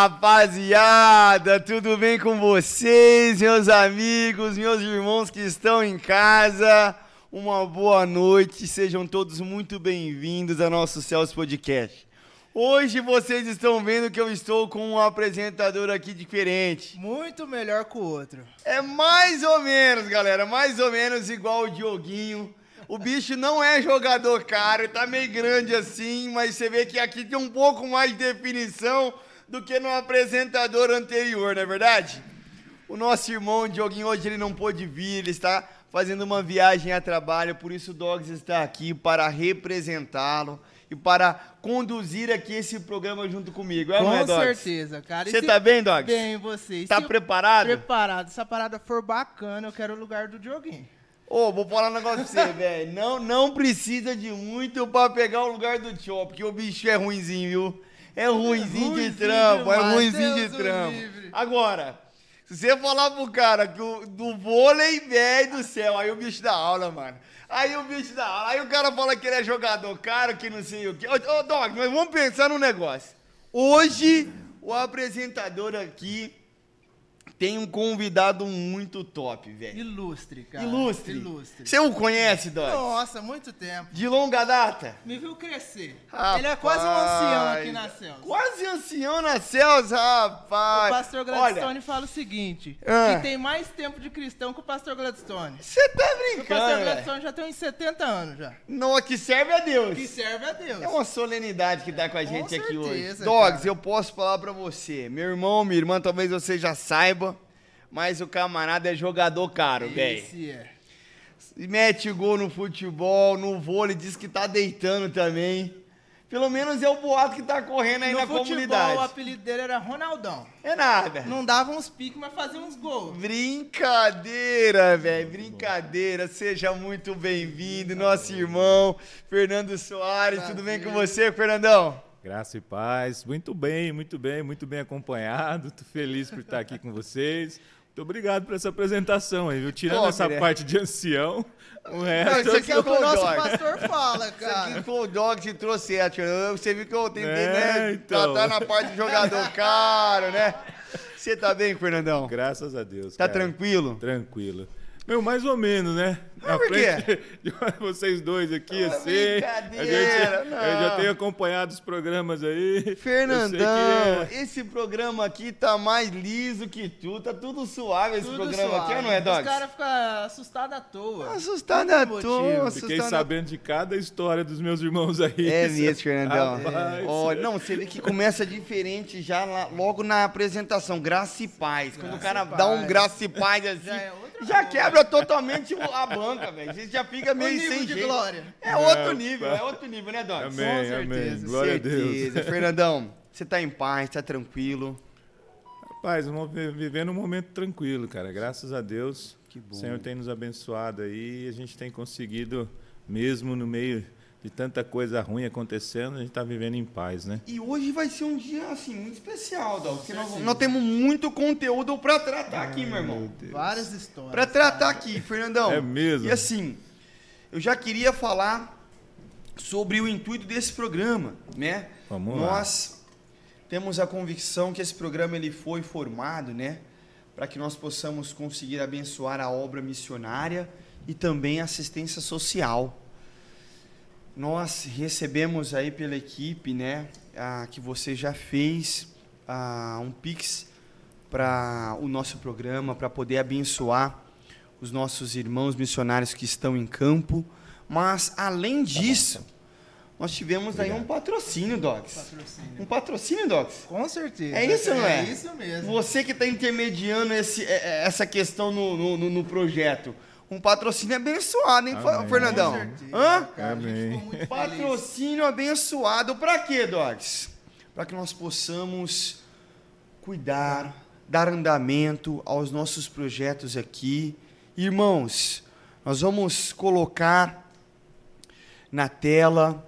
Rapaziada, tudo bem com vocês, meus amigos, meus irmãos que estão em casa? Uma boa noite, sejam todos muito bem-vindos ao nosso Céus Podcast. Hoje vocês estão vendo que eu estou com um apresentador aqui diferente. Muito melhor que o outro. É mais ou menos, galera, mais ou menos igual o Dioguinho. O bicho não é jogador caro, tá meio grande assim, mas você vê que aqui tem um pouco mais de definição do que no apresentador anterior, não é verdade? O nosso irmão Dioguinho hoje ele não pôde vir, ele está fazendo uma viagem a trabalho, por isso o Dogs está aqui para representá-lo e para conduzir aqui esse programa junto comigo. É, Com é, certeza, cara. Você tá bem, Dogs? Bem, você. Tá preparado? Preparado. Se a parada for bacana, eu quero o lugar do Dioguinho. Ô, vou falar um negócio pra você, velho. Não, não precisa de muito pra pegar o lugar do Tio, porque o bicho é ruinzinho, viu? É ruinzinho de trampo, é demais, ruinzinho de trampo. Agora, se você falar pro cara que o, do vôlei, velho do céu, aí o bicho dá aula, mano. Aí o bicho dá aula. Aí o cara fala que ele é jogador caro, que não sei o quê. Ô, ô Doc, nós vamos pensar num negócio. Hoje, o apresentador aqui tem um convidado muito top, velho. Ilustre, cara. Ilustre. Ilustre. Você o conhece, Doc? Nossa, muito tempo. De longa data? Me viu crescer. Rapaz. Ele é quase um ancião aqui na Celso. Quase ancião na Celso, O rapaz. pastor Olha, Gladstone fala o seguinte: Ah. que tem mais tempo de cristão que o pastor Gladstone. você tá O pastor brincando. Gladstone já tem uns 70 anos já. Não, que serve a Deus. Que serve a Deus. É uma solenidade que tá com a gente aqui hoje. Dogs, cara. eu posso falar pra você. Meu irmão, minha irmã, talvez você já saiba, mas o camarada é jogador caro, velho. Esse é. Mete gol no futebol, no vôlei, diz que tá deitando também. Pelo menos é o boato que tá correndo aí no na futebol, comunidade. o apelido dele era Ronaldão. É nada. Não dava uns piques, mas fazia uns gols. Brincadeira, velho, brincadeira. Seja muito bem-vindo, nosso irmão Fernando Soares. Tudo bem com você, Fernandão? Graça e paz. Muito bem, muito bem, muito bem acompanhado. Tô feliz por estar aqui com vocês. Muito obrigado por essa apresentação aí, viu? Tirando Pô, essa né? parte de ancião, o Não, resto. isso aqui É o que o nosso Dog. pastor fala, Isso cara. aqui foi o Dog que trouxe essa. Você viu que eu tentei, É, né? então. Tá, tá na parte de jogador caro, né? Você tá bem, Fernandão? Graças a Deus. Tá cara. tranquilo? Tranquilo. Meu, mais ou menos, né? Mas por quê? frente de vocês dois aqui, Ah, assim. brincadeira, a gente, eu já não. tenho acompanhado os programas aí. Fernandão, que é- esse programa aqui tá mais liso que tu, tá tudo suave esse Tudo programa suave. aqui, não é, Dogs? Os caras ficam assustados à toa. Assustado à toa, assustado Fiquei sabendo de cada história dos meus irmãos aí. É mesmo, Fernandão. Rapaz. Olha, não, você vê que começa diferente já lá- logo na apresentação. Graça e paz. Quando o cara dá um graça e paz assim, Já é já quebra totalmente o- a banca, velho. A gente já fica meio nível sem de jeito. glória. É outro É, nível, pá. é outro nível, né, Doc? Amém, Com amém. certeza, Glória a Deus. Certeza. Fernandão, você tá em paz, tá tranquilo. Rapaz, vivendo um momento tranquilo, cara. Graças a Deus. Que bom. O Senhor tem nos abençoado aí e a gente tem conseguido, mesmo no meio de tanta coisa ruim acontecendo, a gente está vivendo em paz, né? E hoje vai ser um dia, assim, muito especial, Doc. Porque nós, nós temos muito conteúdo pra tratar aqui, meu irmão. Várias histórias. Pra tratar aqui, Fernandão. É mesmo? E assim, eu já queria falar sobre o intuito desse programa, né? Vamos lá. Nós temos a convicção que esse programa ele foi formado, né, para que nós possamos conseguir abençoar a obra missionária e também a assistência social. Nós recebemos aí pela equipe, né, a, que você já fez a, um pix para o nosso programa, para poder abençoar os nossos irmãos missionários que estão em campo. Mas, além disso, nós tivemos aí um patrocínio, Docs. Patrocínio. Um patrocínio, Docs. Com certeza. É isso, não é? É isso mesmo. Você que está intermediando esse- é- é- essa questão no- no- no projeto. Um patrocínio abençoado, hein, Amém. Fernandão? Com certeza, Hã? cara, Amém. Patrocínio abençoado. Para quê, Dogs? Para que nós possamos cuidar, dar andamento aos nossos projetos aqui. Irmãos, nós vamos colocar na tela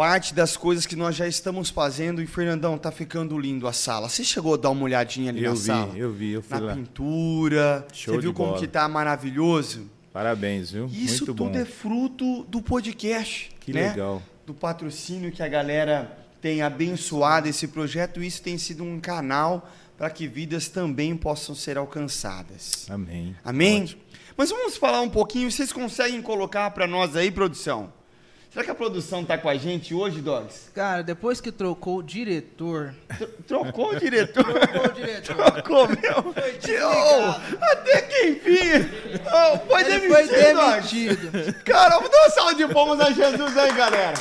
parte das coisas que nós já estamos fazendo. E, Fernandão, tá ficando lindo a sala. Você chegou a dar uma olhadinha ali Eu na vi, sala? eu vi, eu fui Na lá. pintura. Show Você viu como bola. que tá maravilhoso? Parabéns, viu? Isso Muito tudo bom. é fruto do podcast. Que né? legal. Do patrocínio que a galera tem abençoado esse projeto. Isso tem sido um canal para que vidas também possam ser alcançadas. Amém. Amém? Ótimo. Mas vamos falar um pouquinho. Vocês conseguem colocar para nós aí, produção? Será que a produção tá com a gente hoje, Dogs? Cara, depois que trocou o diretor. Tro- Trocou o diretor? Trocou o diretor. Trocou, meu. Oh, até que enfim. Oh, foi Ele foi demitido, Dogs. demitido. Cara, vamos dar uma salva de palmas a Jesus aí, galera.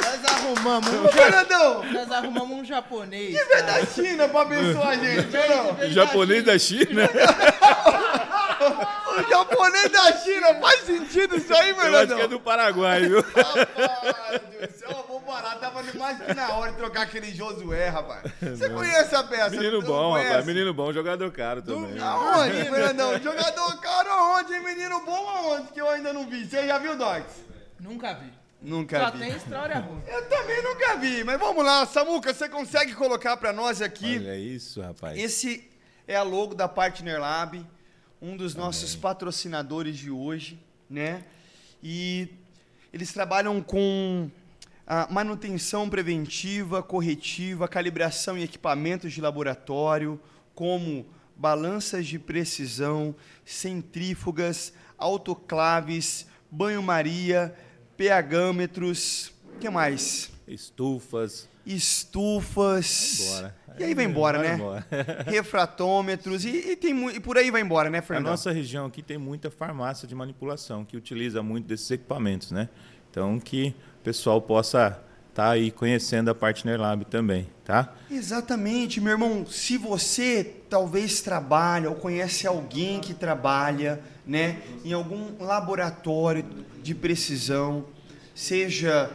Nós arrumamos um, Fernandão, nós arrumamos um japonês. que vem da China pra abençoar a gente, ou não? O japonês da China? O japonês da China, faz sentido isso aí, Eu acho que é do Paraguai, viu? Rapaz do céu, eu vou parar. Tava mais que na hora de trocar aquele Josué, rapaz. Você conhece a peça? Menino bom, conhece? rapaz. Menino bom, jogador caro também. Aonde, Fernandão? Jogador caro aonde, hein? Menino bom aonde? Que eu ainda não vi. Você já viu, Dogs? Nunca vi. Nunca Só vi. tem história ruim. Eu também nunca vi, mas vamos lá, Samuca, você consegue colocar pra nós aqui? Olha isso, rapaz. Esse é a logo da Partner Lab, um dos nossos patrocinadores de hoje, né? E eles trabalham com a manutenção preventiva, corretiva, calibração e equipamentos de laboratório, como balanças de precisão, centrífugas, autoclaves, banho-maria, pHmetros, o que mais? Estufas. Estufas. Embora. E aí vai embora, Vai né? embora. Refratômetros e, e tem, e por aí vai embora, né, A Fernando? nossa região aqui tem muita farmácia de manipulação que utiliza muito desses equipamentos, né? Então que o pessoal possa estar aí conhecendo a Partner Lab também, tá? Exatamente, meu irmão. Se você talvez trabalha ou conhece alguém que trabalha, né, em algum laboratório de precisão, seja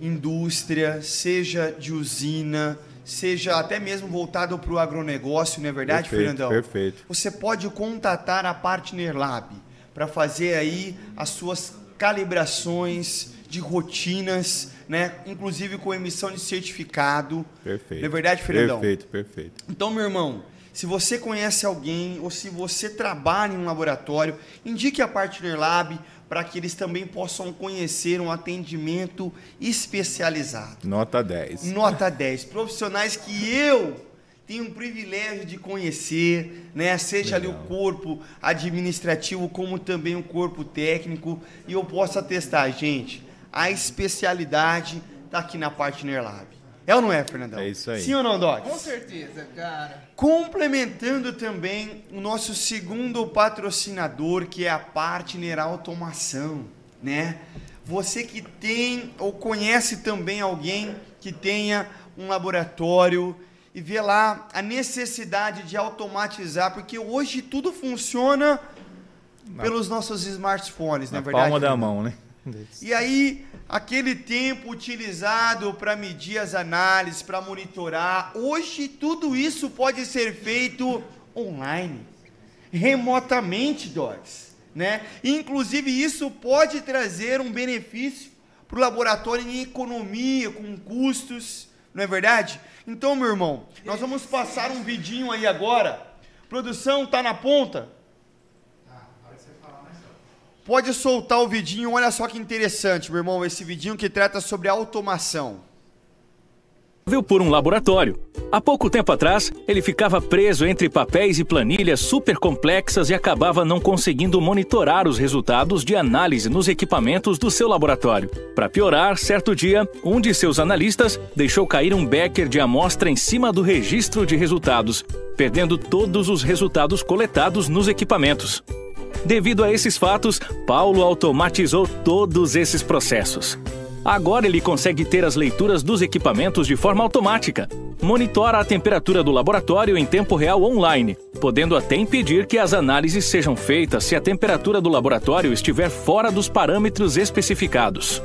indústria, seja de usina, seja até mesmo voltado para o agronegócio, não é verdade, Perfeito, Fernandão? perfeito. Você pode contatar a Partner Lab para fazer aí as suas calibrações de rotinas, né? Inclusive com emissão de certificado. Perfeito. Não é verdade, Fernandão? Perfeito, perfeito. Então, meu irmão, se você conhece alguém ou se você trabalha em um laboratório, indique a Partner Lab para que eles também possam conhecer um atendimento especializado. Nota 10. Nota 10. Profissionais que eu tenho o privilégio de conhecer, né? Seja ali o Legal. corpo administrativo, como também o corpo técnico. E eu posso atestar, gente, a especialidade está aqui na Partner Lab. É ou não é, Fernandão? É isso aí. Sim ou não, Doc? Com certeza, cara. Complementando também o nosso segundo patrocinador, que é a Partner Automação, né? Você que tem ou conhece também alguém que tenha um laboratório e vê lá a necessidade de automatizar, porque hoje tudo funciona pelos nossos smartphones, Na na verdade. palma da mão, né? E aí, aquele tempo utilizado para medir as análises, para monitorar, hoje tudo isso pode ser feito online, remotamente, Dogs, né? Inclusive isso pode trazer um benefício para o laboratório em economia, com custos, não é verdade? Então, meu irmão, nós vamos passar um vidinho aí agora. Produção tá na ponta? Pode soltar o vidinho, olha só que interessante, meu irmão, esse vidinho que trata sobre automação. Viu por um laboratório. Há pouco tempo atrás, ele ficava preso entre papéis e planilhas super complexas e acabava não conseguindo monitorar os resultados de análise nos equipamentos do seu laboratório. Para piorar, certo dia, um de seus analistas deixou cair um becker de amostra em cima do registro de resultados, perdendo todos os resultados coletados nos equipamentos. Devido a esses fatos, Paulo automatizou todos esses processos. Agora ele consegue ter as leituras dos equipamentos de forma automática. Monitora a temperatura do laboratório em tempo real online, podendo até impedir que as análises sejam feitas se a temperatura do laboratório estiver fora dos parâmetros especificados.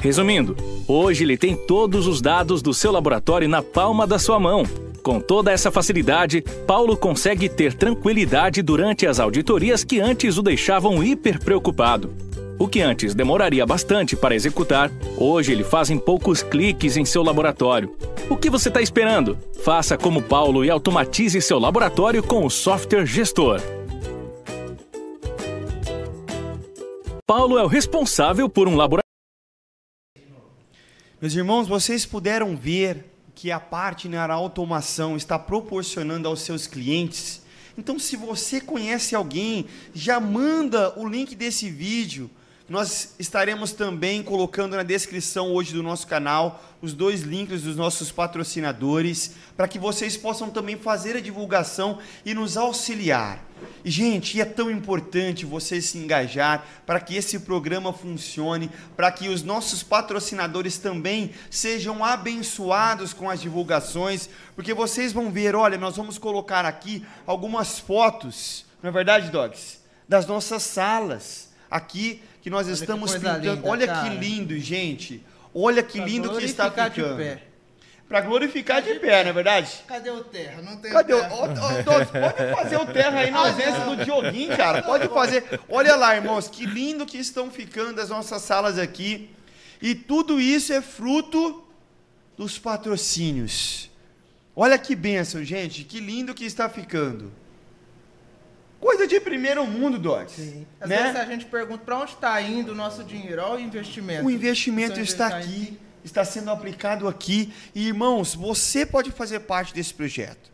Resumindo, hoje ele tem todos os dados do seu laboratório na palma da sua mão. Com toda essa facilidade, Paulo consegue ter tranquilidade durante as auditorias que antes o deixavam hiper preocupado. O que antes demoraria bastante para executar, hoje ele faz em poucos cliques em seu laboratório. O que você está esperando? Faça como Paulo e automatize seu laboratório com o software gestor. Paulo é o responsável por um laboratório. Meus irmãos, vocês puderam ver que a Partner Automação está proporcionando aos seus clientes. Então, se você conhece alguém, já manda o link desse vídeo. Nós estaremos também colocando na descrição hoje do nosso canal os dois links dos nossos patrocinadores, para que vocês possam também fazer a divulgação e nos auxiliar. E, gente, é tão importante você se engajar para que esse programa funcione, para que os nossos patrocinadores também sejam abençoados com as divulgações, porque vocês vão ver, olha, nós vamos colocar aqui algumas fotos, não é verdade, Dogs? Das nossas salas, aqui que nós Olha que estamos coisa pintando. linda, olha cara. que lindo, gente. Olha que lindo que está glorificar de ficando. pé. Para glorificar de pé, não é verdade? Cadê o terra? Não tem Cadê o. terra. Ó, Dogs, pode fazer o terra aí na ausência do Dioguinho, cara. Pode fazer. Olha lá, irmãos, que lindo que estão ficando as nossas salas aqui. E tudo isso é fruto dos patrocínios. Olha que bênção, gente. Que lindo que está ficando. Coisa de primeiro mundo, Dogs. Sim. Às Né? vezes a gente pergunta pra onde está indo o nosso dinheiro, olha o investimento. O investimento está investir aqui, está sendo aplicado aqui. E, irmãos, você pode fazer parte desse projeto.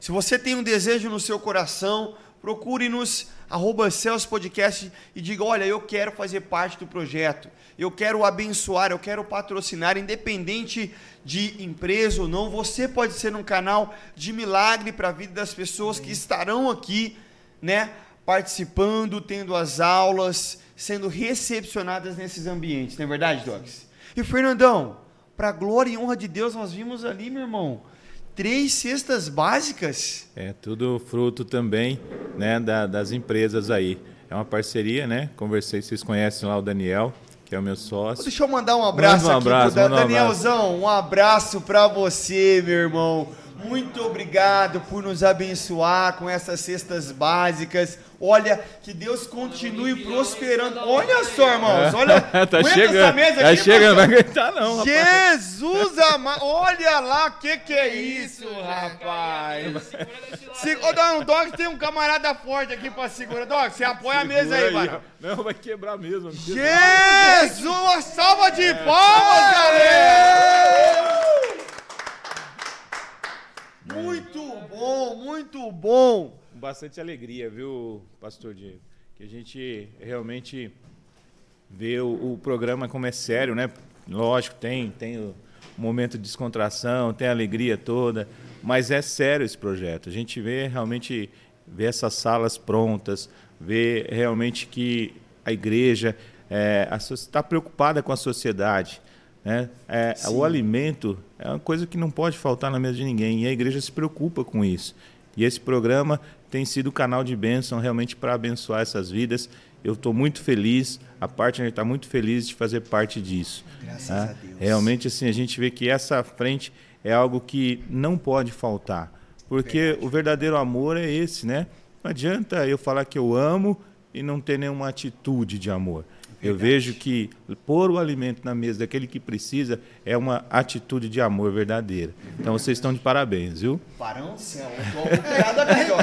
Se você tem um desejo no seu coração, procure-nos, arroba Celso Podcast, e diga, olha, eu quero fazer parte do projeto. Eu quero abençoar, eu quero patrocinar, independente de empresa ou não. Você pode ser um canal de milagre para a vida das pessoas que estarão aqui, né? Participando, tendo as aulas, sendo recepcionadas nesses ambientes, não é verdade, Dogs? E Fernandão, para glória e honra de Deus, nós vimos ali, meu irmão, três cestas básicas. É tudo fruto também né, da- das empresas aí. É uma parceria, né? Conversei, vocês conhecem lá o Daniel, que é o meu sócio. Deixa eu mandar um abraço Manda um aqui abraço, pro Da- manda um Danielzão. Um abraço para você, meu irmão. Muito obrigado por nos abençoar com essas cestas básicas. Olha, que Deus continue prosperando. Olha só, irmãos. Olha, tá chegando. essa mesa tá aqui, chegando, não vai aguentar não, rapaz. Jesus amado. Olha lá, o que que é isso, rapaz? Se, ô, Dom, Doc, tem um camarada forte aqui pra segurar. Doc, você apoia a mesa aí, vai. Não, vai quebrar mesmo. Jesus! Uma salva de palmas, galera! Muito bom, muito bom. Bastante alegria, viu, pastor Diego? Que a gente realmente vê o, o programa como é sério, né? Lógico, tem, tem o momento de descontração, tem a alegria toda, mas é sério esse projeto. A gente vê realmente vê essas salas prontas, vê realmente que a igreja está preocupada com a sociedade. Né? É, o alimento é uma coisa que não pode faltar na mesa de ninguém e a igreja se preocupa com isso. E esse programa tem sido canal de bênção realmente para abençoar essas vidas. Eu estou muito feliz, a Partner está muito feliz de fazer parte disso. Graças tá? a Deus. Realmente, assim, a gente vê que essa frente é algo que não pode faltar. Porque o verdadeiro amor é esse, né? Não adianta eu falar que eu amo e não ter nenhuma atitude de amor. Eu vejo que pôr o alimento na mesa daquele que precisa é uma atitude de amor verdadeira. Então vocês estão de parabéns, viu? Céu.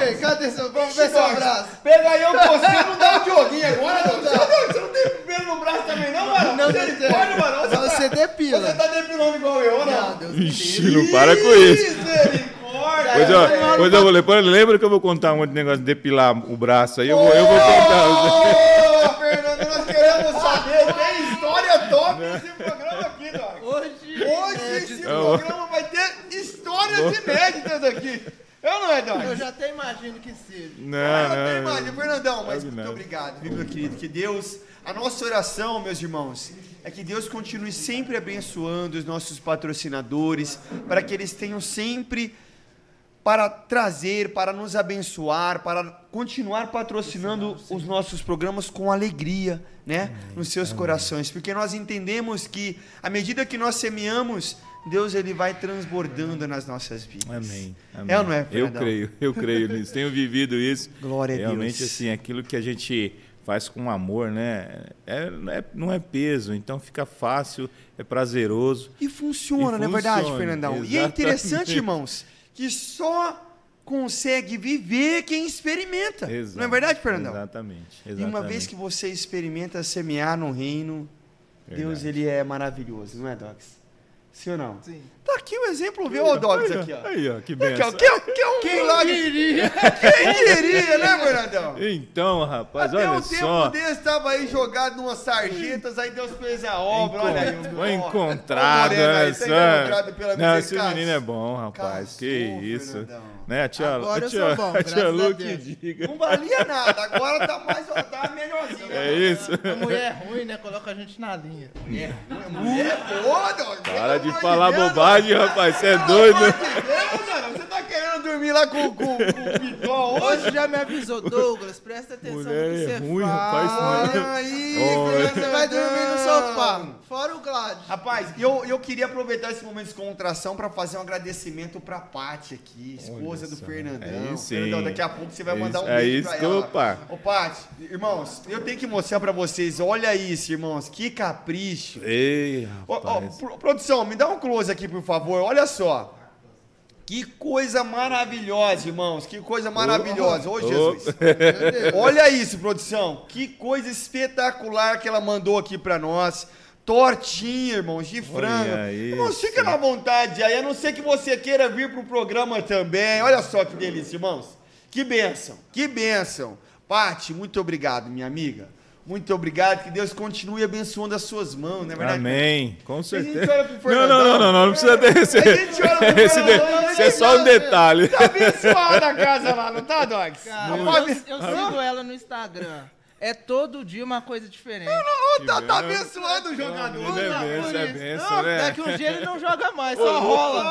Ei, Cadê seu? Vamos ver seu braço. Pega aí o você não dá o Dioguinho agora, não. Você não, você não tem pelo no braço também, não, mano? Não você tem. pode, mano. Você, Você tá, depila. você tá depilando igual eu, não? Não, Deus livre. não para com isso. Misericórdia. Pois, ó, pois eu vou lembra que eu vou contar um monte de negócio de depilar o braço aí, eu vou, eu vou contar. Ô, Fernando, nós queremos saber. Tem história top nesse programa aqui, Doc. Hoje, Hoje de- programa vai ter histórias inéditas aqui. Eu não é, Doc? eu já até imagino que seja. Não, Ah, eu tenho não, imagem, Fernandão, mas muito não. obrigado, viu, meu querido? Que Deus, a nossa oração, meus irmãos, é que Deus continue sempre abençoando os nossos patrocinadores, para que eles tenham sempre para trazer, para nos abençoar, para continuar patrocinando os nossos programas com alegria, né, nos seus corações, porque nós entendemos que à medida que nós semeamos, Deus ele vai transbordando nas nossas vidas. Amém. É ou não é, Eu Fernandão? creio, eu creio nisso. Tenho vivido isso. Glória a Realmente, Deus. assim, aquilo que a gente faz com amor, né? É, não é- não é peso, então fica fácil, é prazeroso. E funciona, E não é verdade, Fernandão? E é exatamente. interessante, irmãos, que só consegue viver quem experimenta. Exato, Não é verdade, Fernandão? Exatamente. E uma vez que você experimenta semear no reino, Deus Verdade. ele é maravilhoso, não é, Docs? Sim ou não? Sim. Tá aqui o exemplo, viu, ô Dogs, aqui, ó. Aí, ó, que Aqui, ó. benção. Que, é- que é um milagre. diria? Quem diria, né, Fernandão? Então, rapaz, Até olha um tempo só. desse tava aí jogado numas sarjetas, aí Deus fez a obra, olha aí. Foi Ó, encontrado, aí, olha tá só. encontrado pela Não, esse menino é bom, rapaz. Casou, que isso. Fernandão. Né, a tia, Agora a eu tia, sou bom, a graças tia a Lu que Deus. diga. Não valia nada, agora tá mais, tá melhorzinho. É isso. A mulher é ruim, né? Coloca a gente na linha. Mulher boa, Dogs. Para de Pelo amor falar Deus, bobagem, rapaz. Você é doido. de Deus, Você tá querendo dormir lá com, com, com o pitó hoje? Já me avisou, Douglas, presta atenção Mulher no que é você ruim, fala. rapaz, Olha aí. Você vai dormir no sofá, fora o Gladys. Rapaz, eu, eu queria aproveitar esse momento de descontração pra fazer um agradecimento pra Paty aqui, esposa Olha do. Fernandão. Aí sim. Fernandão, daqui a pouco você vai mandar um é beijo isso pra ela. pá. Ô, Paty, irmãos, eu tenho que mostrar pra vocês, olha isso, irmãos, que capricho. Ei, Ô, ô, rapaz. pro- produção, me dá um close aqui, por favor, olha só. Que coisa maravilhosa, irmãos, que coisa maravilhosa. Ô, Jesus. Olha isso, produção. Que coisa espetacular que ela mandou aqui pra nós. Tortinha, irmãos, de frango. Irmãos, isso. fica na vontade aí, a não ser que você queira vir pro programa também. Olha só que delícia, irmãos. Que bênção, que bênção. Pati, muito obrigado, minha amiga. Muito obrigado, que Deus continue abençoando as suas mãos, não é verdade? Amém, com A gente certeza. olha pro Não, não, não, não, não, não precisa desse. A gente olha pro Esse, esse é só um detalhe. Tá abençoada a casa lá, não tá, Dogs? Eu, eu sigo ela no Instagram. É todo dia uma coisa diferente. Ô, tá, tá bem. abençoando o jogador. é tá? benção, Por é benção, Não, né? Daqui um dia ele não joga mais, só rola.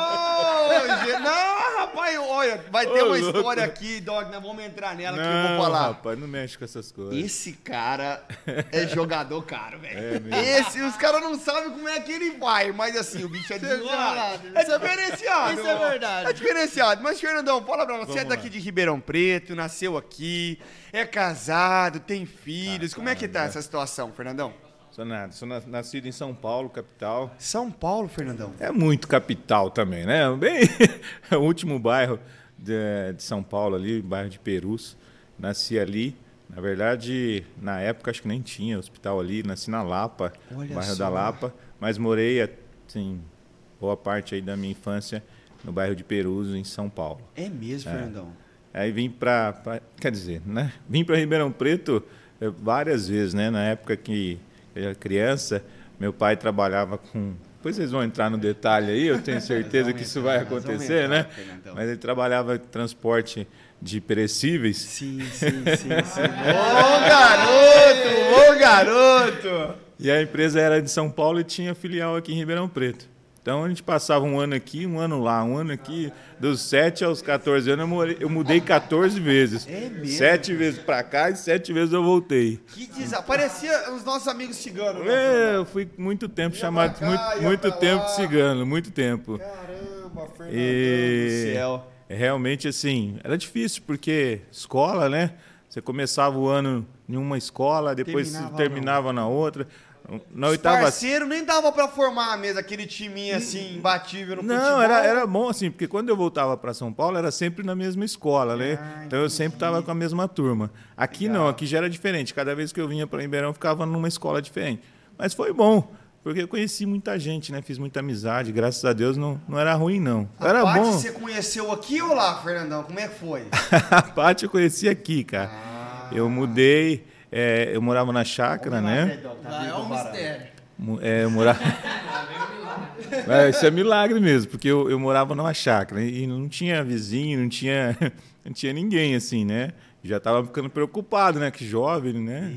Não, rapaz, olha, vai ter Ô, uma louco. história aqui, Dog, nós vamos entrar nela que eu Não, vou falar. rapaz, não mexe com essas coisas. Esse cara é jogador caro, velho. É mesmo. Esse, os caras não sabem como é que ele vai, mas assim, o bicho é. É Isso é- diferenciado. isso é verdade. É diferenciado. Mas, Fernandão, fala pra nós, você é daqui lá. de Ribeirão Preto, nasceu aqui, é casado, tem filhos. Como é que tá essa situação, Fernandão? Sou nada, sou na- nascido em São Paulo, capital. São Paulo, Fernandão. É muito capital também, né? Bem, é o último bairro de, de São Paulo ali, bairro de Perus. Nasci ali. Na verdade, na época acho que nem tinha hospital ali. Nasci na Lapa, Olha bairro só. da Lapa. Mas morei, assim, boa parte aí da minha infância no bairro de Perus, em São Paulo. É mesmo, Fernandão. Aí vim para, quer dizer, né? Vim para Ribeirão Preto eh, várias vezes, né? Na época que eu era criança, meu pai trabalhava com. Depois vocês vão entrar no detalhe aí, eu tenho certeza que isso vai acontecer, entrar, né? Fernandão. Mas ele trabalhava transporte de perecíveis. Sim, sim, sim, sim. Bom garoto, bom garoto. E a empresa era de São Paulo e tinha filial aqui em Ribeirão Preto. Então a gente passava um ano aqui, um ano lá, um ano aqui. Dos 7 aos 14 anos eu, morei- eu mudei 14 vezes. É mesmo? Sete vezes pra cá e sete vezes eu voltei. Que desa... Parecia os nossos amigos ciganos, né? É, eu fui muito tempo chamado, pra cá, muito, ia muito tempo cigano, muito tempo. Caramba, Fernandão E do céu. realmente assim, era difícil porque escola, né? Você começava o ano em uma escola, depois Terminava terminava, na outra. Na oitava Parceiro, nem dava pra formar mesmo aquele timinho assim, imbatível no Não, futebol. era, era bom assim, porque quando eu voltava para São Paulo era sempre na mesma escola, né? Ah, então eu sempre estava com a mesma turma. Aqui não, aqui já era diferente. Cada vez que eu vinha para Ribeirão, ficava numa escola diferente. Mas foi bom, porque eu conheci muita gente, né? Fiz muita amizade, graças a Deus não, não era ruim, não. A era Paty bom. você conheceu aqui ou lá, Fernandão? Como é que foi? a Paty eu conheci aqui, cara. Ah. Eu mudei, é, eu morava na chácara, né? Lá é um mistério. É, eu morava. É, isso é milagre mesmo, porque eu, eu morava numa chácara e não tinha vizinho, não tinha, não tinha ninguém assim, né? Já estava ficando preocupado, né? Que jovem, né?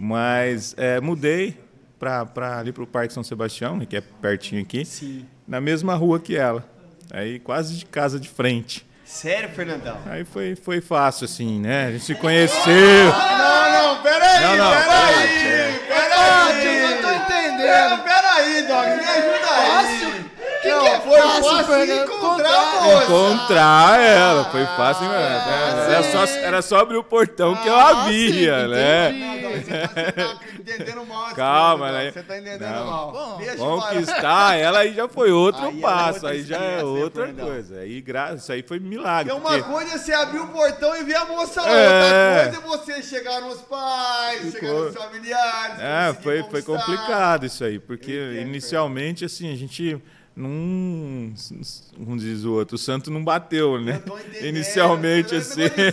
Mas é, mudei para ali para o Parque São Sebastião, né, que é pertinho aqui, Sim. na mesma rua que ela. Aí quase de casa de frente. Sério, Fernandão? Aí foi, foi fácil, assim, né? A gente se conheceu. Não, não, peraí, Não, não, peraí, Paty, peraí. eu não tô entendendo. Não, peraí, Dog, me ajuda aí. Fácil? Que não, que é foi fácil, fácil encontrar a Encontrar. moça. encontrar ela. Foi fácil, né? Ah, era, só, era só abrir o portão que eu Ah, abria, sim, né? Não, você tá, tá entendendo mal. Calma, coisas, né? Você tá entendendo Não. mal. Bom, Deixa. Conquistar ela aí já foi outro Aí é passo, aí já é né, outra coisa. Aí, gra... Isso aí foi milagre. É uma porque- coisa é você abrir o portão e ver a moça lá. É. Outra coisa é você chegar nos pais, chegar nos familiares. É, foi, foi complicado isso aí, porque entendo, inicialmente, assim, a gente não, como diz o outro, o santo não bateu, né? Inicialmente assim. Fica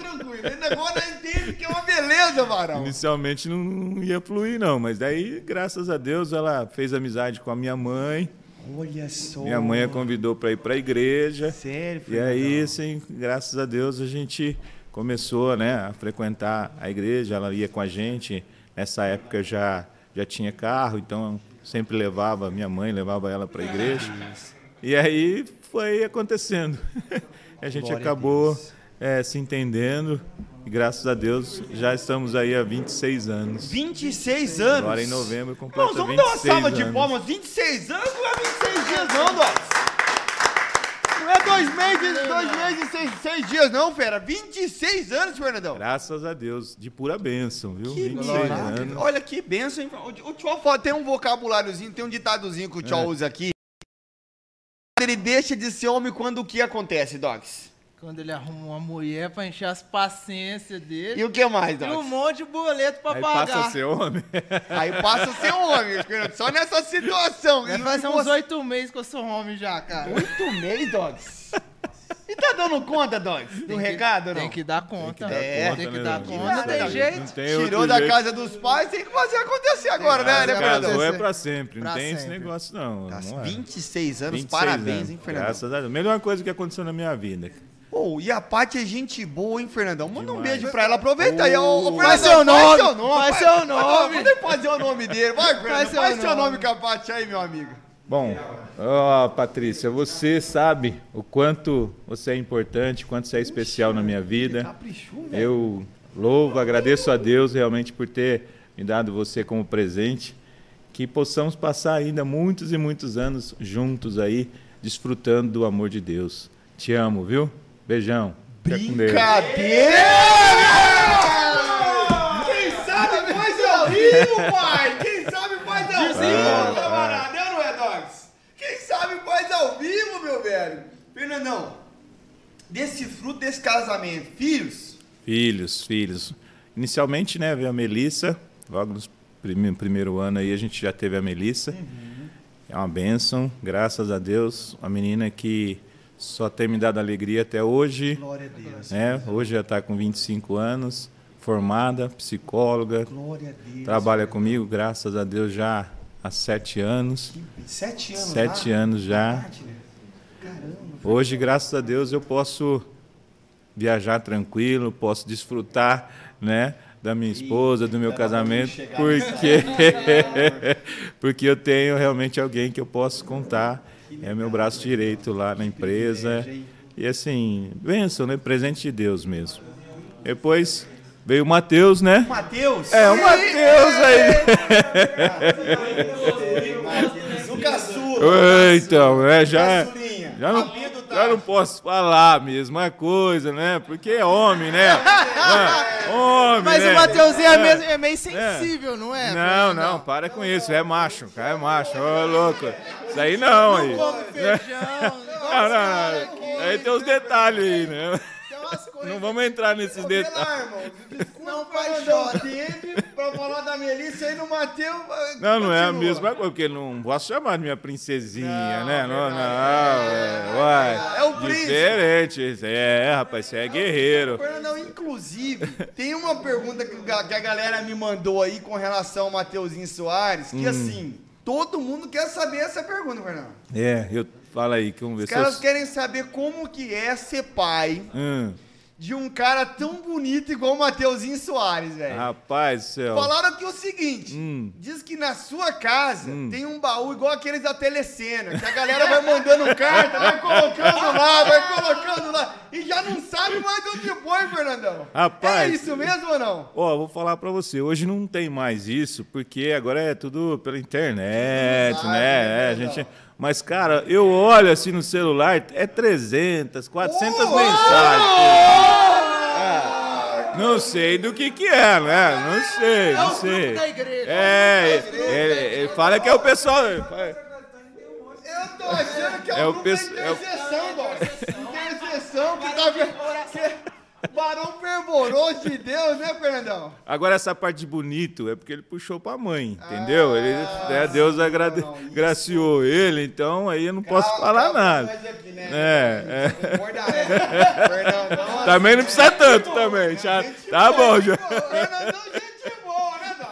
tranquilo. Ele agora entende que é uma beleza, Varão. Inicialmente não, não ia fluir, não, mas daí, graças a Deus, ela fez amizade com a minha mãe. Olha só. Minha mãe a convidou para ir para a igreja. Sério, E aí, assim, graças a Deus, a gente começou né, a frequentar a igreja. Ela ia com a gente. Nessa época já, já tinha carro, então sempre levava, minha mãe levava ela para a igreja. E aí foi acontecendo. A gente Glória a acabou Deus. eh, se entendendo. E graças a Deus já estamos aí há 26 anos. 26 anos. Agora em novembro completa vamos dar uma 26 salva de anos. palmas. 26 anos não é 26 dias, não, Docs. Não é dois meses, dois meses e seis, seis dias, não, fera. 26 anos, Fernandão. Graças a Deus, de pura bênção, viu? Que 26 glória. anos. Olha que benção, hein? O, o Tchó fala- tem um vocabuláriozinho, tem um ditadozinho que o Tchó É. usa aqui. Ele deixa de ser homem quando o que acontece, Docs? Quando ele arruma uma mulher pra encher as paciências dele. E o que mais, E um monte de boleto pra Aí pagar. passa a ser homem. Aí passa a ser homem, Fernando, só nessa situação. Vai E fazer você- uns oito meses que eu sou homem já, cara. Oito meses, Dogs? E tá dando conta, Dogs, do Tem recado não? Tem que dar conta. É. tem que né, dar meu? conta. Não tem Não jeito. tem Tirou da jeito. casa dos pais, tem que fazer acontecer agora, né, fazer né, Fernandão? acontecer. é pra sempre, não Pra tem esse sempre. negócio não. Tá, não é. 26 anos, 26 parabéns, anos, hein, Fernandão? Graças a Deus. Melhor coisa que aconteceu na minha vida. Pô, e a Paty é gente boa, hein, Fernandão? Manda um Demais. beijo pra ela, aproveita aí. Ô, ô, Faz Fernandão, seu nome, Faz seu nome, faz seu nome. Manda ele fazer o nome dele, vai, Fernandão. Faz, Faz seu seu nome nome. com a Paty aí, meu amigo. Bom, ó, Patrícia, você sabe o quanto você é importante, quanto você é especial na minha vida. Eu louvo, agradeço a Deus realmente por ter me dado você como presente. Que possamos passar ainda muitos e muitos anos juntos aí, desfrutando do amor de Deus. Te amo, viu? Beijão. Brincadeira! Quem sabe faz ao vivo, pai! Quem sabe faz ao vivo, camarada! Não é, Dogs? Quem sabe faz ao vivo, meu velho! Fernandão, desse fruto desse casamento, filhos? Filhos, filhos. Inicialmente, né, veio a Melissa. Logo no prime- primeiro ano aí a gente já teve a Melissa. É uma bênção, graças a Deus. Uma menina que só tem me dado alegria até hoje. Glória a Deus. Né? Hoje já está com 25 anos, formada, psicóloga. Glória a Deus. Trabalha comigo, graças a Deus, já há sete anos. Sete anos Sete lá? anos já. Né? Caramba. Hoje, graças a Deus, eu posso viajar tranquilo, posso desfrutar, né, da minha esposa, do meu casamento, porque porque eu tenho realmente alguém que eu posso contar. É meu braço direito lá na empresa. E assim, bênção, né, presente de Deus mesmo. Depois veio o Mateus, né? Matheus. É, o Mateus aí. O caçula. Então, né, já. Já não, já não posso falar a mesma coisa, né? Porque é homem, né? É, homem, Mas né? o Mateuzinho é, É. meio, é meio sensível, não é? Não, não, para com isso. É macho, cara, é macho. Ô, louco. Isso aí não, aí. Come feijão. Não, não, não. Aí tem os detalhes aí, né? Tem umas coisas Não vamos entrar nesses detalhes. Não pai Fernandão, chora. Pra falar da Melissa aí no Mateus. Não, não é a mesma coisa, porque não posso chamar de minha princesinha, Não, né? Não, não, verdade. é, uai. É o príncipe. Diferente. É, rapaz, você é guerreiro. Fernandão, inclusive, tem uma pergunta que a galera me mandou aí com relação ao Mateuzinho Soares, Hum. que assim, todo mundo quer saber essa pergunta, Fernando. É, eu fala aí, que vamos ver Os caras eu... querem saber como que é ser pai Hum, de um cara tão bonito igual o Mateuzinho Soares, velho. rapaz do céu. Falaram aqui o seguinte: Hum. diz que na sua casa Hum. tem um baú igual aqueles da telecena, que a galera vai mandando carta, vai colocando lá, vai colocando lá, e já não sabe mais onde foi, Fernandão. Rapaz. É isso mesmo ou não? Ó, vou falar pra você, hoje não tem mais isso, porque agora é tudo pela internet, né? É, a né, gente... Mas, cara, eu olho assim no celular, é 300, 400 Oh! mensagens. Ah, não sei do que que é, né? Não sei, É não o sei. grupo da igreja. É, ele, ele fala que é o pessoal... Eu tô achando que é, É o o grupo pesso- da é o- intercessão, Dó. Intercessão que tá... que- Barão fervoroso de Deus, né, Fernandão? Agora, essa parte de bonito é porque ele puxou pra mãe, entendeu? ele, Ah, né, Deus agrade... não, isso. graciou ele, então aí eu não posso Calma, falar calma, nada. aqui, né? É, é. Concorda, né? Fernandão, Também não precisa tanto boa, também, né? já- tá boa, bom, boa. Fernandão, gente né?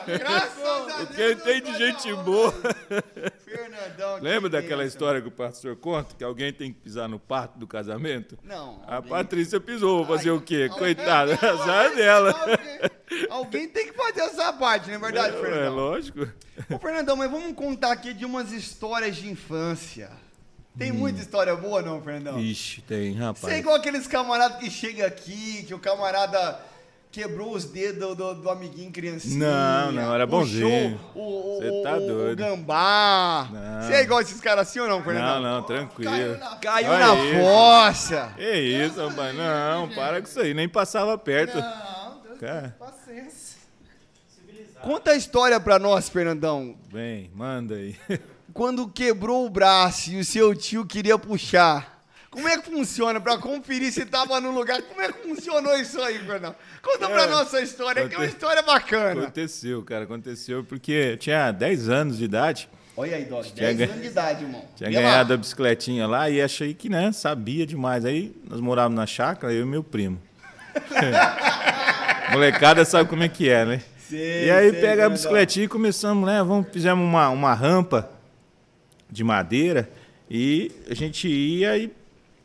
Graças a Deus. Quem tem de gente boa. Fernandão, Lembra daquela história que o pastor conta? Que alguém tem que pisar no parto do casamento? Não. A Patrícia pisou, vou fazer o quê? Coitada, azar dela. Alguém, alguém tem que fazer essa parte, não é verdade, É Fernandão? lógico. Ô, Fernandão, mas vamos contar aqui de umas histórias de infância. Tem muita história boa, não, Fernandão? Ixi, tem, Você é rapaz. igual aqueles camaradas que chega aqui, que o camarada quebrou os dedos do, do amiguinho criancinha. Não, não, era bonzinho. O, o, Cê o- tá doido. o gambá. Você é igual esses caras assim ou não, Fernandão? Não, não, tranquilo. Caiu na isso. fossa. Que isso, rapaz? Não, para com isso aí, nem passava perto. Não, Deus Cara. paciência. Conta a história pra nós, Fernandão. Vem, manda aí. Quando quebrou o braço e o seu tio queria puxar. Como é que funciona pra conferir se tava no lugar? Como é que funcionou isso aí, Fernandão? Conta pra É. nós essa história, que é uma história bacana. Aconteceu, cara, aconteceu porque eu tinha 10 anos de idade, Olha aí, Doc, Tinha 10 ganho- anos de idade, irmão. tinha E lá? ganhado a bicicletinha lá e achei que, né, sabia demais. Aí nós morávamos na chácara, eu e meu primo. Molecada sabe como é que é, né? Sei, e aí sei, pega a Fernandão. bicicletinha e começamos, né? Vamos, fizemos uma, uma rampa de madeira e a gente ia e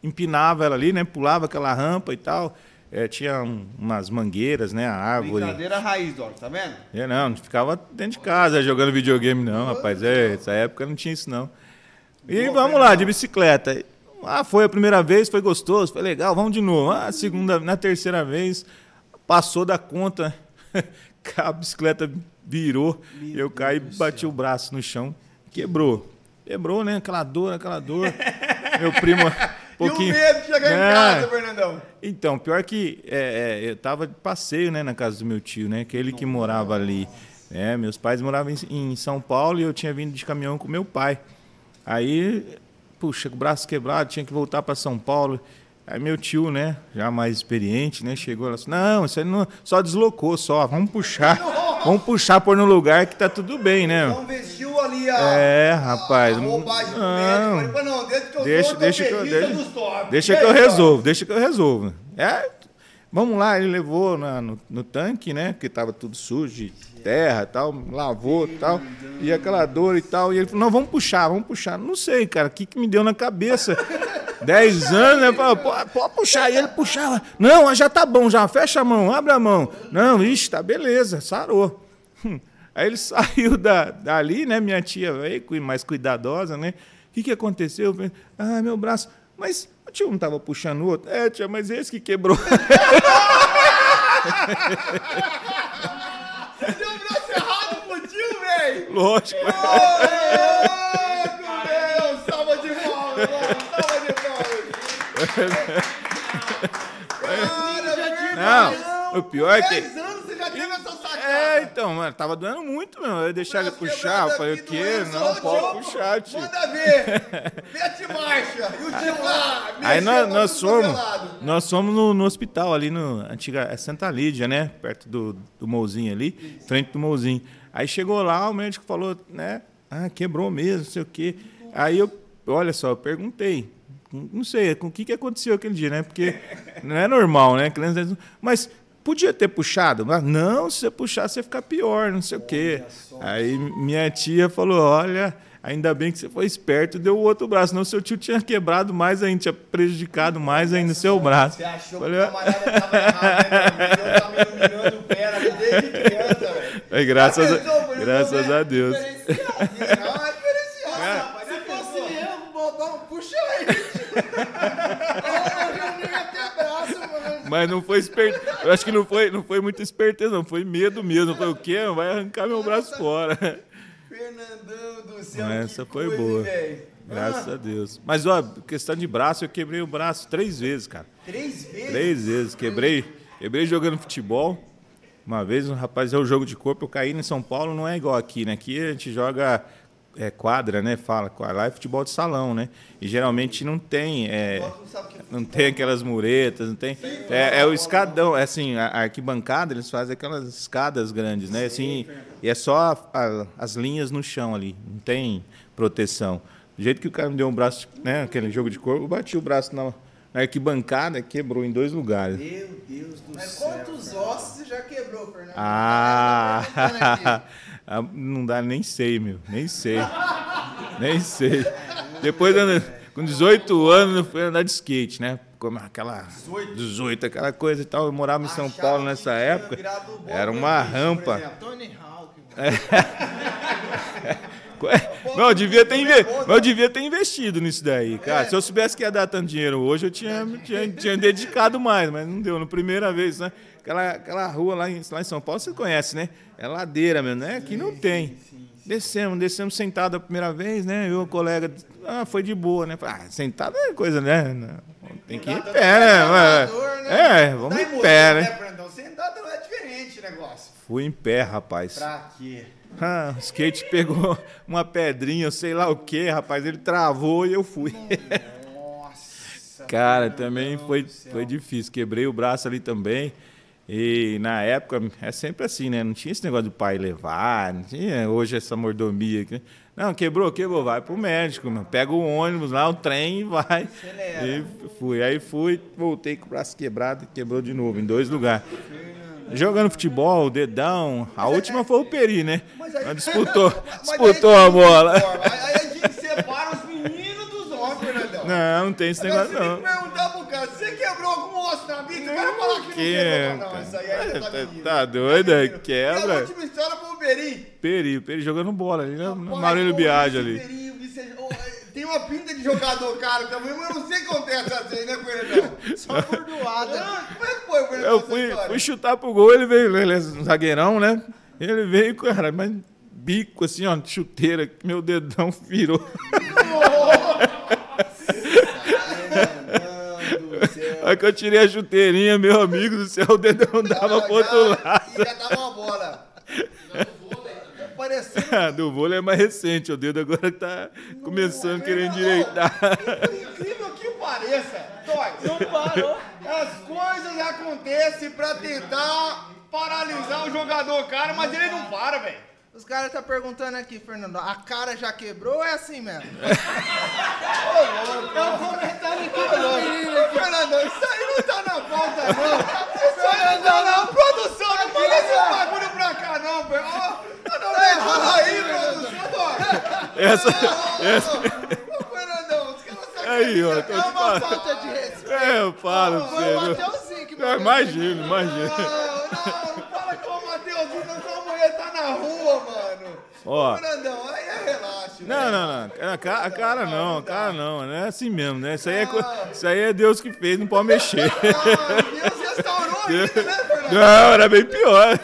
empinava ela ali, né? Pulava aquela rampa e tal. É, tinha um- umas mangueiras, né? A árvore. Brincadeira raiz, Doc, tá vendo? É, não, não ficava dentro de casa jogando videogame, não, rapaz. É, essa época não tinha isso, não. E Boa, vamos lá, Fernandão. de bicicleta. Ah, foi a primeira vez, foi gostoso, foi legal, vamos de novo. Ah, segunda, na terceira vez, passou da conta, a bicicleta virou, Meu eu caí, Deus bati céu. o braço no chão, quebrou. Quebrou, né? Aquela dor, aquela dor. Meu primo, pouquinho... E o medo de chegar em É. casa, Fernandão? Então, pior que é, é, eu tava de passeio, né, na casa do meu tio, né, que ele que morava ali. né, meus pais moravam em, em São Paulo e eu tinha vindo de caminhão com meu pai. Aí, puxa, com o braço quebrado, tinha que voltar para São Paulo. Aí meu tio, né, já mais experiente, né, chegou lá assim, não, isso aí não, só deslocou só, vamos puxar, vamos puxar por no lugar que tá tudo bem, né. Não vestiu ali a, É, rapaz, a roupagem do não. médico. Falei, não, deixa que eu Deixa, sou deixa que eu, deixa, deixa que eu resolvo, deixa que eu resolvo. É, vamos lá, ele levou na- no, no tanque, né? Porque tava tudo sujo, de terra e tal, lavou e tal, e aquela dor e tal. E ele falou, não, vamos puxar, vamos puxar. Não sei, cara, o que, que me deu na cabeça? Dez anos, né? Pode puxar. E ele puxava. Não, já tá bom, já fecha a mão, abre a mão. Não, ixi, tá beleza, sarou. Aí ele saiu da, dali, né? Minha tia veio, mais cuidadosa, né? O que, que aconteceu? Ah, meu braço. Mas o tio não tava puxando o outro? É, tia, mas esse que quebrou. Você deu o braço errado pro tio, velho! Lógico. Ô, Não, o pior é que. 10 anos você já teve essa sacada! É, então, mano, tava doendo muito, meu. Eu ia deixar ele puxar. Eu falei, o quê? Não, pode puxar, tio. Manda ver! Mete marcha! E o tio lá! Aí nós, nós pelado. nós fomos no, no hospital ali no antiga é Santa Lídia, né? Perto do, do Mouzinho ali, frente do Mouzinho. Aí chegou lá, o médico falou, né? Ah, quebrou mesmo, não sei o quê. Aí eu, olha só, eu perguntei. Não sei, com o que, que aconteceu aquele dia, né? Porque não é normal, né? Criança- Mas podia ter puxado? Mas, Não, se você puxar, você fica pior, não sei o quê. Aí minha tia falou: olha, ainda bem que você foi esperto e deu o outro braço, senão seu tio tinha quebrado mais ainda, tinha prejudicado mais ainda o seu braço. Você achou Falei, que o camarada tava errado, né? Eu tava iluminando o pé desde criança, velho. Aí, graças, a, graças a Deus. Não, é diferenciado, É. rapaz. Se Já fosse pensou? eu, bobão, puxa aí. Eu mano. Mas não foi esperto. Eu acho que não foi, não foi muita esperteza, não. Foi medo mesmo. Foi o quê? Vai arrancar meu braço fora. Fernandão do céu, Essa foi coisa, boa. velho? Graças a Deus. Mas, ó, questão de braço, eu quebrei o braço três vezes, cara. Três vezes? Três vezes. Quebrei, quebrei jogando futebol. Uma vez, um rapaz, é o jogo de corpo, eu caí em São Paulo, não é igual aqui, né? Aqui a gente joga é, quadra, né? Fala, lá é futebol de salão, né? E geralmente não tem, é, não tem aquelas muretas, não tem. É, é o escadão, é assim, a arquibancada eles fazem aquelas escadas grandes, né? Assim, e é só a, a, as linhas no chão ali, não tem proteção. Do jeito que o cara me deu um braço, né? Aquele jogo de corpo, eu bati o braço na, na arquibancada, quebrou em dois lugares. Meu Deus do Mas céu. Mas quantos ossos você já quebrou, Fernando? Ah! Ah, não dá, nem sei, meu. Nem sei. nem sei. Depois, com 18 anos, eu fui andar de skate, né? Como aquela 18. 18, aquela coisa e tal. Eu morava em São Paulo nessa época. Era uma rampa. Tony Hawk. Não, eu devia ter, inve... eu devia ter investido nisso daí, cara. Se eu soubesse que ia dar tanto dinheiro hoje, eu tinha, tinha, tinha dedicado mais, mas não deu. Na primeira vez, né? Aquela, aquela rua lá em, lá em São Paulo, você conhece, né? É ladeira mesmo, né? Aqui não tem. Descemos, descemos sentado a primeira vez, né? Eu, o colega, ah, foi de boa, né? Ah, sentado é coisa, né? Tem que ir em pé, né? É, vamos em pé, né? Sentado não é diferente o negócio. Fui em pé, rapaz. Pra quê? Ah, o skate pegou uma pedrinha, sei lá o que, rapaz. Ele travou e eu fui. Nossa. Cara, também foi, foi difícil. Quebrei o braço ali também. E na época é sempre assim, né? Não tinha esse negócio do pai levar, não tinha hoje essa mordomia aqui. Não, quebrou, quebrou, vai pro médico, mano. Pega o ônibus lá, o trem e vai. Acelera. E fui. Aí fui, voltei com o braço quebrado e quebrou de novo, em dois lugares. Jogando futebol, dedão. A última foi o Peri, né? Mas aí, disputou, disputou a bola. Aí Não, não tem esse negócio, não. perguntar pro cara, você quebrou algum osso na vida? O cara falar que que... não quebrou, não. Isso aí é tá, tá doido? É quebra. E a última história foi o Peri. Peri, o Peri jogando bola ali, né? No Marílio Biagio ali. Peri, tem uma pinta de jogador caro também, mas eu não sei o que acontece assim, né, Fernandão? Só bordoada. Como é que foi, Fernandão? Eu fui, fui chutar pro gol, ele veio, ele é um zagueirão, né? Ele veio, cara, mas bico assim, ó, chuteira, meu dedão virou. Aí que eu tirei a chuteirinha, meu amigo do céu, o dedão dava pro outro lado. E já dava uma bola parecendo. do vôlei é mais recente, o dedo agora tá começando a querer endireitar. Incrível que pareça, Dói. Não parou. As coisas acontecem pra tentar paralisar o jogador, cara, mas ele não para, velho. Os caras estão tá perguntando aqui, Fernando, a cara já quebrou ou é assim mesmo? É um comentário aqui, louco. Fernando, isso aí não tá na pauta, não. Isso aí não tá na produção, não manda esse bagulho pra cá, não, velho. Tá errado aí, produção, Essa. essa... Os caras Aí, ó, tô é uma falta de respeito. É, eu falo pra você. Foi o Mateuzinho que me Imagina, imagina. Não, não, fala é o Mateuzinho, não sua mulher tá na rua, mano. Ó. Fernandão, aí é relaxa. Não, não, não. A cara, a cara não, a cara não. Não é assim mesmo, né? Isso aí é, isso aí é Deus que fez, não pode mexer. Ah, Deus restaurou ainda, né, Fernando? Não, era bem pior.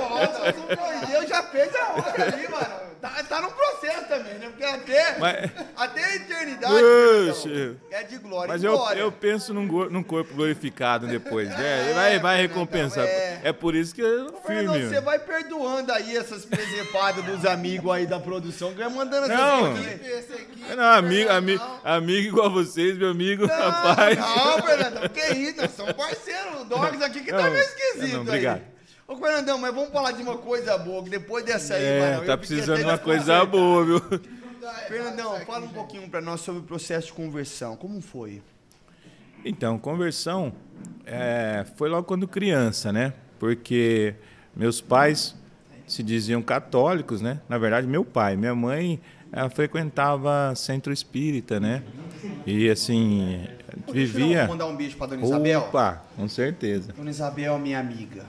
Não, é pior. Deus já fez a obra ali, mano. Tá, tá no processo também, né? Porque até, Mas... até a eternidade então, é de glória Mas eu, eu penso num, num corpo glorificado depois, né? É, vai, vai recompensar. É. é por isso que eu firme. Você vai perdoando aí essas presepadas dos amigos aí da produção que vai mandando não. essas aqui. Não, amigo, amigo, amigo igual vocês, meu amigo, não, rapaz. Não, Fernando, que isso, nós somos parceiros. O Dogs aqui que tá meio esquisito não, obrigado. aí. Ô, Fernandão, mas vamos falar de uma coisa boa, que depois dessa aí, é, mano. Tá precisando de uma coisa boa, viu? Fernandão, fala um pouquinho para nós sobre o processo de conversão. Como foi? Então, conversão é, foi logo quando criança, né? Porque meus pais se diziam católicos, né? Na verdade, meu pai, minha mãe, ela frequentava centro espírita, né? E assim, vivia. Eu mandar um beijo para dona Isabel. Opa, com certeza. Dona Isabel, minha amiga.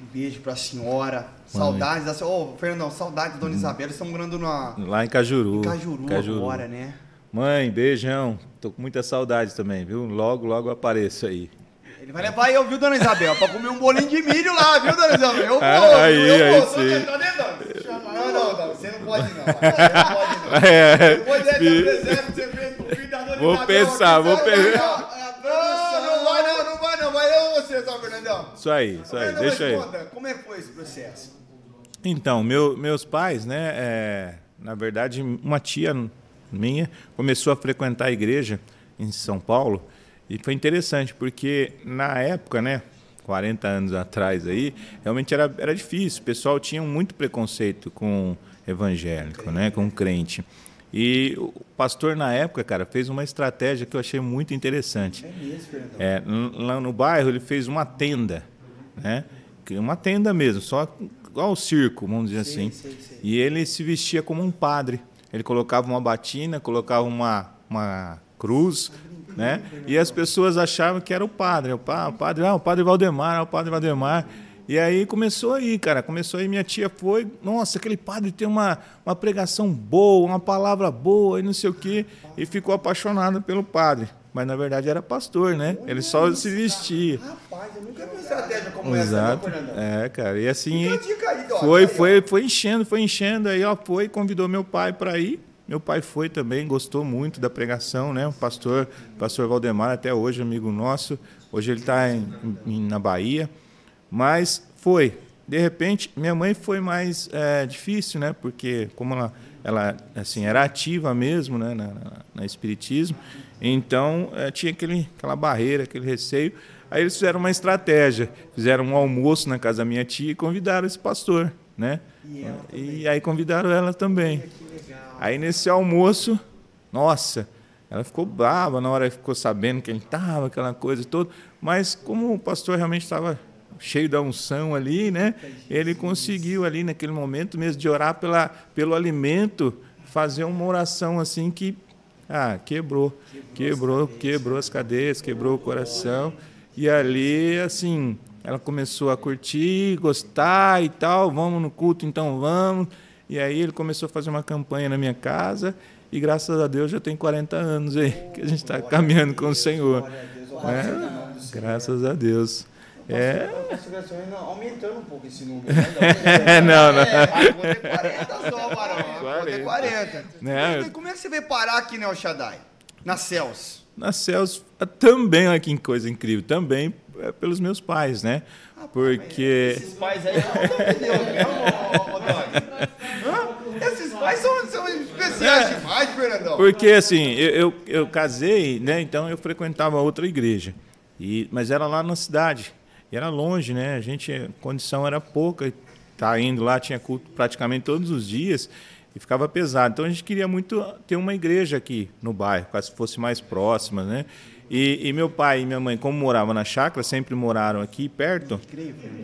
Um beijo pra senhora. Saudades da Ô, oh, Fernandão, saudades da Dona hum. Isabela. Estamos morando na... lá em Cajuru. Em Cajuru, Cajuru agora, né? Mãe, beijão. Tô com muita saudade também, viu? Logo, logo apareço aí. Ele vai levar eu, viu, Dona Isabel? pra comer um bolinho de milho lá, viu, Dona Isabel? Eu ah, vou, ah, aí, eu aí, vou. Sim. Não, não, não, você não pode não. Você não pode não. É, Depois dessa presente, você fez o filho da Dona Vou Isabel. pensar, vou pensar. Isso aí, isso aí, deixa aí. Como é que foi esse processo? Então, meu, meus pais, né, é, na verdade, uma tia minha começou a frequentar a igreja em São Paulo e foi interessante porque na época, né, 40 anos atrás aí, realmente era, era difícil. O pessoal tinha muito preconceito com evangélico, né, com crente. E o pastor, na época, cara, fez uma estratégia que eu achei muito interessante. É mesmo, é, lá no bairro, ele fez uma tenda, né? Uma tenda mesmo, só igual o circo, vamos dizer sim, assim. Sim, sim. E ele se vestia como um padre. Ele colocava uma batina, colocava uma, uma cruz, né? E as pessoas achavam que era o padre. O padre, ah, o padre Valdemar, ah, o padre Valdemar. E aí começou aí, cara. Começou aí, minha tia foi. Nossa, aquele padre tem uma, uma pregação boa, uma palavra boa e não sei o quê. E ficou apaixonada pelo padre. Mas na verdade era pastor, né? Ele só se vestia. Rapaz, eu nunca vi estratégia como Exato. essa, não, É, cara. E assim. Foi, foi, foi enchendo, foi enchendo. Aí ela foi, convidou meu pai para ir. Meu pai foi também, gostou muito da pregação, né? O pastor, pastor Valdemar, até hoje, amigo nosso. Hoje ele está na Bahia. Mas foi. De repente, minha mãe foi mais é, difícil, né? Porque como ela, ela assim, era ativa mesmo né? na, na, na Espiritismo, então é, tinha aquele, aquela barreira, aquele receio. Aí eles fizeram uma estratégia, fizeram um almoço na casa da minha tia e convidaram esse pastor, né? E, e aí convidaram ela também. Aí nesse almoço, nossa, ela ficou brava na hora que ficou sabendo que ele estava, aquela coisa toda. Mas como o pastor realmente estava cheio da unção ali, né? Ele conseguiu ali naquele momento mesmo de orar pela, pelo alimento, fazer uma oração assim que ah, quebrou, quebrou, quebrou as cadeias, quebrou o coração. E ali, assim, ela começou a curtir, gostar e tal, vamos no culto, então vamos. E aí ele começou a fazer uma campanha na minha casa e graças a Deus já tem 40 anos aí que a gente está caminhando com o Senhor. É, graças a Deus. É. aumentando um pouco esse número. Né? não, não. É, vou ter 40 só, Barão. Vou ter 40. Né? Como é que você veio parar aqui, né, Shaddai? Na Cels. Na Cels, também, olha que coisa incrível, também é pelos meus pais, né? Ah, Porque. Esses pais aí não né, Esses pais são, são especiais é, demais, Fernandão. Porque assim, eu, eu, eu casei, né? Então eu frequentava outra igreja. E, mas era lá na cidade. E era longe, né? A gente, a condição era pouca. Tá indo lá, tinha culto praticamente todos os dias e ficava pesado. Então a gente queria muito ter uma igreja aqui no bairro, caso fosse mais próxima, né? E, e, meu pai e minha mãe, como moravam na chácara, sempre moraram aqui perto.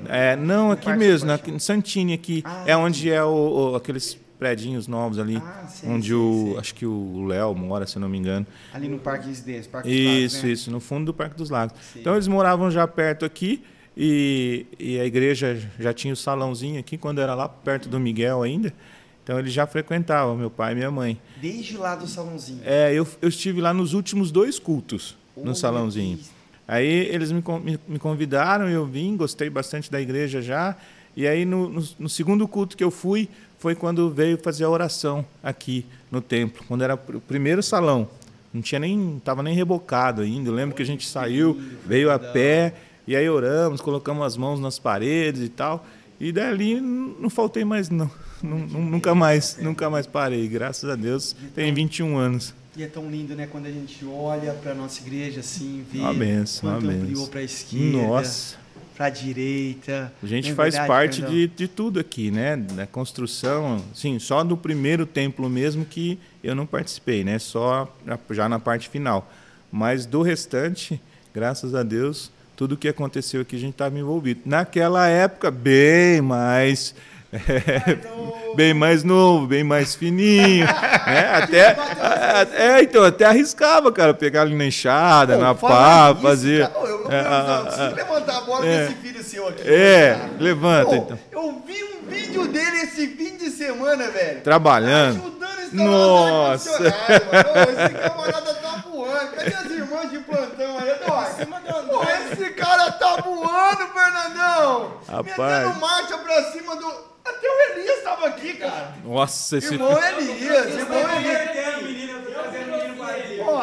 É, não, aqui mesmo, na, Santini aqui, ah, é onde é o, o, aqueles prédios novos ali, ah, onde o acho que o Léo mora, se não me engano. Ali no Parque Residência, Parque Isso, dos Lagos, né? isso, no fundo do Parque dos Lagos. Então eles moravam já perto aqui. E, e a igreja já tinha o salãozinho aqui, quando era lá perto do Miguel ainda. Então ele já frequentava, meu pai e minha mãe. Desde lá do salãozinho? É, eu, eu estive lá nos últimos dois cultos, oh, no salãozinho. Aí eles me, me convidaram, eu vim, gostei bastante da igreja já. E aí no, no, no, segundo culto que eu fui, foi quando veio fazer a oração aqui no templo, quando era o primeiro salão. Não tinha nem, estava nem rebocado ainda. Eu lembro que a gente saiu, veio a pé e aí oramos, colocamos as mãos nas paredes e tal. E dali não faltei mais, não. Nunca mais, nunca mais parei. Graças a Deus, tem 21 anos. E é tão lindo, né, quando a gente olha para nossa igreja assim, vê uma benção, quanto uma ampliou para a esquerda, Nossa. Para a direita. A gente é faz verdade, parte de, de tudo aqui, né, da construção, sim, só do primeiro templo mesmo que eu não participei, né, só já na parte final. Mas do restante, graças a Deus, tudo o que aconteceu aqui a gente estava envolvido. Naquela época, bem mais. É, bem mais novo, bem mais fininho. né? até, é, então, até arriscava, cara, pegar ali na enxada, Pô, na pá, fazer. Cara, eu, eu, é, não, eu levantar a bola é, desse filho seu aqui. É, cara. levanta Pô, então. Eu vi um vídeo dele esse fim de semana, velho. Trabalhando. Ajudando esse Nossa. Esse camarada tá voando. Cadê as irmãs de plantão aí? Pô, esse cara tá voando, Fernandão! Rapaz. Metendo marcha pra cima do. Até o Elias tava aqui, cara. Nossa, esse. Irmão Elias, irmão Elias.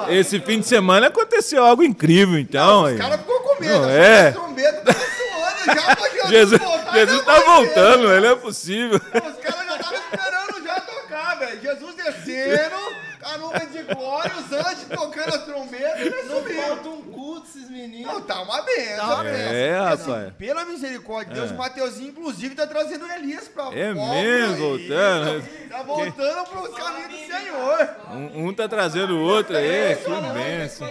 Esse fim de semana aconteceu algo incrível, então. Não, os caras ficou com medo. Não, é. Trombeta tá já Jesus, voltar. Jesus tá voltando, ele é possível. Os caras já estavam esperando já tocar, velho. Jesus descendo, a nuvem de glória, os anjos tocando as trombetas e Não subindo. falta um culto esses meninos. Não, tá uma benção. Tá uma né? benção. É, E assim, rapaz. pela misericórdia de Deus, É. o Mateuzinho, inclusive, tá trazendo o Elias pra É mesmo, voltando. Tá voltando pros caminhos do Senhor. Um, um tá trazendo o outro aí, que imenso.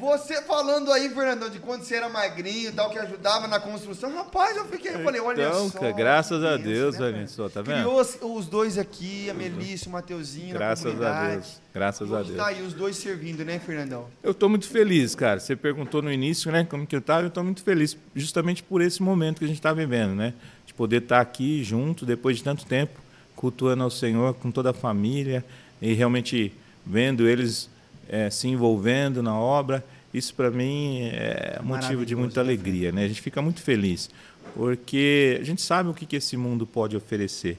Você falando aí, Fernandão, de quando você era magrinho e tal, que ajudava na construção, rapaz, eu fiquei, eu falei, olha Então, só. cara, graças a Deus, né, olha só, tá Criou vendo? os, os dois aqui, a Melissa, o Mateuzinho, Graças a. Deus, graças a Deus. Tá aí os dois servindo, né, Fernandão? Eu tô muito feliz, cara. Você perguntou no início, né, como que eu tava. Eu tô muito feliz, justamente por esse momento que a gente tá vivendo, né? De poder estar aqui junto, depois de tanto tempo, cultuando ao Senhor com toda a família e realmente vendo eles eh, se envolvendo na obra. Isso para mim é motivo de muita né, alegria, né? A gente fica muito feliz, porque a gente sabe o que, que esse mundo pode oferecer,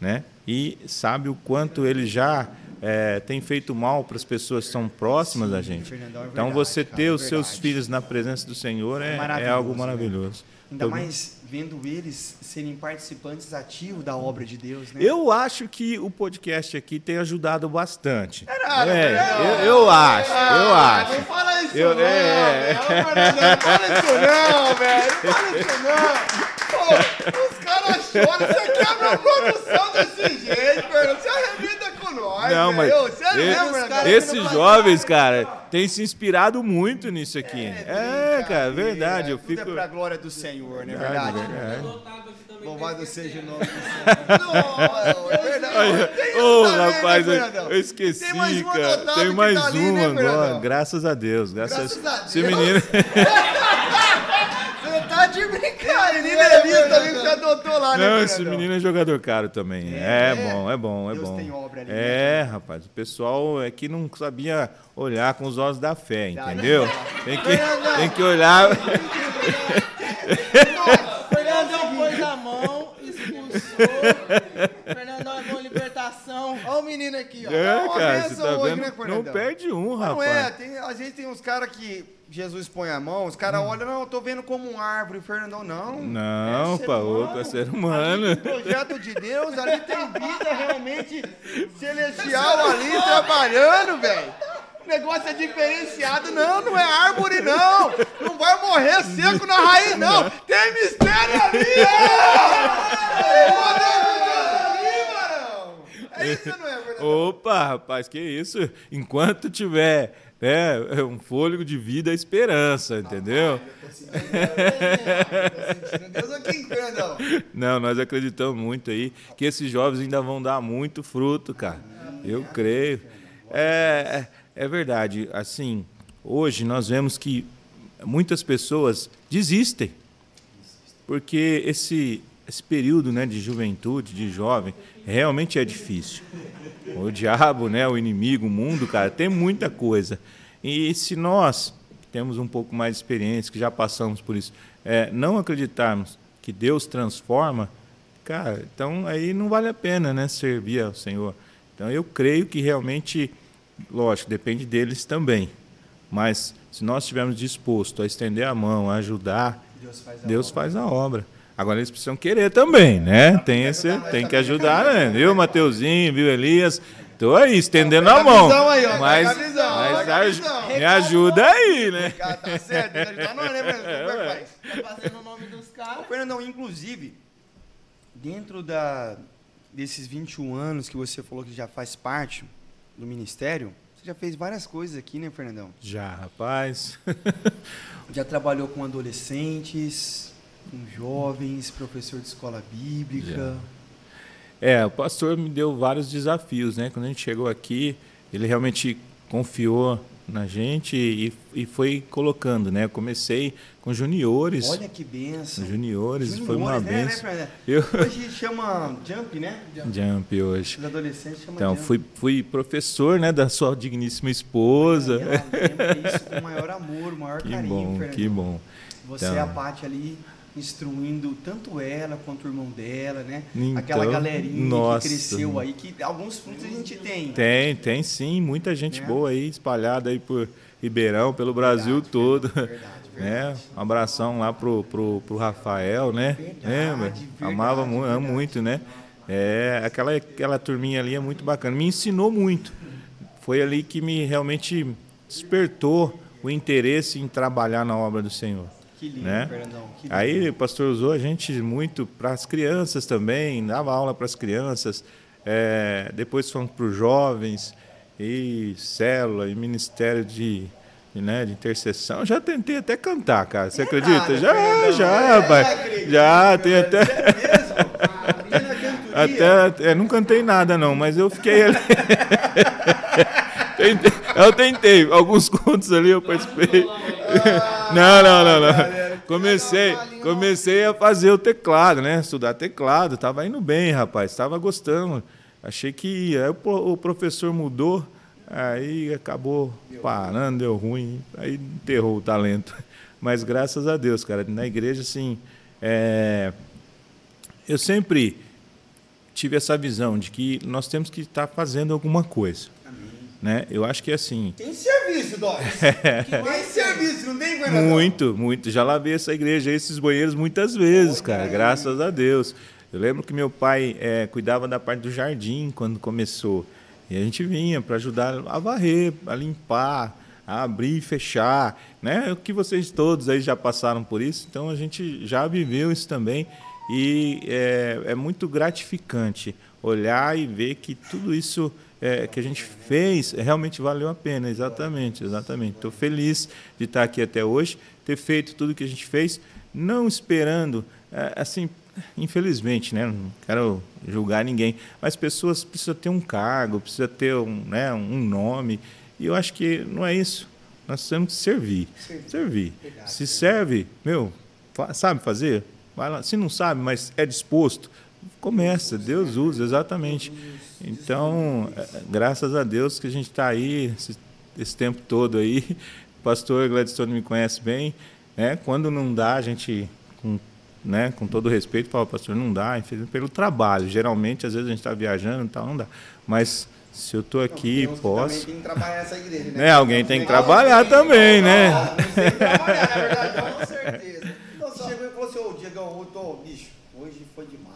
né? E sabe o quanto ele já eh, tem feito mal para as pessoas que são próximas da gente. Fernandão, é Então verdade, você cara, ter é os seus filhos na presença do Senhor é, é Maravilhoso, algo né? maravilhoso. Ainda Eu- mais vendo eles serem participantes ativos da obra de Deus, né? Eu acho que o podcast aqui tem ajudado bastante. Caralho, é, eu, eu acho, eu Ah, acho. Não fala isso Eu- não, é. velho. Fernandão, Não fala isso não, velho. Não fala isso não. Pô, os caras choram, você quebra a produção desse jeito, Fernando. Você arrebenta com nós, Não, mas e- mesmo, Fernandão? esses jovens, cara, têm se inspirado muito nisso aqui. É, brincadeira, cara, verdade. Eu Tudo fico. é pra glória do Senhor, não é Verdade, verdade? verdade. Louvado seja o nome do Senhor. Não, é verdade. Ô, né, rapaz, eu- Fernandão? eu esqueci, Tem mais uma cara. Tem mais tá ali, uma né, agora. Graças a Deus. Graças, Graças a Esse Deus. menino. Você tá de brincadeira. menina Elias também que você adotou lá, né, Não, Fernandão? esse menino é jogador caro também. É, bom, é bom, é Deus bom. tem obra ali, É, rapaz, o pessoal é que não sabia olhar com os olhos da fé, entendeu? Tem que, tem que olhar. Fernandão pôs a mão, expulsou. Fernandão Olha o menino aqui, ó. É, cara, benção tá hoje, vendo? né, Não perde um, Não é, rapaz. tem, a gente tem uns caras que Jesus põe a mão, os caras olham, não, eu tô vendo como um árvore, o Fernandão não. Não, É opa, é ser humano. Ali projeto de Deus, ali tem vida realmente celestial ali trabalhando, velho. O negócio é diferenciado, não, não é árvore, não. Não vai morrer seco na raiz, não. Tem mistério ali. Tem poder de Deus ali, mano. É isso, não é? Opa, rapaz, que isso? Enquanto tiver né, um fôlego de vida, a esperança, entendeu? Tô sentindo Deus aqui, Fernandão. Não, nós acreditamos muito aí que esses jovens ainda vão dar muito fruto, cara. Eu creio. É, é verdade. Assim, hoje nós vemos que muitas pessoas desistem. Porque esse, esse período né, de juventude, de jovem, realmente é difícil. O diabo, né, o inimigo, o mundo, cara, tem muita coisa. E se nós que temos um pouco mais de experiência, que já passamos por isso, é, não acreditarmos que Deus transforma, cara, então aí não vale a pena né, servir ao Senhor. Então eu creio que realmente, lógico, depende deles também. Mas se nós estivermos dispostos a estender a mão, a ajudar, Deus faz a Deus faz a obra. Agora eles precisam querer também, né? Tem, esse, tem que ajudar, né? Viu, Mateuzinho, viu, Elias? Tô aí, estendendo a Pega a mão. aí, ó, Mas, visão, mas a visão. me ajuda aí, né? Cara, tá certo, nós, né? Como é que faz? Tá fazendo o nome dos caras. Fernandão, inclusive, dentro da, desses 21 anos que você falou que já faz parte do ministério, você já fez várias coisas aqui, né, Fernandão? Já, rapaz. Já trabalhou com adolescentes, com jovens, professor de escola bíblica. É, o pastor me deu vários desafios, né? Quando a gente chegou aqui, ele realmente confiou na gente e, e foi colocando, né? Eu comecei com juniores. Olha que benção. Juniores, foi uma Juniores, né, né, benção. Fernandão? Eu- Hoje chama Jump, né? Jump hoje. Os adolescentes chamam Então, Jump. fui, fui professor, né, da sua digníssima esposa. Ela lembra isso com o maior amor, o maior Que carinho, bom, Fernandão. que bom. Você Então. é a parte ali instruindo tanto ela quanto o irmão dela, né? Então, Aquela galerinha nossa. que cresceu aí, que alguns frutos a gente tem. Tem, tem sim, muita gente Né? boa aí espalhada aí por Ribeirão, pelo Brasil Verdade, todo. verdade, Né? verdade. Um abração lá pro, pro, pro Rafael, né? Verdade, verdade, Amava muito, amo muito, né? É, aquela, aquela turminha ali é muito bacana. Me ensinou muito. Foi ali que me realmente despertou o interesse em trabalhar na obra do Senhor. Que lindo, né? Fernandão. que lindo. Aí o pastor usou a gente muito para as crianças também, dava aula para as crianças, é, depois fomos para os jovens, e célula, e ministério de, né, de intercessão. Já tentei até cantar, cara. Você acredita? nada, já, Fernandão. já, É, rapaz. acredito, Já, tem até. É? Até, é, não cantei nada não, mas eu fiquei ali. Tentei- eu tentei, alguns contos ali eu participei. Não, não, não, não. Comecei, comecei a fazer o teclado, né? Estudar teclado, tava indo bem, rapaz, tava gostando. Achei que ia. Aí o pro- o professor mudou, aí acabou parando, deu ruim, aí enterrou o talento. Mas graças a Deus, cara, na igreja assim, é, eu sempre tive essa visão de que nós temos que estar fazendo alguma coisa. Né? Eu acho que é assim, Tem serviço, Doris. Tem serviço, não tem, muito, muito. Já lavei essa igreja, esses banheiros muitas vezes, cara, graças a Deus. Eu lembro que meu pai eh, cuidava da parte do jardim quando começou. E a gente vinha para ajudar a varrer, a limpar, a abrir e fechar. Né? O que vocês todos aí já passaram por isso, então a gente já viveu isso também. E é, é muito gratificante olhar e ver que tudo isso é, que a gente fez realmente valeu a pena, exatamente, exatamente. Estou feliz de estar aqui até hoje, ter feito tudo que a gente fez, não esperando, é, assim, infelizmente, né, não quero julgar ninguém, mas pessoas precisam ter um cargo, precisa ter um, né, um nome, e eu acho que não é isso. Nós temos que servir, servir. Se serve, meu, sabe fazer? Vai lá. Se não sabe, mas é disposto, começa. Deus usa, exatamente. Então, graças a Deus que a gente está aí esse, esse tempo todo aí. O pastor Gladstone me conhece bem. Né? Quando não dá, a gente, com, né, com todo respeito, fala, pastor, não dá, infelizmente, pelo trabalho. Geralmente, às vezes a gente está viajando e tal, não dá. Mas se eu estou aqui, que posso. Tem que trabalhar nessa igreja, né? Né, alguém tem que trabalhar também, né? Tem que trabalhar, na verdade, com certeza. Então você chegou e falou assim, ô Diegão, eu tô, bicho, hoje foi demais.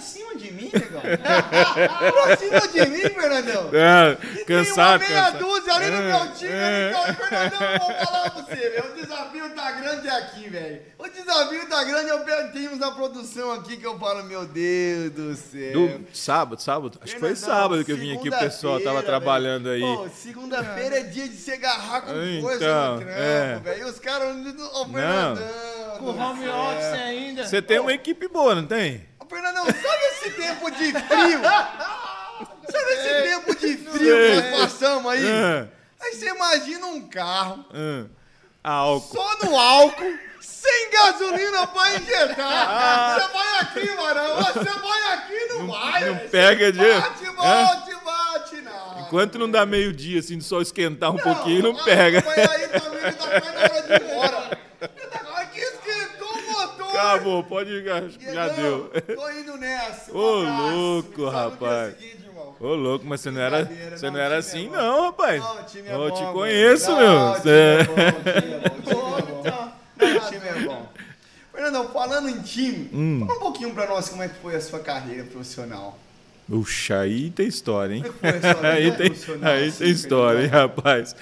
Eu falei, "Nossa, Pra cima de mim, negão? pra cima de mim, Fernandão? É, E cansado, tem uma meia cansado. dúzia ali no É, meu time, é. então, Fernandão, eu vou falar pra você, velho. O desafio tá grande aqui, velho. O desafio tá grande, eu temos na produção aqui que eu falo, meu Deus do céu. Do sábado, sábado? Acho que foi sábado que eu vim aqui, o pessoal tava trabalhando aí. Pô, segunda-feira é dia de se agarrar com Então, força no trampo, é. velho. E os caras, ô Fernandão. Com home office ainda. Você tem uma equipe boa, não tem? Fernandão, sabe esse tempo de frio? Sabe esse tempo de frio que nós passamos aí? Ah, Aí você imagina um carro ah. Álcool. só no álcool, sem gasolina pra injetar. Você vai aqui, Marão. Você vai aqui, não, vai. não pega de- Bate, É? bate, bate, não. Enquanto não dá meio-dia, assim, de sol esquentar um pouquinho, não pega. Mas aí também tá na hora de ir embora. Acabou, pode já, já Não, deu. Tô indo nessa. Um Ô, abraço. louco, dia rapaz. seguinte. Ô, louco, mas você não era, você não, não era é assim, bom. não, rapaz. Não, o time é Eu bom, te conheço, Não, meu. o time Você- é bom, o time é bom, o time é bom. Não, o time é bom. Fernandão, falando em time, Hum. fala um pouquinho pra nós como é que foi a sua carreira profissional. Puxa, aí tem história, hein? Como é que foi a sua aí tem, profissional, aí assim, tem história, hein, rapaz.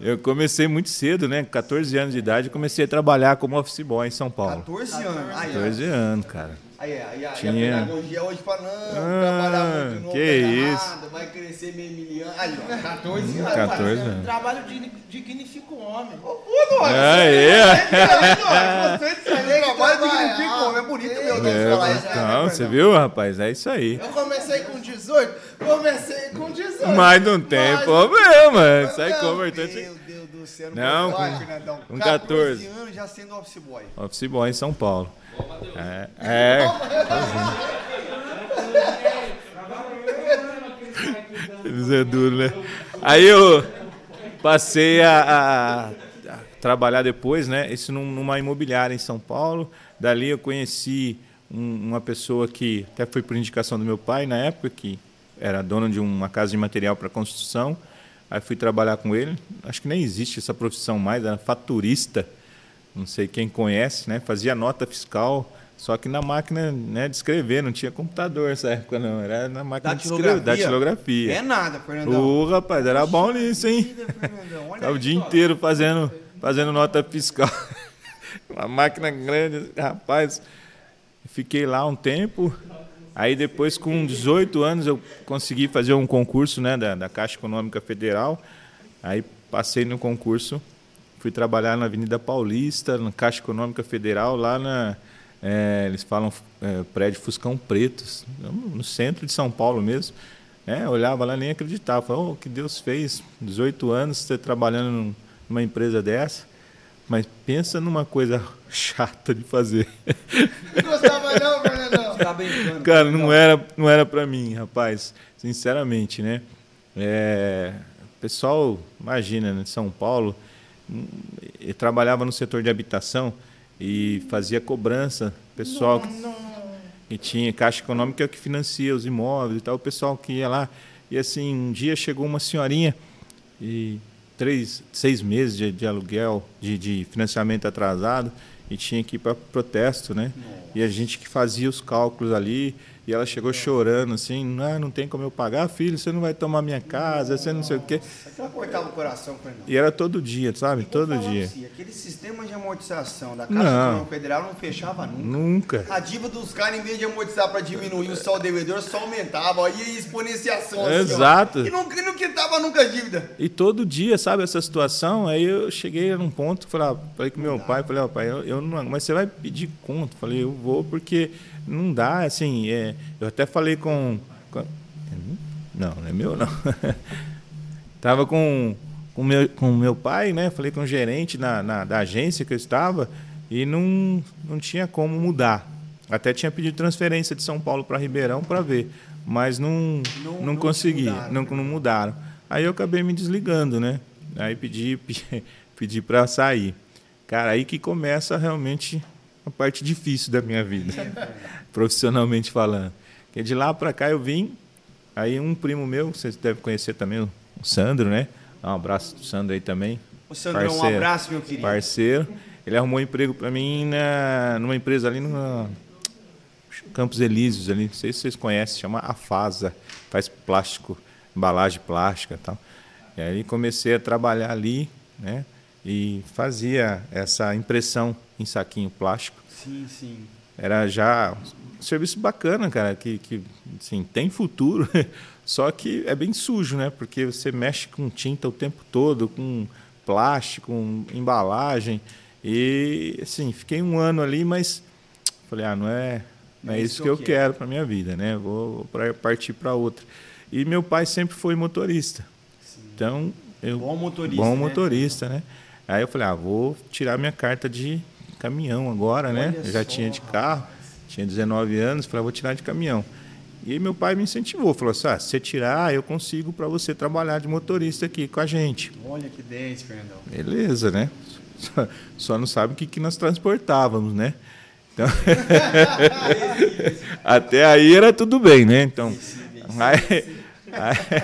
Eu comecei muito cedo, né? Com 14 anos de idade, comecei a trabalhar como office boy em São Paulo. 14 anos. Aí, ó. 14 anos, cara. Aí, é, aí, a- aí Tinha. a pedagogia hoje fala, não, Ah, trabalhar muito novo que é isso. errado, vai crescer meio milhão. Aí, ó, 14 anos. 14 anos. Trabalho de, dignifica o homem. Ô. Aí, Dória, Gostei disso aí, trabalho dignifica o homem. É bonito meu Deus É, falar isso. né, então, você viu, rapaz? É isso aí. Eu comecei com 18, comecei com 18. Mas não tem Mas- problema. Sai Meu convertente. Deus do céu. Não, com- Olha, Fernandão, com 14. anos já sendo office boy. Office boy em São Paulo. É. é. Eles é duro, né? Aí eu passei a, a- a trabalhar depois, né? Isso num- numa imobiliária em São Paulo. Dali eu conheci um- uma pessoa que até foi por indicação do meu pai na época, que era dono de uma casa de material para construção. Aí fui trabalhar com ele. Acho que nem existe essa profissão mais, era faturista. Não sei quem conhece, né? Fazia nota fiscal Só que na máquina né, de escrever, não tinha computador nessa época, não. Era na máquina de escrever, da Datilografia? É nada, Fernandão. Ô, rapaz, era bom nisso, hein? Vida, Ficava o dia inteiro fazendo, fazendo nota fiscal. Uma máquina grande, rapaz. Fiquei lá um tempo. Aí depois, com 18 anos, eu consegui fazer um concurso né, da, da Caixa Econômica Federal. Aí passei no concurso, fui trabalhar na Avenida Paulista, na Caixa Econômica Federal, lá na. é, eles falam é, prédio Fuscão Pretos, no centro de São Paulo mesmo. É, olhava lá nem acreditava. Falava, oh, o que Deus fez, 18 anos, você trabalhando num- numa empresa dessa. Mas pensa numa coisa chata de fazer. Não gostava não, Fernandão. Tá brincando. Cara, não era, não era para mim, rapaz. Sinceramente, né? É, pessoal, imagina, né, São Paulo, trabalhava no setor de habitação e fazia cobrança. Pessoal que tinha caixa econômica é que financia os imóveis e tal, o pessoal que ia lá. E assim, um dia chegou uma senhorinha e três, seis meses de, de aluguel, de, de financiamento atrasado, e tinha que ir para protesto, né? E a gente que fazia os cálculos ali, e ela chegou chorando assim, ah, não tem como eu pagar, filho, você não vai tomar minha casa, você não sei o quê. Aquela cortava o coração, Fernandão. E era todo dia, sabe? Todo dia. você, aquele sistema de amortização da Caixa Não. Econômica Federal não fechava nunca. Nunca. A dívida dos caras, em vez de amortizar para diminuir o saldo devedor, só aumentava. Ó, ia exponenciação assim, ó. Exato. E não, não quitava nunca a dívida. E todo dia, sabe, essa situação, aí eu cheguei num ponto, falei, ah, falei com meu pai, falei, ó, pai, eu, eu não, mas você vai pedir conta? Falei, eu vou porque não dá, assim, é, eu até falei com, com- não, não é meu não. Tava com com meu com meu pai, né? Falei com o gerente na, na- da agência que eu estava e não não tinha como mudar. Até tinha pedido transferência de São Paulo para Ribeirão para ver, mas não Não- não, não consegui, mudaram, não, não mudaram. Aí eu acabei me desligando, né? Aí pedi pedi para sair. Cara, aí que começa realmente a parte difícil da minha vida, profissionalmente falando. Porque de lá para cá eu vim, aí um primo meu, vocês devem conhecer também, o Sandro, né? Um abraço pro Sandro aí também. Ô, Sandrão, um Parceiro. abraço, meu querido. Parceiro. Ele arrumou um emprego para mim na, numa empresa ali no Campos Elíseos, ali, não sei se vocês conhecem, chama Afasa, faz plástico, embalagem plástica e tal. E aí comecei a trabalhar ali, né? E fazia essa impressão em saquinho plástico. Sim, sim. Era já um serviço bacana, cara, que, que assim, tem futuro, só que é bem sujo, né? Porque você mexe com tinta o tempo todo, com plástico, com embalagem. E, assim, fiquei um ano ali, mas falei, ah, não é, não é isso que eu quero para minha vida, né? Vou pra- partir para outra. E meu pai sempre foi motorista. Então, eu Bom motorista, Bom né? motorista, né? Aí eu falei, ah, vou tirar minha carta de caminhão agora, né? Olha Eu já só, tinha de carro, tinha 19 anos, falei, ah, vou tirar de caminhão. E aí meu pai me incentivou, falou assim, ah, se você tirar, eu consigo para você trabalhar de motorista aqui com a gente. Olha que 10, Fernandão. Beleza, né? Só, só não sabe o que, que nós transportávamos, né? Então, até aí era tudo bem, né? Então, aí, aí,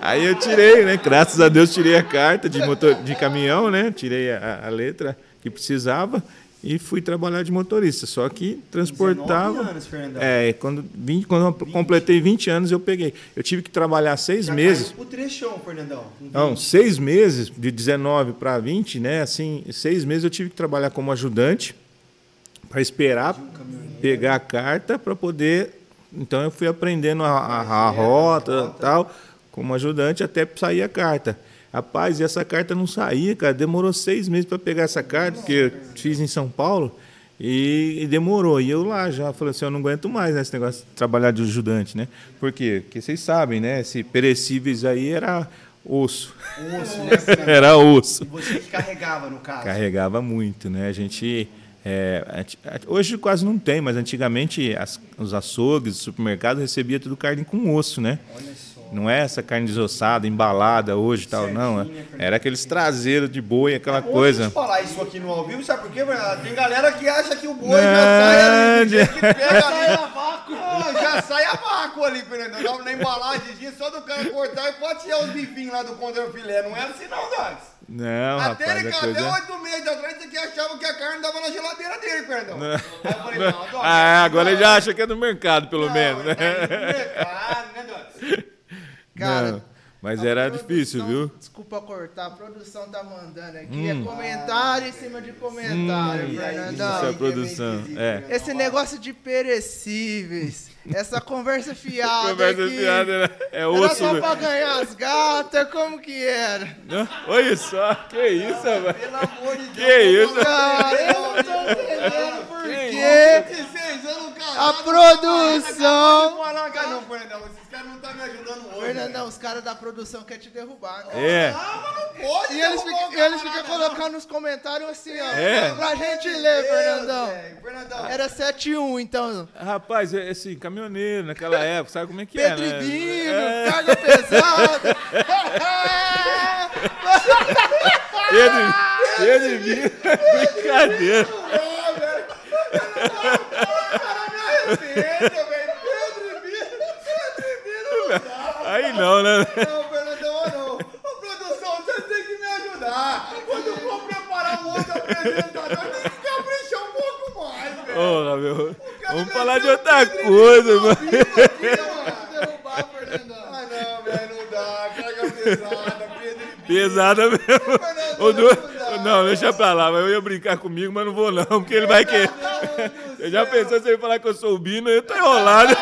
aí eu tirei, né? Graças a Deus tirei a carta de, motor, de caminhão, né? Tirei a, a letra que precisava e fui trabalhar de motorista. Só que transportava. 19 anos, Fernandão. É, quando, 20, quando eu completei 20 anos, eu peguei. Eu tive que trabalhar seis Já meses. caiu pro trechão, Fernandão. Não, seis meses, de 19 para 20, né? Assim, seis meses eu tive que trabalhar como ajudante para esperar pegar a carta para poder. Então eu fui aprendendo a, a- a rota e tal, como ajudante, até sair a carta. Rapaz, e essa carta não saía, cara. Demorou seis meses para pegar essa carta, porque eu fiz em São Paulo. E, e demorou. E eu lá já falei assim, eu não aguento mais né, esse negócio de trabalhar de ajudante, né? Por quê? Porque vocês sabem, né? Esse perecíveis aí era osso. Osso, né? Era osso. E você que carregava, no caso. Carregava muito, né? A gente. é, hoje quase não tem, mas antigamente as- os açougues, os supermercados recebia tudo carne com osso, né? Olha. Não é essa carne desossada, embalada hoje e tal, não. Fernando? Era aqueles traseiros de boi, aquela Hoje, coisa. Eu falar isso aqui no ao vivo, sabe por quê, Fernando? Tem galera que acha que o boi Não, já sai ali, de- que pega Sai a vácuo. Não, já sai a vácuo ali, Fernandão. Na, embalagem, só do cara cortar e pode tirar os bifinhos lá do contra filé. Não era assim não, Dantes. Não, Até rapaz, ele, até coisa... oito meses atrás, você que achava que a carne tava na geladeira dele, Fernandão. Aí eu falei, não. Ah, agora ele já acha que é do mercado, pelo menos, né? Tá indo pro mercado, né, Dantes? Cara, Não, mas a era difícil, viu? Desculpa cortar, a produção tá mandando aqui. Hum. É comentário em cima de comentário, Hum, Fernandão. Isso é produção. É. Esse negócio de perecíveis, essa conversa fiada Conversa aqui, fiada, né? É Era osso. só né? pra ganhar as gatas, como que era? Olha só, que isso, rapaz. Pelo amor de Deus. Que isso? Cara, eu não tô entendendo por quê. 26 anos casado. A produção- Não Fernandão. Esses caras não estão me ajudando hoje. Fernandão, os caras da produção querem te derrubar, né? É. Ah, mas não pode. E eles ficam, ficam colocando nos comentários assim, ó. É. Pra gente ler, Fernandão. velho. Fernandão. Era 7-1, então. Rapaz, é assim, caminhoneiro naquela época, sabe como é que é, Pedro né? e Bino, É, carga pesada. Pedro, Pedro Bino, brincadeira. Cara, me arrependo, velho. Pedro dá. Aí não, né? Não, Fernandão, não. Ô, produção, você tem que me ajudar. Quando for preparar um outro apresentador, tem que caprichar um pouco mais, velho. Ô, meu, vamos falar de outra coisa, mano. Ah, não, velho, não dá. Carga pesada, Pedro e. Pesada mesmo. Du- não deixa pra lá, mas eu ia brincar comigo, mas não vou não, porque ele vai querer. Eu já pensou se ele falar que eu sou o Bino, eu tô enrolado.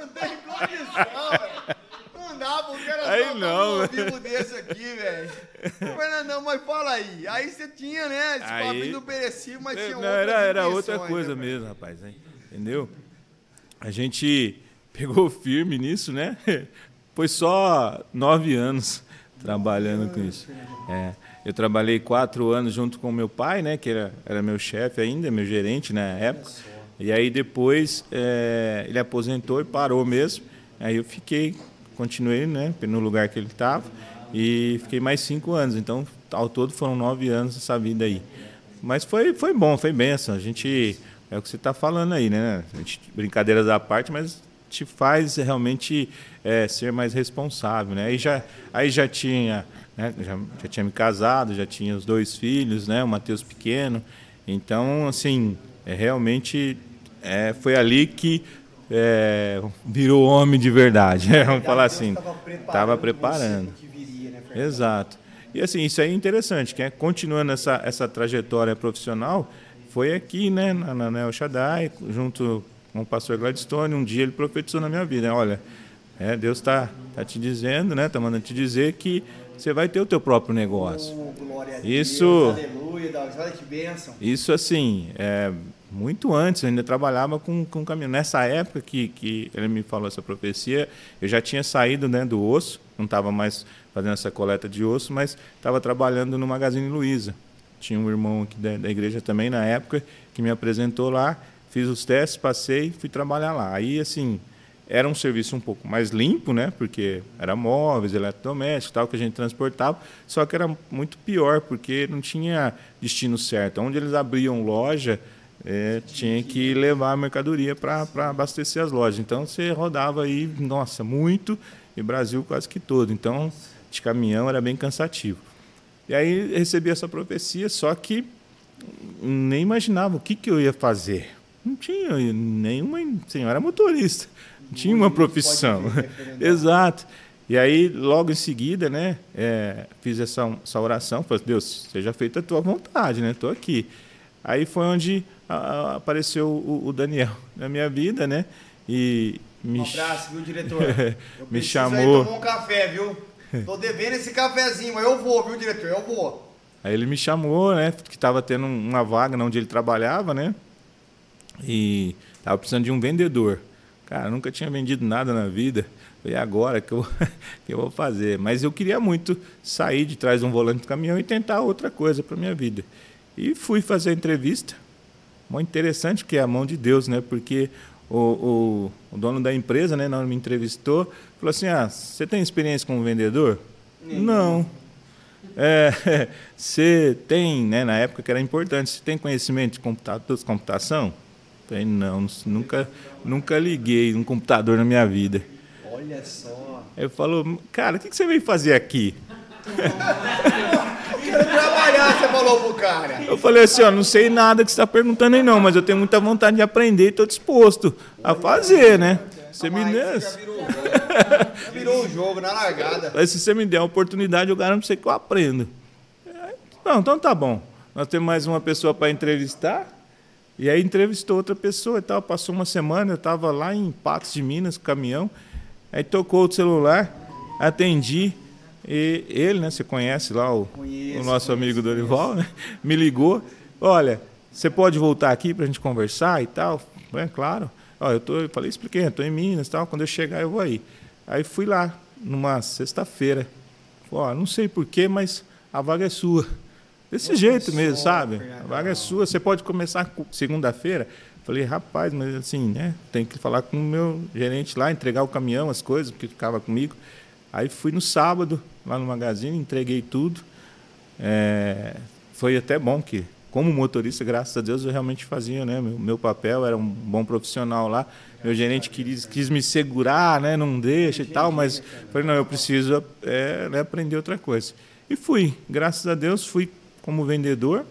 Não tem condição, velho. Não dá, porque Aí não, um vivo desse aqui, velho. Fernandão, mas fala aí. Aí você tinha, né, esse Aí- papinho do mas tinha Não, era, era outra né, coisa mesmo, rapaz. hein? Entendeu? A gente pegou firme nisso, né? Foi só nove anos trabalhando com isso. É, eu trabalhei quatro anos junto com meu pai, né? Que era, era meu chefe ainda, meu gerente na época. E aí depois é, ele aposentou e parou mesmo. Aí eu fiquei, continuei, né? No lugar que ele estava. E fiquei mais cinco anos. Então, ao todo foram nove anos essa vida aí. Mas foi, foi bom, foi benção. A gente. É o que você está falando aí, né? Gente, brincadeiras à parte, mas te faz realmente é, ser mais responsável, né? Aí já, aí já tinha. Né? Já, já tinha me casado, já tinha os dois filhos, né? O Matheus pequeno. Então, assim, é, realmente é, foi ali que é, virou homem de verdade. né? Vamos falar assim. Estava preparando. viria, né? Exato. E assim, isso aí é interessante, que é, continuando essa, essa trajetória profissional, foi aqui, né, na, na, na El Shaddai, junto com o pastor Gladstone, um dia ele profetizou na minha vida, olha, é, Deus está tá te dizendo, né, está mandando te dizer que você vai ter o teu próprio negócio. Oh, glória a Isso- Deus, aleluia, Deus, olha que bênção. Isso assim, é, muito antes, eu ainda trabalhava com, com caminhão. Nessa época que, que ele me falou essa profecia, eu já tinha saído né, do osso, não estava mais fazendo essa coleta de osso, mas estava trabalhando no Magazine Luiza. Tinha um irmão aqui da, da igreja também na época que me apresentou lá, fiz os testes, passei, fui trabalhar lá. Aí assim, era um serviço um pouco mais limpo, né? Porque era móveis, eletrodomésticos, tal que a gente transportava, só que era muito pior porque não tinha destino certo. Onde eles abriam loja, é, tinha que levar a mercadoria para abastecer as lojas. Então você rodava aí, nossa, muito e Brasil quase que todo. Então de caminhão era bem cansativo. E aí recebi essa profecia, só que nem imaginava o que, que eu ia fazer. Não tinha nenhuma. Assim, eu era motorista. Não tinha uma profissão. Fernandão? Exato. E aí, logo em seguida, né, é, fiz essa, essa oração. Falei, Deus, seja feita a tua vontade, né? Estou aqui. Aí foi onde a- apareceu o, o Daniel na minha vida, né? E me, Um abraço, viu, diretor? Me chamou. tomar um café, viu? Tô devendo esse cafezinho, mas eu vou, viu, diretor? Eu vou. Aí ele me chamou, né? Que estava tendo uma vaga onde ele trabalhava, né? E estava precisando de um vendedor. Cara, nunca tinha vendido nada na vida. "É agora que eu, que eu vou fazer. Mas eu queria muito sair de trás de um volante de caminhão e tentar outra coisa para minha vida. E fui fazer a entrevista. Muito interessante, que é a mão de Deus, né? Porque o, o, o dono da empresa, né, na hora que me entrevistou, falou assim: Ah, você tem experiência como vendedor? Não. É, você tem, né, na época que era importante, você tem conhecimento de computa- computação? Falei, não, nunca, nunca liguei um computador na minha vida. Olha só. Aí eu falo, cara, o que você veio fazer aqui? Quero trabalhar, você falou pro cara. Eu falei assim, ó, não sei nada que você está perguntando aí não, mas eu tenho muita vontade de aprender e estou disposto a fazer, né? Você me der, Já virou o jogo. Já virou o jogo na largada. Mas se você me der a oportunidade, eu garanto você que eu aprendo. Não, então tá bom. Nós temos mais uma pessoa para entrevistar. E aí entrevistou outra pessoa e tal. Passou uma semana, eu estava lá em Patos de Minas, com o caminhão. Aí tocou o celular, atendi. E ele, né? Você conhece lá o, Conheço, o nosso conheço, amigo Dorival, né? Me ligou. Olha, você pode voltar aqui para a gente conversar e tal? É claro. Ó, eu, tô, eu falei, expliquei, eu estou em Minas e tal. Quando eu chegar, eu vou aí. Aí fui lá, numa sexta-feira. Ó, não sei porquê, mas a vaga é sua. Desse jeito mesmo, sabe? A vaga é sua. Você pode começar segunda-feira. Falei, rapaz, mas assim, né? Tem que falar com o meu gerente lá, entregar o caminhão, as coisas, porque ficava comigo. Aí fui no sábado, lá no magazine, entreguei tudo. É, foi até bom que, como motorista, graças a Deus, eu realmente fazia, né? Meu, meu papel era um bom profissional lá. Meu gerente quis, quis me segurar, né? Não deixa e tal, mas falei, não, eu preciso é, né, aprender outra coisa. E fui, graças a Deus, fui como vendedor.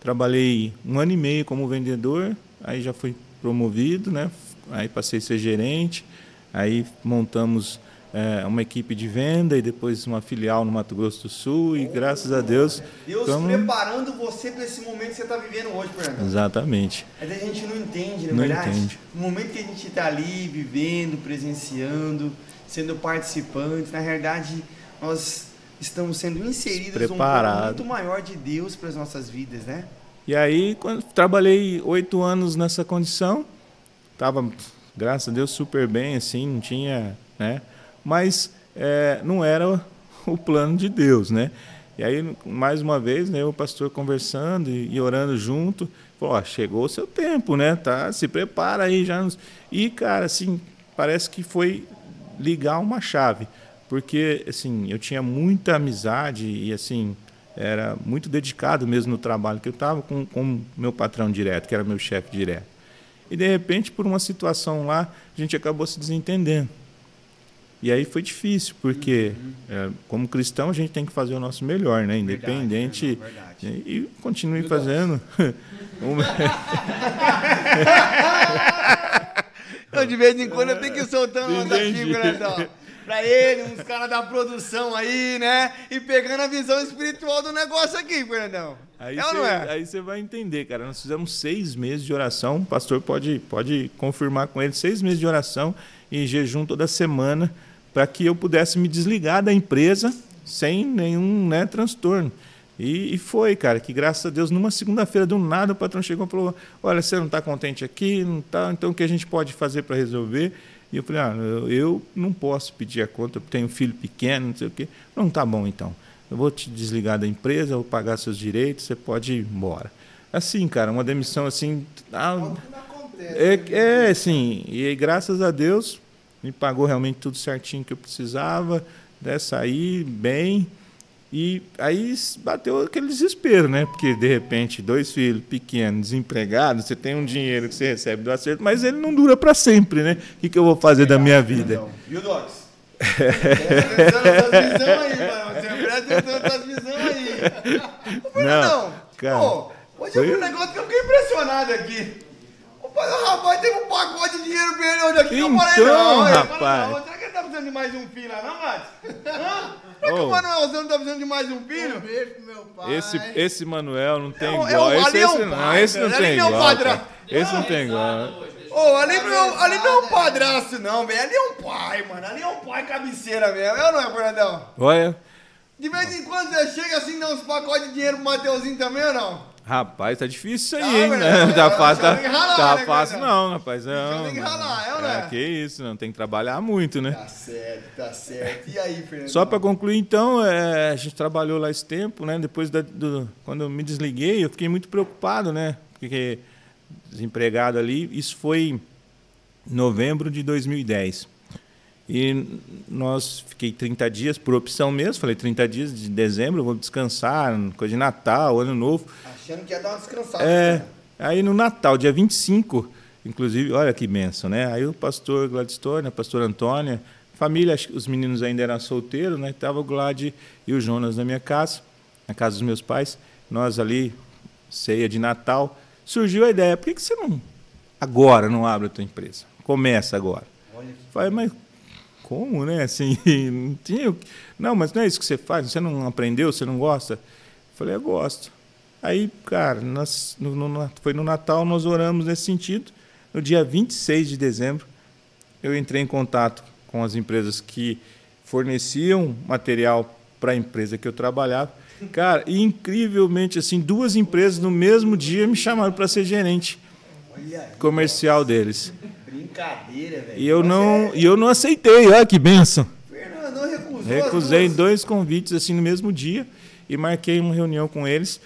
Trabalhei um ano e meio como vendedor, aí já fui promovido, né? Aí passei a ser gerente, aí montamos é, uma equipe de venda e depois uma filial no Mato Grosso do Sul e graças a Deus. Deus preparando você para esse momento que você está vivendo hoje, Fernando. Exatamente. Mas a gente não entende, na Não verdade. entende. No momento que a gente está ali, vivendo, presenciando, sendo participante, na realidade, nós estamos sendo inseridos num plano muito maior de Deus para as nossas vidas, né? E aí, quando trabalhei oito anos nessa condição, estava, graças a Deus, super bem, assim, não tinha, né? Mas é, não era o plano de Deus, né? E aí, mais uma vez, né, o pastor conversando e, e orando junto, falou, ó, chegou o seu tempo, né? Tá, se prepara aí já. nos-" E, cara, assim, parece que foi ligar uma chave, porque, assim, eu tinha muita amizade e, assim, era muito dedicado mesmo no trabalho que eu estava com com meu patrão direto, que era meu chefe direto. E de repente, por uma situação lá, a gente acabou se desentendendo. E aí foi difícil, porque é, como cristão a gente tem que fazer o nosso melhor, né? Independente. Verdade, verdade. E, e continue fazendo. O- Eu, de vez em quando eu tenho que ir soltando umas aqui. Fernandão. Pra ele, uns caras da produção aí, né? E pegando a visão espiritual do negócio aqui, Fernandão. Aí é você- é? Aí você vai entender, cara. Nós fizemos seis meses de oração. O pastor pode, pode confirmar com ele. Seis meses de oração e jejum toda semana para que eu pudesse me desligar da empresa sem nenhum né, transtorno. E, e foi, cara, que graças a Deus, numa segunda-feira, do nada, o patrão chegou e falou: Olha, você não está contente aqui, não tá, então o que a gente pode fazer para resolver? E eu falei: Ah, eu, não posso pedir a conta, eu tenho um filho pequeno, não sei o quê. Não, tá bom então. Eu vou te desligar da empresa, vou pagar seus direitos, você pode ir embora. Assim, cara, uma demissão assim. ah, é, é assim, e graças a Deus me pagou realmente tudo certinho que eu precisava, né, saí bem. E aí bateu aquele desespero, né? Porque de repente, dois filhos pequenos, desempregados, você tem um dinheiro que você recebe do acerto, mas ele não dura para sempre, né? O que, que eu vou fazer da minha vida? Fernandão. Viu, Docs? Presta atenção nessas visões aí, mano. Você presta atenção nessas visões aí. Ô, Fernandão, cara, pô, hoje eu vi um negócio que eu fiquei impressionado aqui. O pai do rapaz teve um pacote de dinheiro pra ele hoje aqui. eu falei, Então, não, rapaz. será que ele tá precisando de mais um filho lá, não, Matos? Hã? Será que o Manuelzão tá precisando de mais um filho? Um beijo pro meu pai. Esse, esse Manuel não tem É o- é igual. o- esse, ali é um esse não, pai, esse não tem Ali é um igual. padrasto. cara. Esse não tem igual. Ô, ali não, é, ali não é um padrasto, não, velho. Ali é um pai, mano. Ali é um pai cabeceira mesmo. É ou não é, Fernandão? Olha, De vez em quando você chega assim, dá uns pacotes de dinheiro pro Mateuzinho também ou não? Rapaz, tá difícil isso aí, hein? né? Tá fácil, tá, ralar, tá né, fácil não, rapaz. Não, tem que ralar, é não é? Que isso, não tem que trabalhar muito, né? Tá certo, tá certo. E aí, Fernandão? Só para concluir, então, é, a gente trabalhou lá esse tempo, né? Depois da, do, quando eu me desliguei, eu fiquei muito preocupado, né? Porque desempregado ali, isso foi em novembro de 2010. E nós fiquei 30 dias por opção mesmo, falei 30 dias de dezembro, eu vou descansar, coisa de Natal, Ano Novo. Achando que ia dar uma descansada. É, né? Aí no Natal, dia 25, inclusive, olha que benção, né? Aí o pastor Gladstone, a pastora Antônia, família, os meninos ainda eram solteiros, né? Tava o Glad e o Jonas na minha casa, na casa dos meus pais. Nós ali, ceia de Natal, surgiu a ideia, por que, que você não agora não abre a tua empresa? Começa agora. Falei, mas como, né? Assim, não tinha. Não, mas não é isso que você faz. Você não aprendeu, você não gosta? Falei, eu gosto. Aí, cara, nós, no, no, foi no Natal, nós oramos nesse sentido. No dia 26 de dezembro, eu entrei em contato com as empresas que forneciam material para a empresa que eu trabalhava. Cara, e incrivelmente, assim, duas empresas no mesmo dia me chamaram para ser gerente comercial deles. Brincadeira, velho. E eu não, e eu não aceitei, olha que benção. Fernando recusou. Recusei dois convites assim no mesmo dia e marquei uma reunião com eles.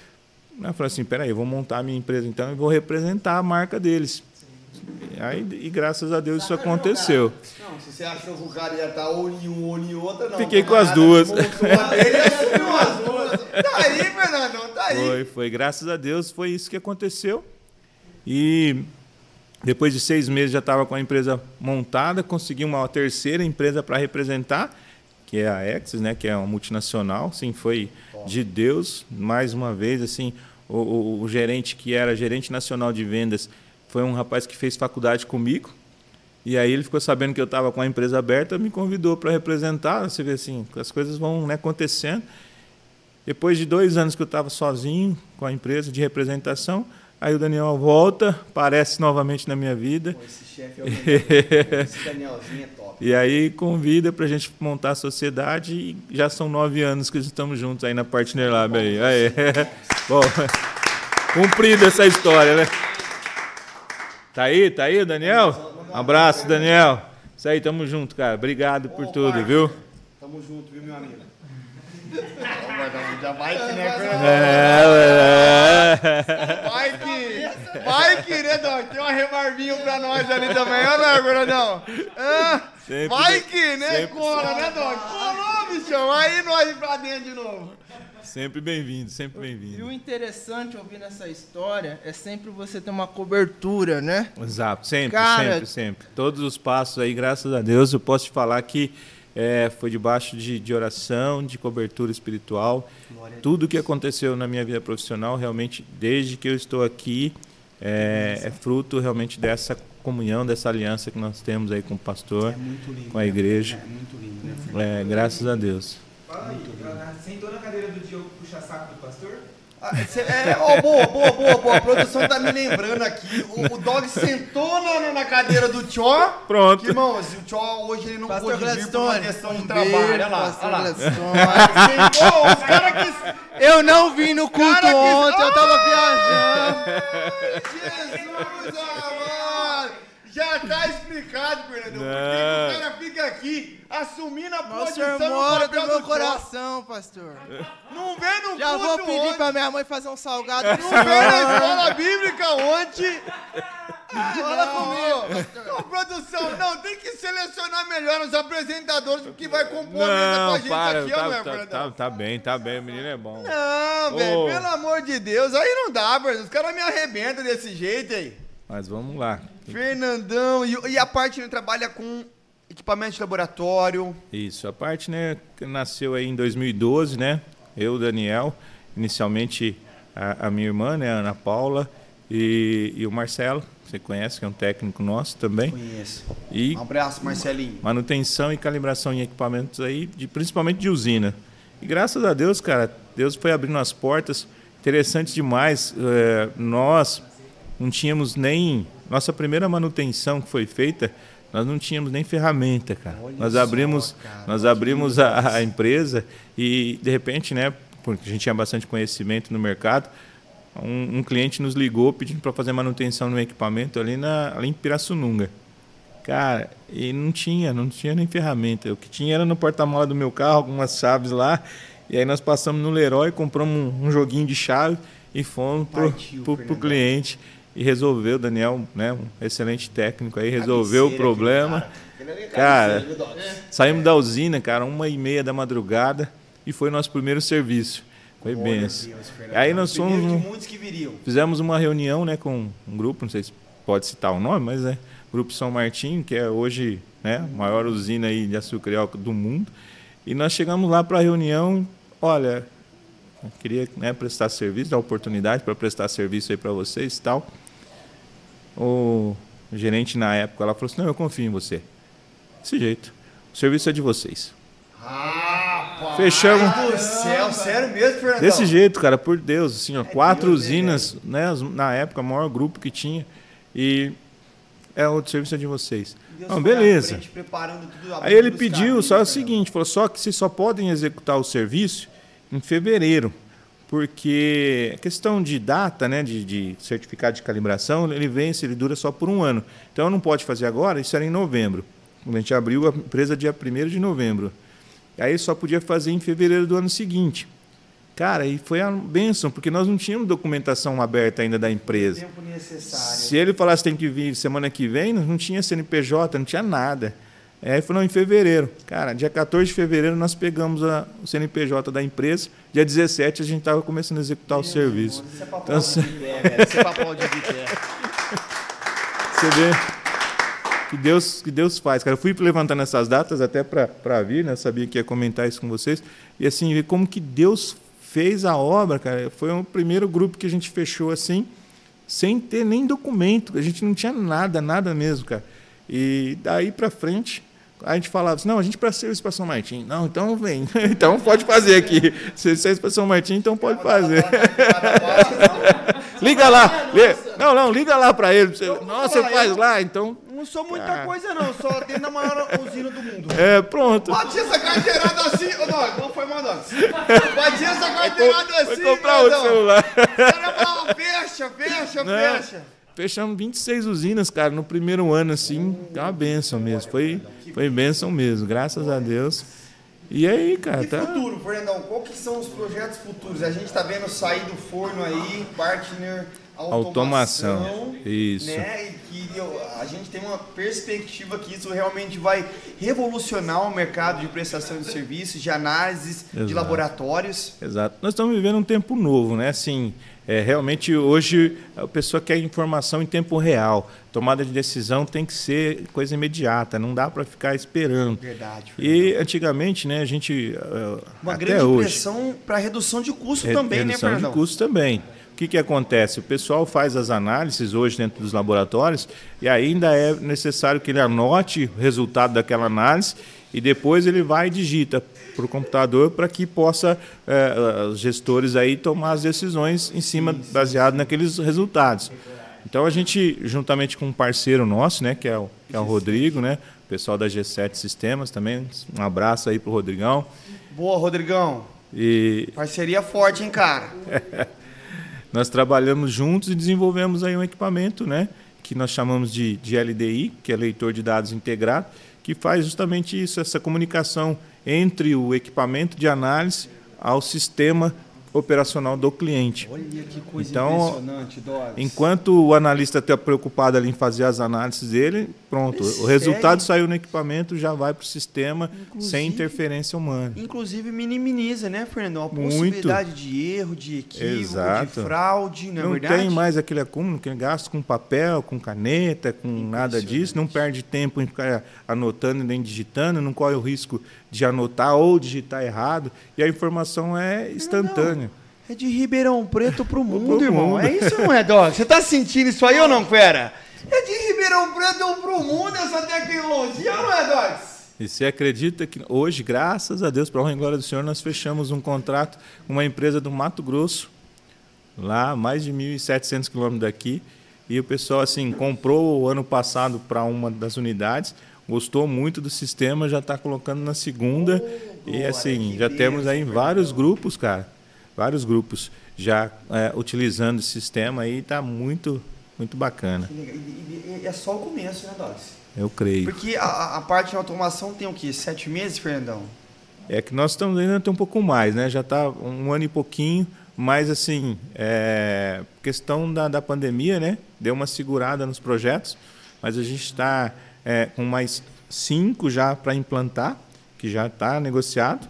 Eu falei assim, peraí, eu vou montar a minha empresa então e vou representar a marca deles. Aí, e graças a Deus isso aconteceu. Não, se você achou que o cara ia estar ou em um ou em outra, não. Fiquei com as duas. E assumiu as duas. Tá aí, Fernandão, tá aí. Foi, foi. Graças a Deus foi isso que aconteceu. E depois de seis meses já estava com a empresa montada, consegui uma terceira empresa para representar, que é a Exis, né, que é uma multinacional. Sim, foi de Deus, mais uma vez, assim, o, o, o gerente que era gerente nacional de vendas foi um rapaz que fez faculdade comigo. E aí ele ficou sabendo que eu estava com a empresa aberta, me convidou para representar. Você vê assim, as coisas vão né, acontecendo. Depois de dois anos que eu estava sozinho com a empresa de representação, aí o Daniel volta, aparece novamente na minha vida. Esse chefe é o melhor. Esse Danielzinho é top. E aí convida para a gente montar a sociedade e já são nove anos que estamos juntos aí na Partner Lab aí. aí. Bom, cumprida essa história, né? Tá aí, tá aí, Daniel? Um abraço, Daniel. Isso aí, tamo junto, cara. Obrigado por tudo, viu? Tamo junto, viu, meu amigo? Já vai que, né? É, é. Vai que, vai que, né, Doc? Tem uma rebarbinha pra nós ali também, ó, né? Ah, Sempre- vai que, né, sempre- cola, né, Doc? Colou, bichão, aí nós pra dentro de novo. Sempre bem-vindo, sempre E o bem-vindo. interessante ouvindo essa história é sempre você ter uma cobertura, né? Exato, sempre, Cara- sempre, sempre. Todos os passos aí, graças a Deus, eu posso te falar que é, foi debaixo de, de oração, de cobertura espiritual. Tudo que aconteceu na minha vida profissional, realmente, desde que eu estou aqui, é, é fruto realmente dessa comunhão, dessa aliança que nós temos aí com o pastor, muito lindo. com a igreja. É muito lindo, né? É, graças a Deus. Fala aí, sentou na cadeira do Diogo puxa saco do pastor? Ah, É, ó, boa, boa, boa, boa. A produção tá me lembrando aqui. O, o Dog sentou na, na cadeira do Tchó. Pronto. Que, irmãos, o Tchó hoje ele não Pastor pôde vir por uma questão de trabalho. Olha lá, olha lá. Gladstone. Sentou, os caras que... Eu não vim no culto que- ontem, eu tava viajando. Jesus amado! Já tá explicado, Fernandão. Por que Não. o cara fica aqui assumindo a Nossa, posição no mora papel do meu Tchó? coração, pastor. Não vê no Já vou pedir ontem. pra minha mãe fazer um salgado. Não vê na escola bíblica ontem. Fala comigo. Então, produção, não, tem que selecionar melhor os apresentadores que vai compor a mesa com a Não, gente para, aqui, ó, tá, meu tá, tá, tá bem, tá bem, o menino é bom. Não, velho, Ô. pelo amor de Deus, aí não dá, Fernando. Os caras me arrebentam desse jeito aí. Mas vamos lá. Fernandão, e, e a parte né, trabalha com equipamento de laboratório. Isso, a parte né, que nasceu aí em 2012, né? Eu, Daniel, inicialmente a, a minha irmã, né, a Ana Paula, e, e o Marcelo, você conhece, que é um técnico nosso também. Conheço. E Um abraço, Marcelinho. manutenção e calibração em equipamentos aí, de, principalmente de usina. E graças a Deus, cara, Deus foi abrindo as portas. Interessante demais. eh, nós não tínhamos nem. Nossa primeira manutenção que foi feita, nós não tínhamos nem ferramenta, cara. Olha nós só, abrimos, cara, nós abrimos a, a empresa e de repente, né? Porque a gente tinha bastante conhecimento no mercado. Um, um cliente nos ligou pedindo para fazer manutenção no equipamento ali, na, ali em Pirassununga. Cara, e não tinha, não tinha nem ferramenta. O que tinha era no porta-mala do meu carro, algumas chaves lá. E aí nós passamos no Leroy, compramos um, um joguinho de chave e fomos pro, Partiu, pro, cliente. E resolveu, Daniel, né, um excelente técnico aí, resolveu o problema. aquele cara. Cara? Saímos da usina, cara, uma e meia da madrugada e foi nosso primeiro serviço. Foi benção. Aí nós fomos. Fizemos uma reunião né, com um grupo, não sei se pode citar o nome, mas é Grupo São Martinho, que é hoje né, a maior usina aí de açúcar e do mundo. E nós chegamos lá para a reunião, olha, eu queria né, prestar serviço, dar oportunidade para prestar serviço aí para vocês e tal. O gerente na época ela falou assim, não, eu confio em você. Desse jeito. O serviço é de vocês. Rapaz Fechamos. do céu, sério mesmo, Fernandão? Desse jeito, cara, por Deus, assim, ó, quatro Deus, né, usinas, né, na época, o maior grupo que tinha, e é o serviço é de vocês. Deus Não, beleza. frente, tudo, Aí ele pediu caminhos, só o seguinte, falou só que vocês só podem executar o serviço em fevereiro, porque a questão de data, né, de, de certificado de calibração, ele vence, ele dura só por um ano. Então não pode fazer agora, isso era em novembro. A gente abriu a empresa dia 1 de novembro. Aí só podia fazer em fevereiro do ano seguinte. Cara, e foi a benção, porque nós não tínhamos documentação aberta ainda da empresa. Tempo necessário. Se ele falasse tem que vir semana que vem, não tinha CNPJ, não tinha nada. Aí falou em fevereiro. Cara, dia 14 de fevereiro nós pegamos a- o CNPJ da empresa. Dia 17 a gente estava começando a executar o serviço. Isso é pra Então, de pé, velho. Isso é aplaudir de pé. Você vê que Deus, que Deus faz. Cara, eu fui levantando essas datas até para vir, né? Sabia que ia comentar isso com vocês. E assim, ver como que Deus fez a obra, cara. Foi o primeiro grupo que a gente fechou assim, sem ter nem documento. A gente não tinha nada, nada mesmo, cara. E daí para frente, a gente falava assim, não, a gente para serviço para São Martim. Não, então vem. então pode fazer aqui. Se você é para São Martim, então pode fazer. liga lá. Não, não, liga lá para ele. Você- Nossa, você faz lá, então Não sou muita Ah. coisa, não. Só dentro da maior usina do mundo. É, pronto. Bate essa carteirada assim, ô Dog, não foi mal. Bate essa carteirada assim, comprar outro grandão. celular. O cara falava, fecha, fecha, fecha. Fechamos 26 usinas, cara, no primeiro ano, assim. É uma benção mesmo. Foi, foi benção mesmo, graças a Deus. E aí, cara, E tá. futuro, Fernandão, qual que são os projetos futuros? A gente tá vendo sair do forno aí, partner, automação. Automação. Isso. Né? E que a gente tem uma perspectiva que isso realmente vai revolucionar o mercado de prestação de serviços, de análises, de Exato. laboratórios. Exato. Nós estamos vivendo um tempo novo, né? Assim, é, realmente hoje a pessoa quer informação em tempo real. Tomada de decisão tem que ser coisa imediata, não dá para ficar esperando. Verdade. E antigamente, né, a gente eh, Uma até grande hoje pressão para redução de custo Re- também, né, redução de custo também. O que, que acontece? O pessoal faz as análises hoje dentro dos laboratórios e ainda é necessário que ele anote o resultado daquela análise e depois ele vai e digita para o computador para que possa eh, os gestores aí tomar as decisões em cima baseado naqueles resultados. Então a gente, juntamente com um parceiro nosso, né, que é o, que é o Rodrigo, né, o pessoal da G7 Sistemas também, um abraço aí para o Rodrigão. Boa, Rodrigão. E Parceria forte, hein, cara? nós trabalhamos juntos e desenvolvemos aí um equipamento, né, que nós chamamos de, de LDI, que é leitor de dados integrado, que faz justamente isso, essa comunicação entre o equipamento de análise ao sistema operacional do cliente. Olha que coisa Então, impressionante, Dogs. Enquanto o analista está preocupado ali em fazer as análises dele, pronto, o Sério? resultado saiu no equipamento, já vai para o sistema Inclusive- sem interferência humana. Inclusive minimiza, né, Fernandão? A Muito. possibilidade de erro, de equívoco, Exato. de fraude, não é não verdade? tem mais aquele acúmulo que gasta com papel, com caneta, com nada disso, não perde tempo em ficar anotando nem digitando, não corre o risco de anotar ou digitar errado, e a informação é instantânea. É de Ribeirão Preto pro mundo, Pro irmão. mundo. É isso não é, Dog? Você tá sentindo isso aí ou não, fera? É de Ribeirão Preto pro mundo essa tecnologia, não é, Dogs? E você acredita que hoje, graças a Deus, para a honra e glória do Senhor, nós fechamos um contrato com uma empresa do Mato Grosso, lá mais de 1.700 quilômetros daqui, e o pessoal assim comprou o ano passado para uma das unidades, gostou muito do sistema, já está colocando na segunda, e assim, já temos aí vários grupos, cara, vários grupos já é, utilizando esse sistema aí, está muito, muito bacana. E, e- e é só o começo, né, Dogs? eu creio. Porque a, a parte de automação tem o quê? Sete meses, Fernandão? É que nós estamos ainda tem um pouco mais, né? Já está um ano e pouquinho, mas assim, é, questão da, da pandemia, né? Deu uma segurada nos projetos, mas a gente está é, com mais cinco já para implantar, que já está negociado.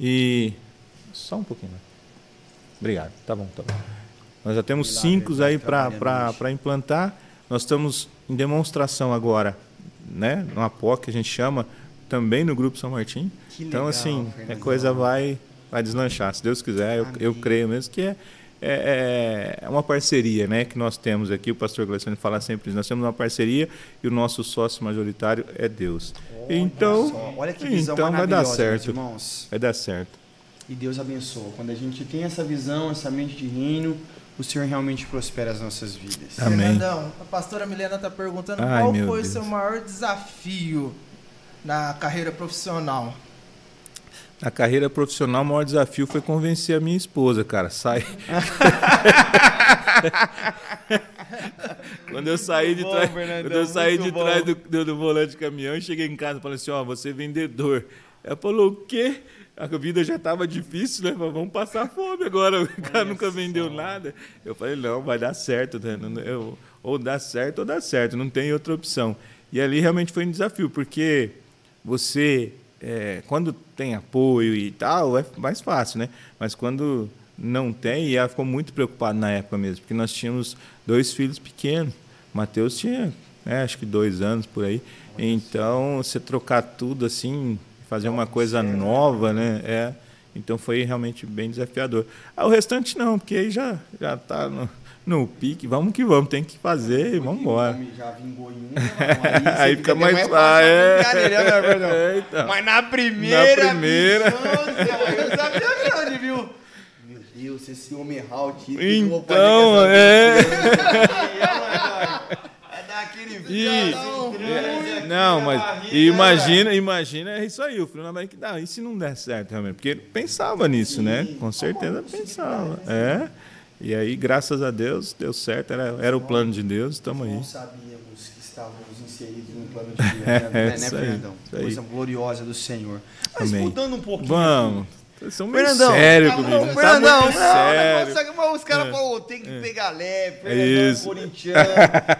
E só um pouquinho. né? Obrigado. Tá bom, tá bom. Nós já temos cinco aí para implantar. Nós estamos em demonstração agora, né? No APOC, que a gente chama, também no Grupo São Martim. Que então, legal, assim, a coisa vai, vai deslanchar. Se Deus quiser, eu, eu creio mesmo que é, é, é uma parceria né, que nós temos aqui. O pastor Gleiciano fala sempre isso. Nós temos uma parceria e o nosso sócio majoritário é Deus. então, Só, Olha que visão então vai dar maravilhosa, meus certo. irmãos. Vai dar certo. E Deus abençoa. Quando a gente tem essa visão, essa mente de reino, o Senhor realmente prospera as nossas vidas. Amém. Fernandão, a pastora Milena está perguntando Ai, qual foi o seu maior desafio na carreira profissional. Na carreira profissional, o maior desafio foi convencer a minha esposa, cara. Sai. quando eu saí de bom, trás, quando eu saí de bom. trás do, do, do volante do caminhão, eu cheguei em casa e falei assim: Ó, você é vendedor. Ela falou: O quê? A vida já estava difícil, né? Falei, Vamos passar fome agora. O cara nunca vendeu nada. Eu falei: Não, vai dar certo. Né? Eu- ou dá certo ou dá certo. Não tem outra opção. E ali realmente foi um desafio, porque você, é, quando tem apoio e tal, é mais fácil, né? Mas quando não tem, e ela ficou muito preocupada na época mesmo, porque nós tínhamos dois filhos pequenos. Matheus tinha, né, acho que dois anos por aí. Então, você trocar tudo assim, fazer uma coisa nova, né? É, então foi realmente bem desafiador. Ah, o restante não, porque aí já já está no, no pique. Vamos que vamos, tem que fazer e vamos embora. Já vingou em não, Aí fica mais fácil, é. brincadeira, né, Fernandão? É, então. Mas na primeira. Na primeira. missão, eu viu? Meu Deus, se esse homem errar o título, Então, é. E- grande aqui Não, mas barriga, imagina, imagina é isso aí, o filho na barriga que dá. E se não der certo realmente? Porque ele pensava nisso, né? Com certeza pensava. É. E aí, graças a Deus, deu certo, era, era o plano de Deus, estamos aí. Não sabíamos que estávamos inseridos no plano de Deus, né, né, né Isso aí, Fernandão? Coisa gloriosa do Senhor. Mas Amém. mudando um pouquinho. Vamos. Vocês são meio Fernandão, sério tá comigo. Tá Fernandão, muito não, sério. é que os caras É. falam, tem que pegar leve, É Fernandão é isso. corintiano,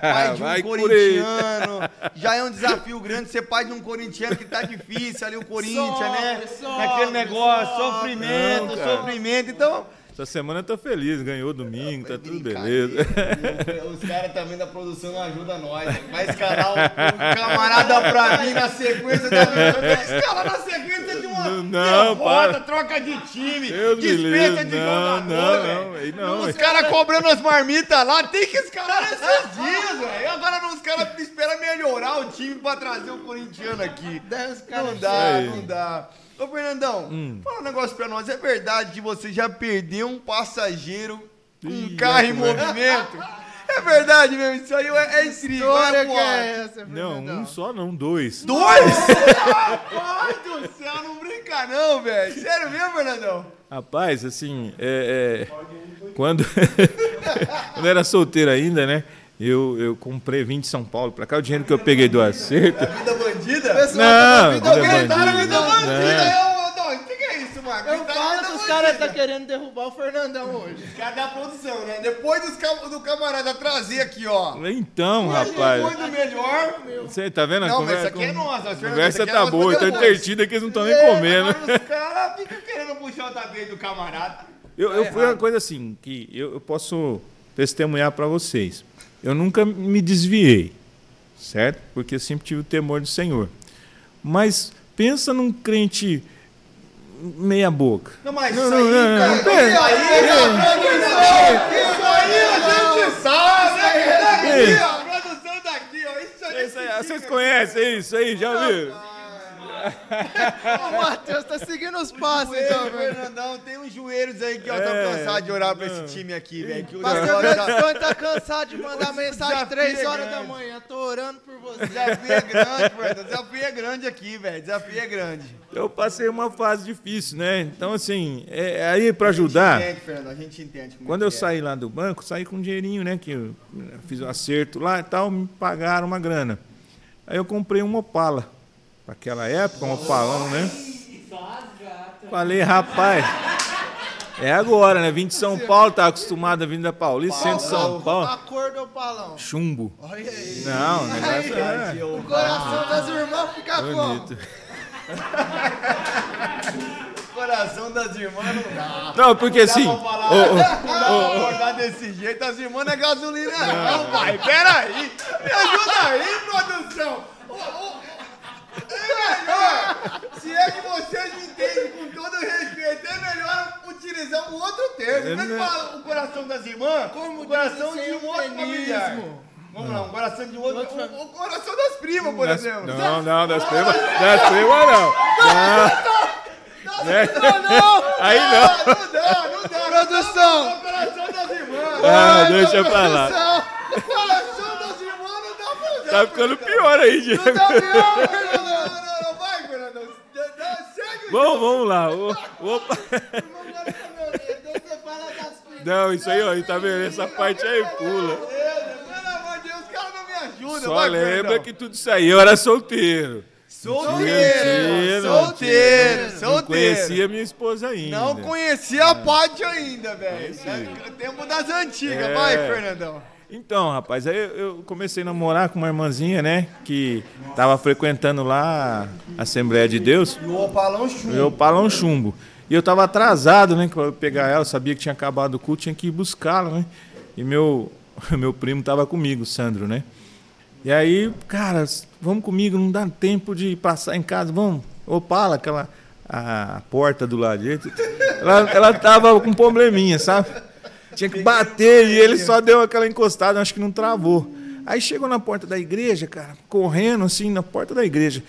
pai de um Vai corintiano, já é um desafio grande ser pai de um corintiano que tá difícil ali, o Corinthians, né? Sofre, sofre, Naquele negócio, sofre. sofrimento, Não, sofrimento, então... Essa semana eu tô feliz, ganhou domingo, tá tudo beleza. Os caras também da produção não ajudam nós. Vai escalar um camarada pra mim na sequência da Escalar na sequência de uma Não, não, derrota, para. troca de time, Deus dispensa de Não, jogador, não, não, Os caras cobrando as marmitas lá, tem que escalar nesses dias, velho. Agora os caras esperam melhorar o time pra trazer o corintiano aqui. Não dá, não dá. Ô, Fernandão, Hum. fala um negócio pra nós. É verdade que você já perdeu um passageiro com um carro em é vai. movimento? É verdade mesmo, isso aí é, é incrível. História que é essa, Não, um só não, dois. Dois? Rapaz do céu, não brinca não, velho. Sério mesmo, Fernandão? Rapaz, assim, é, é, quando, quando eu era solteiro ainda, né? Eu, eu comprei vim de São Paulo pra cá, o dinheiro que eu peguei do acerto. Vida bandida? Pessoal, Não, vida vida tá na bandida. vida bandida. Não. Eu, não, o que, que é isso, Marcos? Eu falo vida que os caras bandida. tá querendo derrubar o Fernandão hoje. Os caras da produção, né? Depois dos do camarada trazer aqui, ó. Então, Depois rapaz, do melhor. você tá vendo a Não, mas conversa? isso aqui é nossa, A conversa é tá boa, tá depois. entretida que eles não estão nem É, comendo. Os caras ficam querendo puxar o tapete do camarada. Eu, eu fui uma coisa assim, que eu, eu posso testemunhar para vocês. Eu nunca me desviei, certo? Porque sempre tive o temor do Senhor. Mas pensa num crente meia boca. Não, mas Não, isso não, aí, não, cara, não, isso pera. aí, a produção, isso aí a gente sabe, né? Daqui, ó, isso aí. Isso aí, Vocês conhecem isso aí? Já viram? O Matheus tá seguindo os passos, Joelho, então, velho. Fernandão, tem uns joelhos aí que eu tô É, cansado de orar pra esse time aqui, velho. que o Pastor negócio já- Gladstone tá cansado de mandar mensagem 3 é horas da manhã. Tô orando por você. Desafio é grande, Fernandão. Desafio é grande aqui, velho. Desafio é grande. Eu passei uma fase difícil, né? Então, assim, é, aí para ajudar. A gente entende, Fernando. A gente entende. como Quando é eu é. saí lá do banco, saí com um dinheirinho, né? Que eu fiz um acerto lá e tal, me pagaram uma grana. Aí eu comprei um Opala. Naquela época, um Opalão, né? Falei, rapaz, é agora, né? Vim de São Paulo, tá acostumado a vir da Paulista, centro de São A Paulo. cor do palão. Chumbo. Olha aí. Não, o negócio é O coração das irmãs fica como? bonito. Coração das irmãs não dá. Não, porque assim. Dá pra não dá pra acordar desse jeito, as irmãs não é gasolina não, pai. Pera aí. Me ajuda aí, produção. Ô, ô. É melhor, se é que vocês me entendem com todo respeito, é melhor utilizar um outro termo. Em vez de falar o coração das irmãs, o coração de um outro eufemismo. familiar. Vamos lá, um coração de outro. O, o coração das primas, por das- exemplo. não, não, das primas. Das primas não. Não. Não, não! Aí não. Não dá, não dá. Produção. O coração das irmãs. Ah, deixa pra lá. O coração das irmãs não dá pra usar. Tá ficando pior aí, Diego. Não mesmo, Fernandão. Não, vai, Fernandão. Segue o Vamos, vamos lá. Opa. Então. Não, isso aí, ó, tá vendo? Essa parte aí pula. Deus, Pelo amor de Deus, os caras não me ajudam. Só lembra que tudo isso aí eu era solteiro. Solteiro, Mentira, solteiro, Não solteiro. conhecia minha esposa ainda. Não conhecia a Paty ainda, velho. É Tempo das antigas. É. Vai, Fernandão. Então, rapaz, aí eu- comecei a namorar com uma irmãzinha, né? Que tava frequentando lá a Assembleia de Deus. E o opalão chumbo. Eu palão chumbo. E eu tava atrasado, né? Pra pegar ela, sabia que tinha acabado o culto, tinha que ir buscá-la, né? E meu, meu primo tava comigo, o Sandro, né? E aí, cara, vamos comigo, não dá tempo de passar em casa, vamos. Opala, aquela a porta do lado direito. Ela, ela tava com um probleminha, sabe? Tinha que bater e ele só deu aquela encostada, acho que não travou. Aí chegou na porta da igreja, cara, correndo assim, na porta da igreja.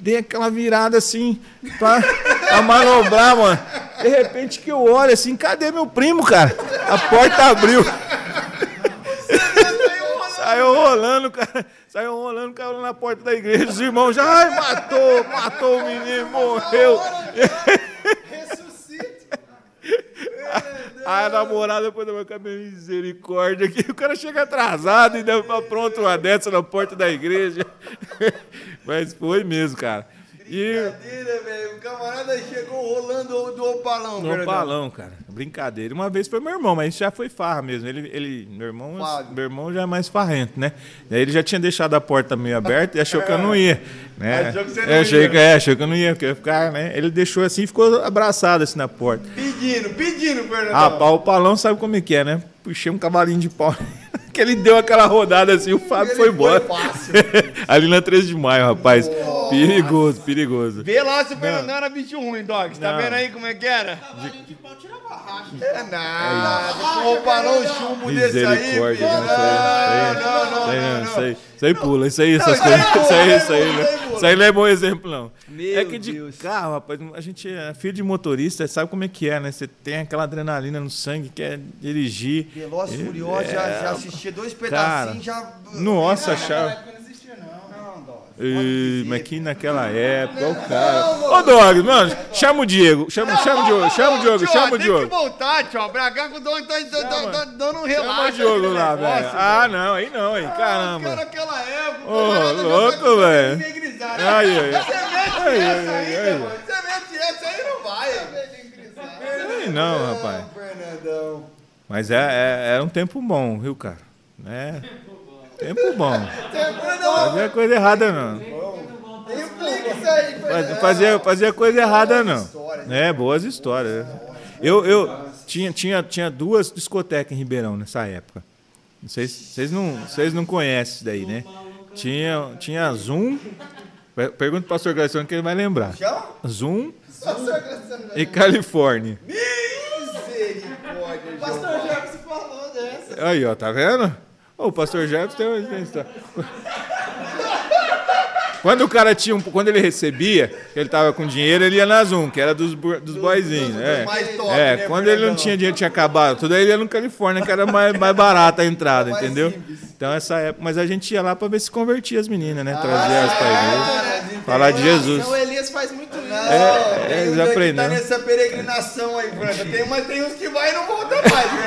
Dei aquela virada assim, pra, pra manobrar, mano. De repente que eu olho assim, cadê meu primo, cara? A porta abriu. Saiu rolando, cara. Saiu rolando, caiu na porta da igreja. Os irmãos já, ai, matou, matou o menino, morreu. Aí a namorada depois da minha cabeça, misericórdia, que o cara chega atrasado e pra pronto uma dessa na porta da igreja. Mas foi mesmo, cara. E Brincadeira, velho. O camarada chegou rolando do opalão, no Fernandão. palão, cara. Brincadeira. Uma vez foi meu irmão, mas já foi farra mesmo. Ele, ele, meu, irmão, Fábio. meu irmão já é mais farrento, né? Daí ele já tinha deixado a porta meio aberta e achou que eu não ia. Né? Achou que você não É, achei ia. Que, é, achou que eu não ia, que eu ia ficar, né? Ele deixou assim e ficou abraçado assim na porta. Pedindo, pedindo, Fernandão. Ah, pau, o palão sabe como é que é, né? Puxei um cavalinho de pau. que ele deu aquela rodada assim, o Fábio Ele foi embora. foi fácil. Ali na 13 de maio, rapaz. Perigoso, perigoso. Vê lá se o Fernandão era bicho ruim, Dog. Você tá vendo aí como é que era? Cavalinho de pau tira barracha. É nada. Com o opalão chumbo desse aí, Misericórdia, filho. não sei. Não, não, Isso não, aí não, isso aí, aí pula, isso aí, essas isso aí coisas. Aí, isso aí, isso aí né? Isso aí não é bom exemplo, não. Meu é que de Deus. carro, rapaz, a gente é filho de motorista, sabe como é que é, né? Você tem aquela adrenalina no sangue, quer dirigir. Veloz É, Furioso, já, já assistia dois pedacinhos, já... Nossa, Naquela mas que naquela época, o cara. Ô, Dog, mano, chama o Diego. Chama, chama o Diogo, chama o Diogo, chama o Tem que Diogo. voltar, tio. Bragar com o Dog tá, dando um relaxo. Chama o Diogo lá, naquele velho. Ah, não, aí não, aí, Cara, caramba. naquela época, Ô, louco, velho. Você mete essa aí, mano. Você mete essa aí, não vai. Aí não, rapaz. Fernandão. Mas é, é- era um tempo bom, viu, cara? É. Tempo bom. Fazia coisa errada, não. Explica isso aí, Faz- Fazia, fazia coisa errada, não. É, boas histórias. Eu, eu tinha, tinha, tinha duas discotecas em Ribeirão nessa época. Vocês, vocês, não, vocês não conhecem isso daí, né? Tinha, tinha Zoom. Per- Pergunta pro pastor Graciano que ele vai lembrar. Zoom e Califórnia. Misericórdia, Pastor Jefferson falou dessa. Aí, ó, tá vendo? Ô, o pastor Jefferson tem uma história. Quando o cara tinha um, quando ele recebia, que ele tava com dinheiro, ele ia na Zoom, que era dos, dos boyzinhos. É, mais top, é né, quando ele não Fernandão? tinha dinheiro, tinha acabado. Tudo aí ele ia no Califórnia, que era mais, mais barata a entrada, Mais entendeu? simples. Então essa época, mas a gente ia lá pra ver se convertia as meninas, né? Trazia elas pra igreja. Ah, Falar de Jesus. Então Elias faz muito isso. Não, É, tem eles aprenderam. Tá nessa peregrinação aí, Fernanda. Tem, mas tem uns que vai e não volta mais, né?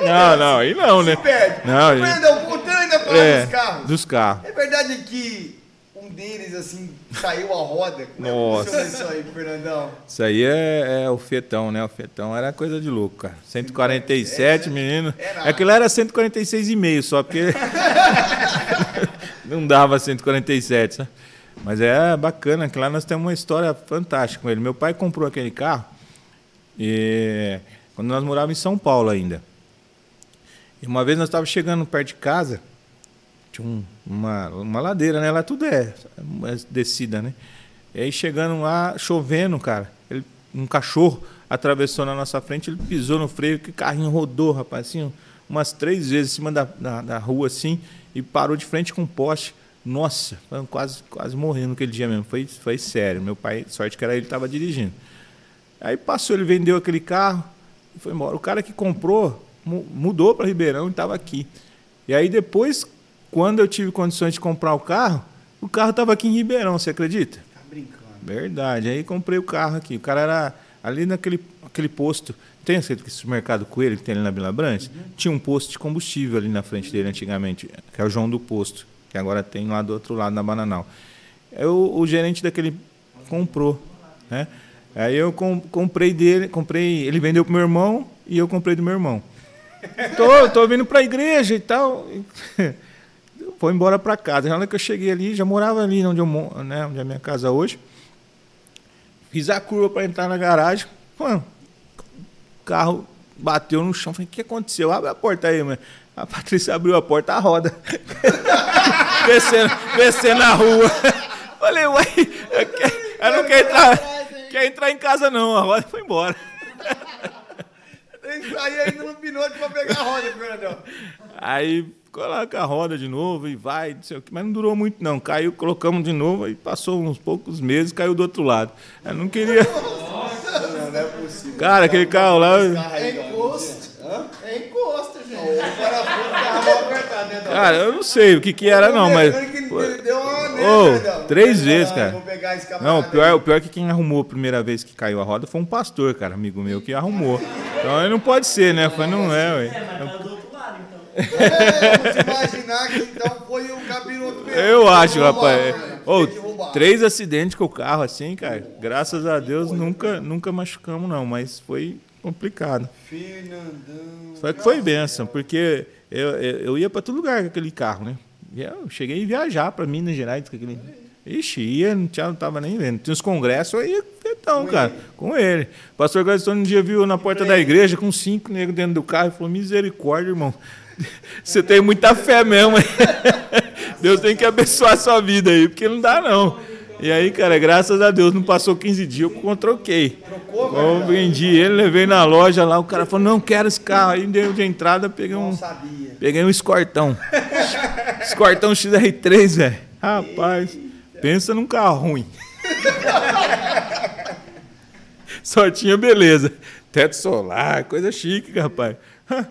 Não Não, é. aí não, né? Se perde. Não, Fernandão, voltando ainda pra É, dos carros. dos carros. É verdade que um deles, assim, saiu a roda? Como é Nossa. isso aí, Fernandão? Isso aí é, é o fetão, né? O fetão era coisa de louco, cara. 147, menino. Era. Aquilo era 146,5 só, porque não dava 147, sabe? Mas é bacana, que lá nós temos uma história fantástica com ele. Meu pai comprou aquele carro E, quando nós morávamos em São Paulo ainda. E uma vez nós estávamos chegando perto de casa, tinha um- uma, uma ladeira, né? Lá tudo é, é descida, né? E aí chegando lá, chovendo, cara, ele- um cachorro atravessou na nossa frente, ele pisou no freio, que carrinho rodou, rapaz, assim, umas três vezes em cima da, da, da rua, assim, e parou de frente com um poste. Nossa, quase, quase morrendo aquele dia mesmo. Foi, foi sério. Meu pai, sorte que era ele estava dirigindo. Aí passou, ele vendeu aquele carro e foi embora. O cara que comprou mudou para Ribeirão e estava aqui. E aí depois, quando eu tive condições de comprar o carro, o carro estava aqui em Ribeirão, você acredita? Tá brincando. Verdade. Aí comprei o carro aqui. O cara era ali naquele aquele posto. Tem esse supermercado Coelho que tem ali na Vila Brante? Tinha um posto de combustível ali na frente dele antigamente, que é o João do Posto, que agora tem lá do outro lado na Bananal. É o, gerente daquele comprou, né? Aí eu com- comprei dele, comprei, ele vendeu pro meu irmão e eu comprei do meu irmão. Tô, tô vindo pra igreja e tal. Foi embora para casa. Na hora que eu cheguei ali, já morava ali onde, eu, né, onde é a minha casa hoje. Fiz a curva para entrar na garagem. O carro bateu no chão. Falei, o que aconteceu? Abre a porta aí, mano. A Patrícia abriu a porta, a roda. descendo, descendo na rua. Falei, uai, eu quero- ela não quer entrar, quer entrar em casa não. A roda foi embora. Sair ainda no pinote pra pegar a roda, Fernandão. Aí coloca a roda de novo e vai, não sei o que, mas não durou muito não. Caiu, colocamos de novo, aí passou uns poucos meses, caiu do outro lado. Eu não queria. Não, não é possível. Cara, aquele carro lá. É encosto. É encosto. O parafuso tava mal apertado, né, Dom? Cara, eu não sei o que que era não, mas. Ele que ele deu uma Dom? três Ah, vezes, eu cara. Não, o pior, aí. o pior é que quem arrumou a primeira vez que caiu a roda foi um pastor, cara, amigo meu, que arrumou. Então aí não pode ser, né? Foi, não é, ué. É, vamos imaginar que então foi o capiroto mesmo. Eu acho, rapaz. né? Ô, roubar. três acidentes com o carro assim, cara. Graças a Deus nunca, nunca machucamos, não, mas foi complicado. Fernandão. Só que foi benção, porque eu, eu, ia para todo lugar com aquele carro, né? Eu cheguei a viajar para Minas Gerais com aquele. Ixi, ia, não, tinha, não tava nem vendo. Tinha uns congressos, ia então, cara, com ele. O pastor Gladstone um dia viu na porta da igreja com cinco negros dentro do carro e falou: Misericórdia, irmão. Você tem muita fé mesmo? Deus tem que abençoar a sua vida aí, porque não dá, não. E aí, cara, graças a Deus, não passou 15 dias, eu troquei. Eu vendi ele, levei na loja lá, o cara falou, não quero esse carro. Aí deu de entrada, peguei um, Não sabia. peguei um escortão. escortão XR3, velho. Rapaz, pensa num carro ruim. Só tinha beleza. Teto solar, coisa chique, rapaz.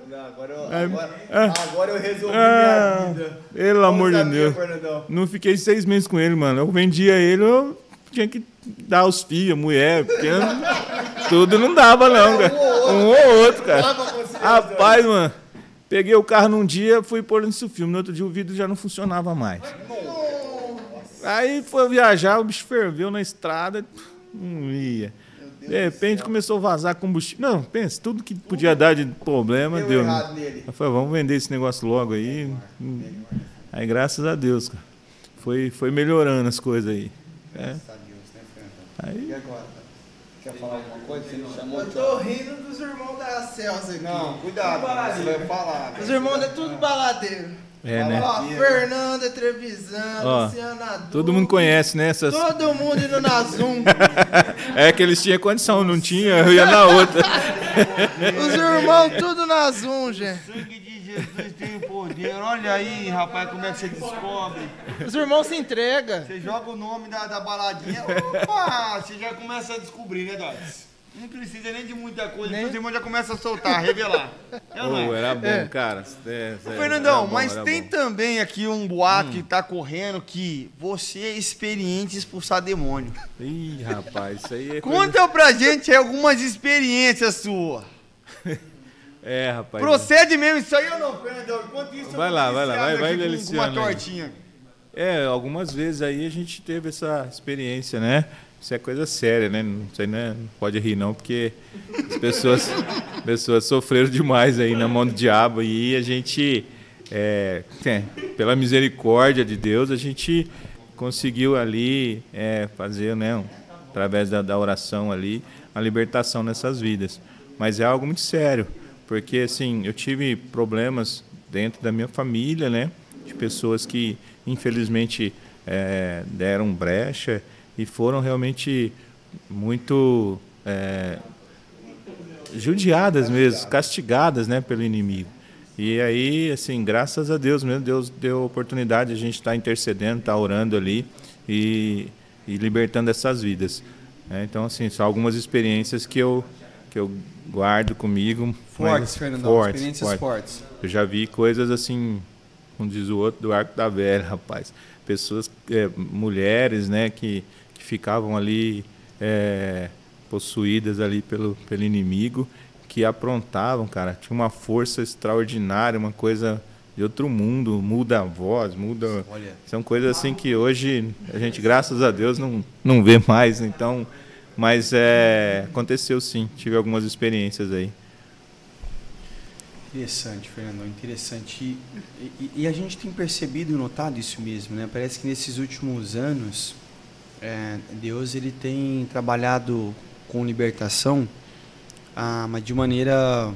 Não, agora, eu, agora, ah. agora eu resolvi Ah, minha vida. pelo amor de Deus. Fernandão. Não fiquei seis meses com ele, mano. Eu vendia ele, eu tinha que dar os filhos, mulher, porque tudo não dava, não, cara. Um ou outro, cara. Rapaz, mano, peguei o carro num dia, fui pôr nesse filme. No outro dia o vidro já não funcionava mais. Aí foi viajar, o bicho ferveu na estrada, não ia. De repente começou a vazar combustível. Não, pensa, tudo que podia dar de problema Deu deu. né? nele. Falei, vamos vender esse negócio logo aí. Hum. Aí, graças a Deus, cara. Foi, foi melhorando as coisas aí. É. Graças a Deus, né, Fernandão? E Aí, agora? Quer falar alguma coisa? Você não chamou? Eu tô rindo dos irmãos da Celso aqui. Não, cuidado, você vai falar. Os irmãos é tudo baladeiro. É, né? Ó, Fernanda Trevisan, Ó, Luciana Duque. Todo mundo conhece, né? Essas... Todo mundo indo na Zoom. É que eles tinham condição, não tinha, eu ia na outra. Os irmãos tudo na Zoom, gente. sangue de Jesus tem poder. Olha aí, rapaz, como é que você descobre. Os irmãos se entregam. Você joga o nome da, da baladinha, opa, você já começa a descobrir, né, Dots? Não precisa nem de muita coisa, Nem- os irmãos já começam a soltar, revelar. É é? Pô, era bom, cara. É, Ô, é, Fernandão, bom, mas tem bom. Hum. também aqui um boato que tá correndo que você é experiente em expulsar demônio. Ih, rapaz, isso aí é. coisa- Conta pra gente aí algumas experiências suas. É, rapaz. Procede mesmo isso aí ou não, Fernandão? Enquanto isso, eu Vai vou lá, vai lá, vai- vai com- uma aí. tortinha. É, algumas vezes aí a gente teve essa experiência, né? Isso é coisa séria, né? Não né? Não pode rir não, porque as pessoas, pessoas sofreram demais aí na mão do diabo e a gente, é, é, pela misericórdia de Deus, a gente conseguiu ali é, fazer, né? Através da, da oração ali, a libertação nessas vidas. Mas é algo muito sério, porque assim, eu tive problemas dentro da minha família, né? De pessoas que infelizmente é, deram brecha e foram realmente muito é, judiadas mesmo, castigadas, né, pelo inimigo. E aí, assim, graças a Deus mesmo, Deus deu oportunidade de a gente estar tá intercedendo, estar tá orando ali e, e, libertando essas vidas. É, então, assim, são algumas experiências que eu, que eu guardo comigo. Fortes, Fernando, fortes, experiências fortes. fortes. Eu já vi coisas assim, como diz o outro, do arco da velha, rapaz. Pessoas, é, mulheres, né, que ficavam ali é, possuídas ali pelo, pelo inimigo que aprontavam, cara. Tinha uma força extraordinária, uma coisa de outro mundo, muda a voz, muda. Olha. São coisas assim que hoje a gente, graças a Deus, não, não vê mais. Então, mas é, aconteceu sim, tive algumas experiências aí. Interessante, Fernando, interessante. E, e, e, a gente tem percebido e notado isso mesmo, né? Parece que nesses últimos anos, é, Deus ele tem trabalhado com libertação ah, mas de maneira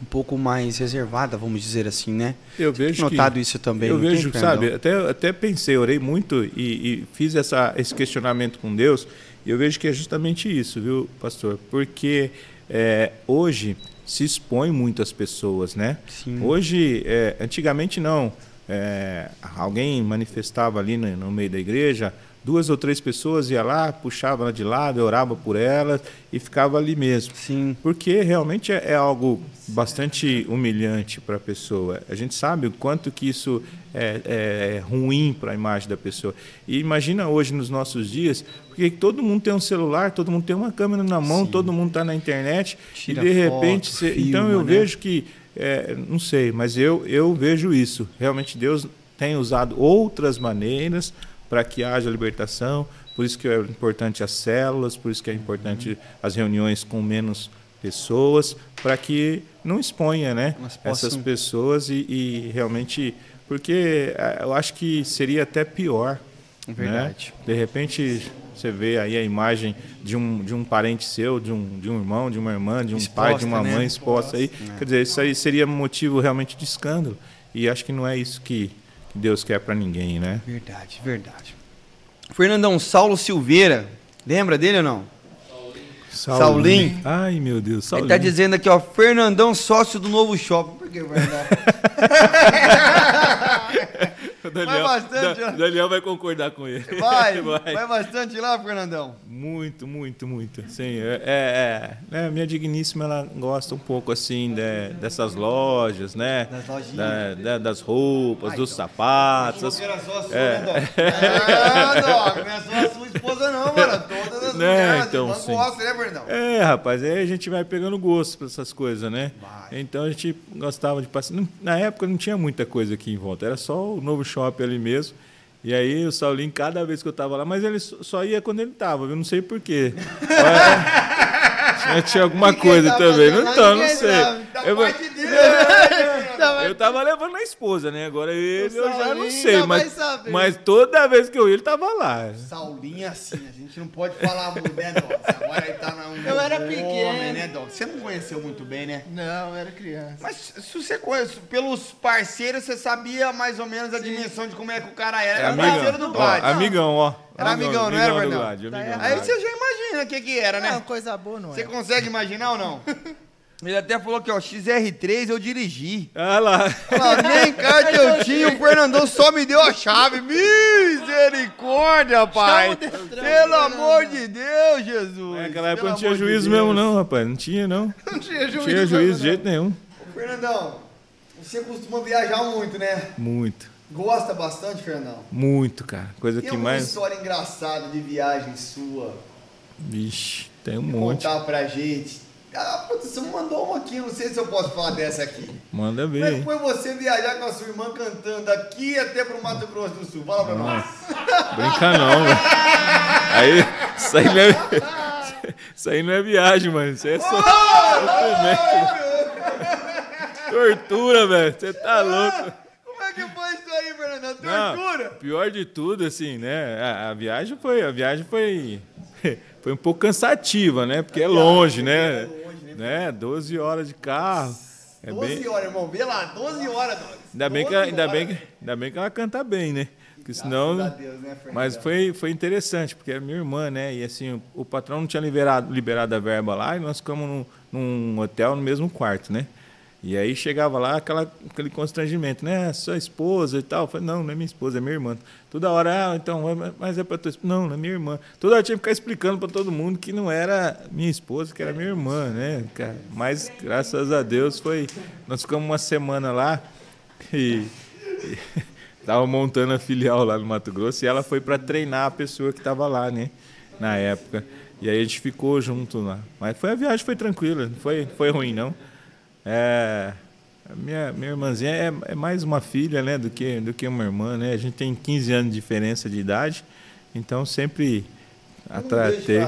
um pouco mais reservada, vamos dizer assim, né? Eu vejo notado que, isso também. Eu vejo, tem, sabe? Até até pensei, orei muito e, e, fiz essa esse questionamento com Deus. E eu vejo que é justamente isso, viu, pastor? Porque é, hoje se expõe muito as pessoas, né? Sim. Hoje, é, antigamente não. É, alguém manifestava ali no, no meio da igreja, duas ou três pessoas ia lá, puxava ela de lado, orava por ela e ficava ali mesmo. Sim. Porque realmente é, é algo bastante humilhante para a pessoa. A gente sabe o quanto que isso é, é, é ruim para a imagem da pessoa. E imagina hoje nos nossos dias, porque todo mundo tem um celular, todo mundo tem uma câmera na mão, Sim. todo mundo está na internet Tira e de repente, foto, você... filma, então eu né? vejo que é, não sei, mas eu eu vejo isso. Realmente Deus tem usado outras maneiras para que haja libertação. Por isso que é importante as células, por isso que é importante as reuniões com menos pessoas, para que não exponha né, essas pessoas e, e, realmente. Porque eh, eu acho que seria até pior. Né? Verdade. Né? De repente você vê aí a imagem de um, de um parente seu, de um, de um irmão, de uma irmã, de um exposta, pai, de uma né? mãe exposta aí. É. Quer dizer, isso aí seria motivo realmente de escândalo. E acho que não é isso que, Deus quer para ninguém, né? Verdade, verdade. Fernandão, Saulo Silveira, lembra dele ou não? Saulinho. Ai, meu Deus, Saulinho. Ele tá dizendo aqui, ó, Fernandão, sócio do novo shopping. Por que, Fernandão? O Daniel, vai bastante da, Daniel vai concordar com ele. Vai, vai, vai bastante lá, Fernandão? Muito, muito, muito. Sim, é, é, é, minha digníssima ela gosta um pouco assim de, dessas lojas, né? Das lojinhas. Da, das roupas, Ai, dos então. sapatos. Só sua, é. né, Não, não é só a sua esposa não, mano. Todas as né? mulheres então, sim. gostam, né, Fernandão? É, rapaz, aí a gente vai pegando gosto para essas coisas, né? Vai. Então a gente gostava de passar. Na época não tinha muita coisa aqui em volta, era só o novo shopping ali mesmo. E aí o Saulinho, cada vez que eu tava lá, mas ele só ia quando ele tava, eu não sei porquê. tinha, tinha alguma coisa também. Não, então, não sei. Eu, eu tava levando a esposa, né? Agora ele eu já não sei, mas, mas toda vez que eu ia, ele tava lá. Saulinho assim, a gente não pode falar muito, né, Dó? Agora ele tá na Eu era pequeno. né, Dó? Você não conheceu muito bem, né? Não, eu era criança. Mas se você conhece, pelos parceiros, você sabia mais ou menos a Sim. dimensão de como é que o cara era. Era amigão. parceiro do Glad. Amigão, ó. Era amigão, não era, Fernando? Tá Aí você já imagina o que que era, né? Não, coisa boa não é. Você consegue imaginar ou não? Ele até falou que, ó, XR3 eu dirigi. Ah lá. Ah, nem carta eu tinha, o Fernandão só me deu a chave. Misericórdia, pai. Pelo amor de Deus, Jesus. É, aquela época não tinha juízo de mesmo, não, rapaz. Não tinha, não. Não tinha juízo. Não tinha juízo de jeito nenhum. Ô, Fernandão, você costuma viajar muito, né? Muito. Gosta bastante, Fernandão? Muito, cara. Coisa tem que mais. Tem uma história engraçada de viagem sua. Vixe, tem um monte. Contar pra gente ah, você mandou uma aqui, não sei se eu posso falar dessa aqui. Manda ver. Como é que foi você viajar com a sua irmã cantando aqui até pro Mato Grosso do Sul? Fala pra nós. Brinca não, velho. Aí, isso aí não é, isso aí não é viagem, mano. Isso aí é só. Oh, Tortura, velho. Você tá louco. Como é que foi isso aí, Fernando? Tortura? Não, pior de tudo, assim, né? A, a viagem foi. A viagem foi foi um pouco cansativa, né? Porque é longe, né? Né? 12 horas de carro. É 12 bem... horas, irmão. Vê lá, 12 horas, Douglas. Ainda bem, que, 12 ainda, bem, que- ainda bem que ela canta bem, né? Porque senão. Deus, né? Mas foi, foi interessante, porque é minha irmã, né? E assim, o, o patrão não tinha liberado, liberado a verba lá e nós ficamos num, num hotel no mesmo quarto, né? E aí chegava lá aquela, aquele constrangimento, né? Sua esposa e tal. Eu falei, não, não é minha esposa, é minha irmã. Toda hora, ah, então, é- mas é pra tua esposa. Não, não é minha irmã. Toda hora tinha que ficar explicando para todo mundo que não era minha esposa, que era minha irmã, né? Mas graças a Deus foi. Nós ficamos uma semana lá e. e Tava montando a filial lá no Mato Grosso e ela foi para treinar a pessoa que estava lá, né? Na época. E aí a gente ficou junto lá. Mas foi a viagem foi tranquila, não foi, foi ruim não. É, minha, minha irmãzinha é, é mais uma filha, né, do que do que uma irmã, né? A gente tem 15 anos de diferença de idade, então sempre a Um tratei.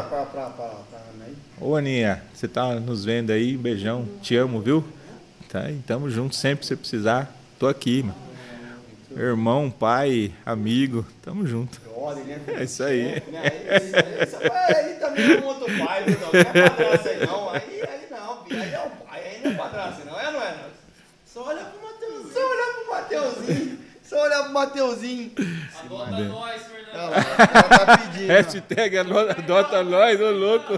Ô Aninha, você tá nos vendo aí? Beijão, te amo, viu? Tá, e tamo junto sempre, se precisar, tô aqui, mano. Irmão, pai, amigo, tamo junto. Brother, né? É isso aí. Né? Aí, também é um outro pai? Não, é padrasto aí não. Aí, não. Aí é o aí é padrasto não. É não é? não? Só olha pro Mateuzinho. Só olhar pro Mateuzinho. Só olhar pro Mateuzinho. Adota nós, Fernando. Olha lá, ela tá pedindo. Hashtag adota nós, ô louco.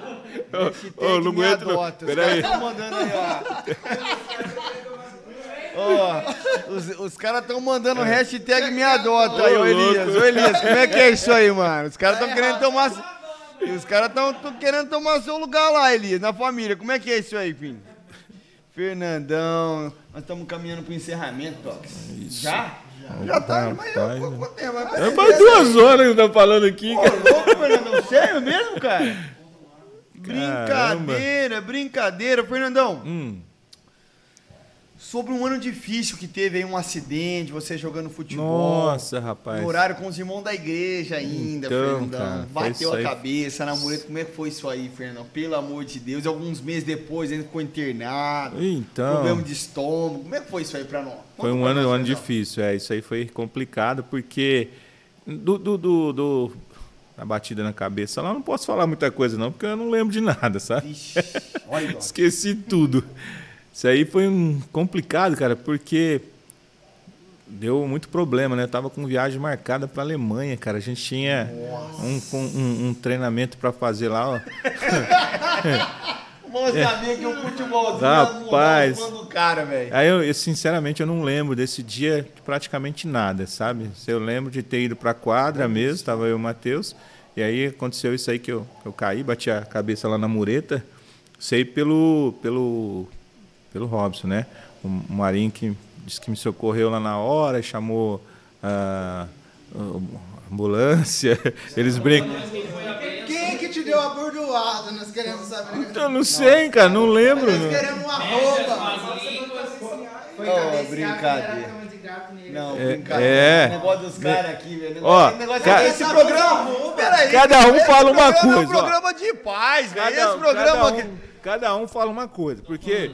Ô, não me aguento adota. Caras tão mandando aí, ó. Ó, os, os caras estão mandando hashtag me adota aí, ô Elias. Ô Elias, como é que é isso aí, mano? Os caras estão querendo tomar. Os caras estão querendo tomar seu lugar lá, Elias, na família. Como é que é isso aí, filho? Fernandão, nós estamos caminhando pro encerramento, Tox. Já? Já tá, mas eu, quanto tempo? Mas É mais duas horas que tá falando aqui. Ô, cara. louco, Fernandão, sério mesmo, cara? Brincadeira, brincadeira. Fernandão, Hum, sobre um ano difícil que teve aí, um acidente, você jogando futebol. nossa, rapaz. No horário com os irmãos da igreja ainda, Então, Fernandão. cara, Bateu a cabeça na mureta. Como é que foi isso aí, Fernandão? Pelo amor de Deus. Alguns meses depois ainda ficou internado. Então. Problema de estômago. Como é que foi isso aí pra nós? Foi um ano, nós, um ano difícil, é. Isso aí foi complicado, porque do, do, do, do- a batida na cabeça lá, não posso falar muita coisa, não, porque eu não lembro de nada, sabe? Vixe, olha. Esqueci tudo. Isso aí foi um complicado, cara, porque deu muito problema, né? Eu tava com viagem marcada para Alemanha, cara. A gente tinha um, um, um treinamento para fazer lá, ó. Vamos saber que o futebolzinho É. Rapaz. é um do cara, velho. Aí eu, eu, sinceramente eu não lembro desse dia de praticamente nada, sabe? Eu lembro de ter ido pra quadra mesmo, tava eu e o Matheus, e aí aconteceu isso aí que eu, eu caí, bati a cabeça lá na mureta, sei pelo pelo pelo Robson, né? O, Marinho que disse que me socorreu lá na hora, chamou a ambulância, eles brincam. Quem que te deu a bordoada? Nós queremos saber. Eu não sei, cara, não lembro. Nós queremos um arroba. Foi oh, brincadeira. Não, brincadeira. é. O negócio dos caras aqui, velho. Ó, Negócio- negócio ca- esse programa. Peraí. Cada um esse fala uma programa É coisa, um ó. programa de paz, velho. Cada, Esse programa cada aqui. um, cada um fala uma coisa, porque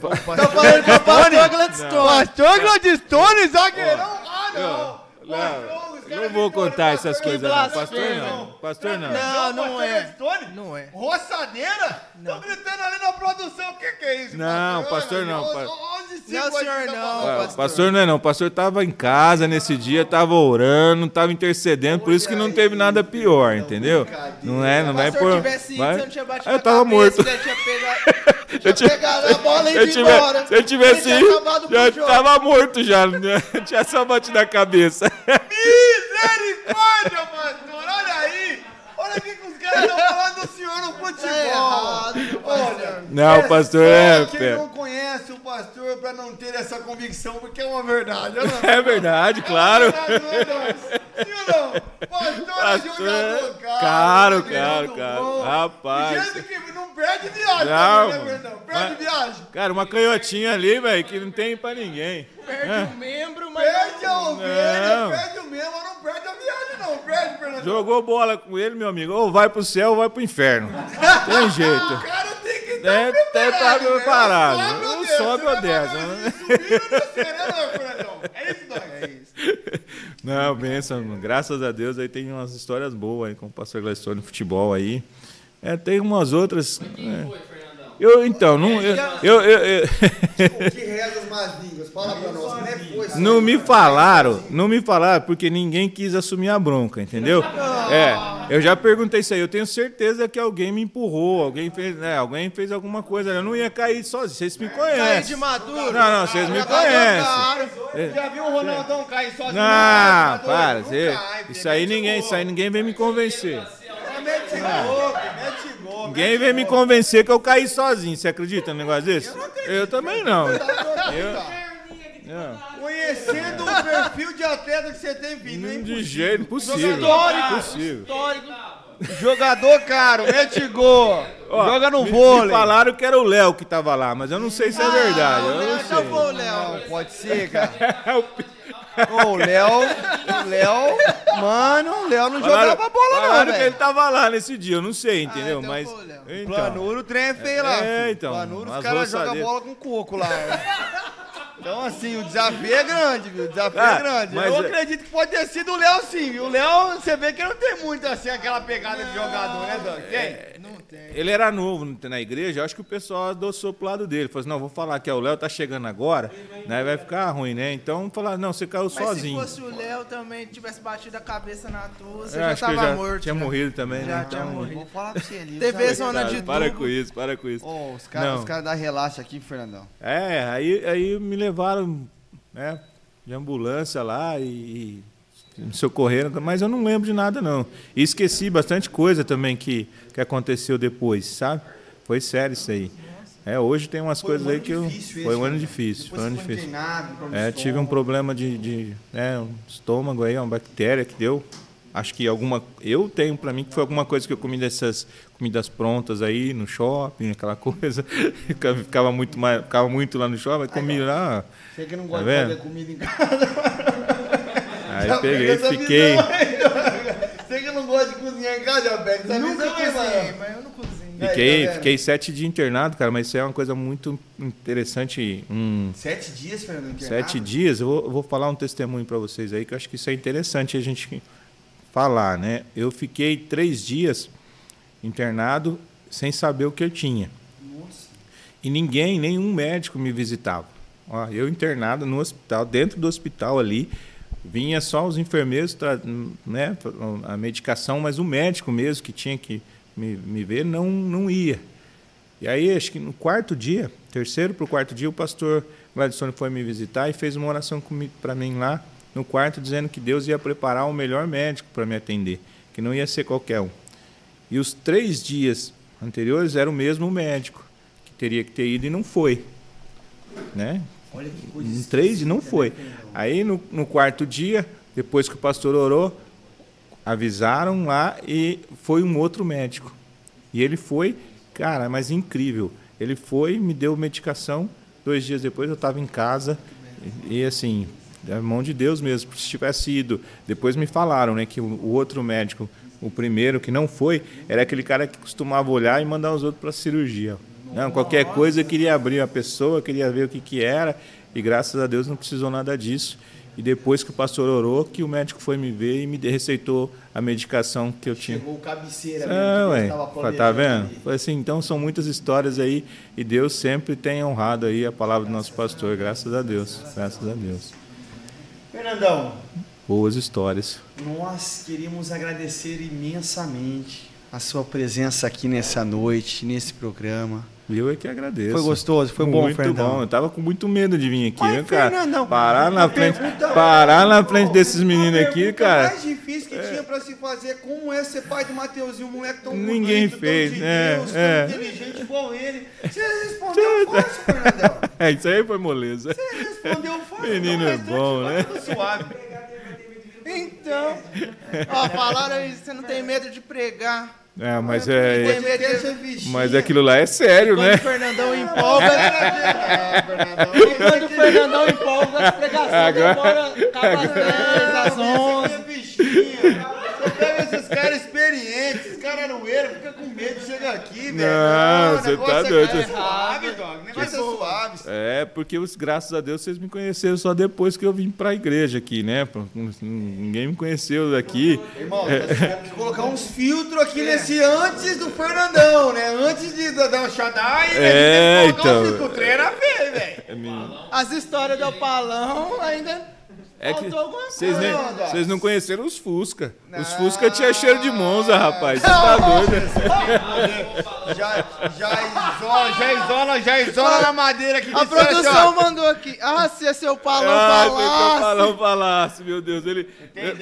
Tá falando com o pastor Gladstone. Pastor Gladstone, zagueirão. Ah, não. Não, não vou contar essas coisas não. Pastor não. Pastor não. Não, não é. Gladstone? Não é. Roçadeira? Estão gritando ali na produção. O que, que é isso? Não, pastor não, Não, senhor, que não, pastor. pastor não é não. Pastor estava em casa nesse dia, estava orando, estava intercedendo, por isso que não teve nada pior, entendeu? Não é, não vai Se o pastor por. tivesse ido, você não tinha batido Eu tava morto. pegado, Eu a bola e ido embora. se eu tivesse ido, já tava morto já. né? Tinha só batido na cabeça. Misericórdia, pastor. Olha aí. Olha o que que os caras estão falando do senhor no futebol. Tá errado, meu Olha. Não, o pastor é. Quem pé. não conhece o pastor pra não ter essa convicção, porque é uma verdade. Não é É verdade, claro. verdade, não é não? Sim ou não? Pastor é Pastor, jogador, cara. caro, caro, caro. bom. Rapaz. Gente que não perde viagem, Não, também, né, mano. Fernandão? Perde Mas- viagem. Cara, uma canhotinha ali, velho, que não tem pra ninguém. Perde o membro, mas Perde a ovelha, Não. perde o mesmo, mas não perde a viagem, não. Perde, Fernandão. Jogou bola com ele, meu amigo. Ou vai pro céu ou vai pro inferno. Tem O jeito. cara tem que estar É, tem que estar preparado. Ou Ou sobe sobe ou desce. né? né, não? É isso? É isso. Não, benção, mano. graças a Deus aí tem umas histórias boas aí com o pastor Gladstone no futebol aí. É, tem umas outras. é. Eu, então, não. Eu, eu, eu- eu- O que reza as más línguas? Fala pra nós, como é não me falaram, não me falaram, porque ninguém quis assumir a bronca, entendeu? É, eu já perguntei isso aí, eu tenho certeza que alguém me empurrou, alguém fez, né, alguém fez alguma coisa, eu não ia cair sozinho, vocês me Cair conhecem. de maduro. Não, não, vocês me conhecem. Já viu o Ronaldão cair sozinho? Não, para, isso aí ninguém, isso aí ninguém vem me convencer. Mete gol, mete. Ninguém vem me convencer que eu caí sozinho. Você acredita num negócio desse? Eu também não. Eu, Conhecendo o perfil de atleta que você tem vindo, hein? de jeito impossível. Histórico. Impossível. Histórico. Jogador caro, mete gol. Ó, Joga no me- vôlei. Me falaram que era o Léo que tava lá, mas eu não sei se é verdade. Eu não Então sei. foi o Léo. Não, pode ser, cara. É o- Ô, o Léo, o Léo, mano, o Léo não Falaram, jogava bola não, falaram que ele velho. tava lá nesse dia, eu não sei, entendeu? então mas. Léo. Então, Planuro, o trem é feio lá. É, filho. então, Planuro, os umas caras jogam roçadeiras. bola com coco lá. Então, assim, o desafio é grande, viu? O desafio Ah, é grande. mas Eu é- acredito que pode ter sido o Léo, sim, viu? O Léo, você vê que não tem muito, assim, aquela pegada de jogador, né, Dan? Tem? Não tem. Ele era novo na igreja, acho que o pessoal adoçou pro lado dele. Falou assim: não, vou falar que é o Léo, tá chegando agora, né? Vai ficar ruim, né? Então, falar, não, você caiu Mas sozinho. se fosse o Léo também tivesse batido a cabeça na tua, você Eu já acho que tava já morto. tinha né? morrido também, Já né? tinha Então, morrido. Vou falar pra você ali. TV zona de Para tubo. com isso, para com isso. Ô, os caras caras dão relaxa aqui, Fernandão. É, aí, aí me levaram né, de ambulância lá e, e me socorreram, mas eu não lembro de nada não. E esqueci bastante coisa também que, que aconteceu depois, sabe? Foi sério isso aí. É, hoje tem umas coisas aí que eu. Foi um ano difícil, foi um ano difícil. É, tive um problema de, de né, um estômago aí, uma bactéria que deu. Acho que alguma. Eu tenho pra mim que foi alguma coisa que eu comi dessas comidas prontas aí no shopping, aquela coisa. ficava muito mais, ficava muito lá no shopping, comi lá. Você que não Tá gosta vendo? de fazer comida em casa. Aí Já peguei, fiquei. Você que não gosta de cozinhar em casa, já pega essa Nunca visão aí, cozinhei, mano. mas eu não cozinho. Aí, Fiquei, tá fiquei sete dias internado, cara, mas isso é uma coisa muito interessante. Um, Sete dias, Fernando, internado? sete dias, eu vou, eu vou falar um testemunho para vocês aí, que eu acho que isso é interessante a gente falar, né? Eu fiquei três dias internado sem saber o que eu tinha. E ninguém, nenhum médico me visitava. Ó, eu internado no hospital, dentro do hospital ali, vinha só os enfermeiros, tra- né, a medicação, mas o médico mesmo que tinha que me, me ver não, não ia. E aí, acho que no quarto dia, terceiro para o quarto dia, o pastor Gladstone foi me visitar e fez uma oração para mim lá no quarto, dizendo que Deus ia preparar o melhor médico para me atender, que não ia ser qualquer um. E os três dias anteriores era o mesmo médico que teria que ter ido e não foi. Né? Olha que coisa Em três e não esquisita, foi. Aí no, no quarto dia, depois que o pastor orou, avisaram lá e foi um outro médico. E ele foi, cara, mas incrível. Ele foi, me deu medicação. Dois dias depois eu estava em casa e, e, assim, da mão de Deus mesmo. Se tivesse ido, depois me falaram, né, que o, o outro médico, o primeiro que não foi, era aquele cara que costumava olhar e mandar os outros para cirurgia. Não, qualquer coisa queria abrir a pessoa, queria ver o que que era e graças a Deus não precisou nada disso. E depois que o pastor orou, que o médico foi me ver e me receitou a medicação que eu tinha. Chegou o cabeceira mesmo, É, ué, tá vendo? Foi assim, então são muitas histórias aí e Deus sempre tem honrado aí a palavra do nosso pastor, graças a Deus, graças a Deus. Fernandão, Boas histórias. nós queríamos agradecer imensamente a sua presença aqui nessa noite, nesse programa. Eu é que agradeço. Foi gostoso? Foi bom, muito Fernandão? bom. Eu tava com muito medo de vir aqui, Mas, viu, cara? Fernandão, parar na frente, pergunta- parar na frente desses meninos aqui, cara. mais difícil que tinha pra se fazer é como é ser pai do Mateuzinho, um moleque tão Ninguém bonito, fez, tão de é, Deus, é. tão inteligente igual ele. Você respondeu fácil, Fernandão. É, isso aí foi moleza. Você respondeu fácil. Menino não, é o bom, né? tudo suave. Então, ó, falaram aí, você não tem medo de pregar. É, mas é, mas aquilo lá é sério, Quando né? o Fernandão empolga, Fernandão. quando o Fernandão empolga, as pregações Agora- demora acaba às 10, às 11. Você é. Você pega esses caras experientes, esses caras aroeiros, fica com medo de chegar aqui, velho. Não, o você negócio tá aqui doido. É suave, dog. O negócio é suave. É, porque os, graças a Deus vocês me conheceram só depois que eu vim pra igreja aqui, né? Ninguém me conheceu daqui. Irmão, nós tivemos que colocar uns filtros aqui nesse antes do Fernandão, né? Antes de dar uma Shaddai, É, teve que colocar então. uns filtros. O trem era feio, velho. É, minha- As histórias do Palão ainda é que vocês, nem- vocês não conheceram os Fusca. Os Não. Fusca tinha cheiro de Monza, rapaz. Você tá doido? Já, já isola, já isola, já isola na madeira aqui. A olha produção mandou aqui. Ah, se é seu Palão Ah, foi que eu falasse. falão falasse, meu Deus. Ele,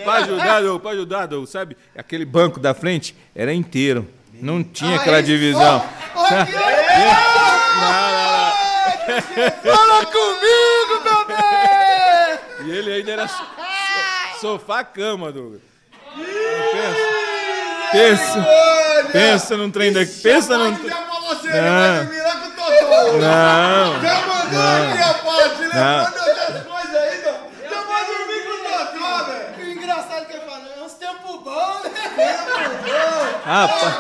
pra ajudar, Doug, pra ajudar, Doug, sabe? Aquele banco da frente era inteiro. Não tinha aquela divisão. aqui, ó. Fala comigo, meu bem! E ele ainda era so- sofá-cama, Douglas. Pensa. Pensa. Pensa num trem daqui. Pensa num. Ele Não. vai dormir lá com o Totó. Não. Já mandou aqui a parte, Não. lembrando outras coisas aí, Dó. Já vai dormir com o Totó, velho. Que engraçado que ele fala, é uns tempos bons, né? Rapaz.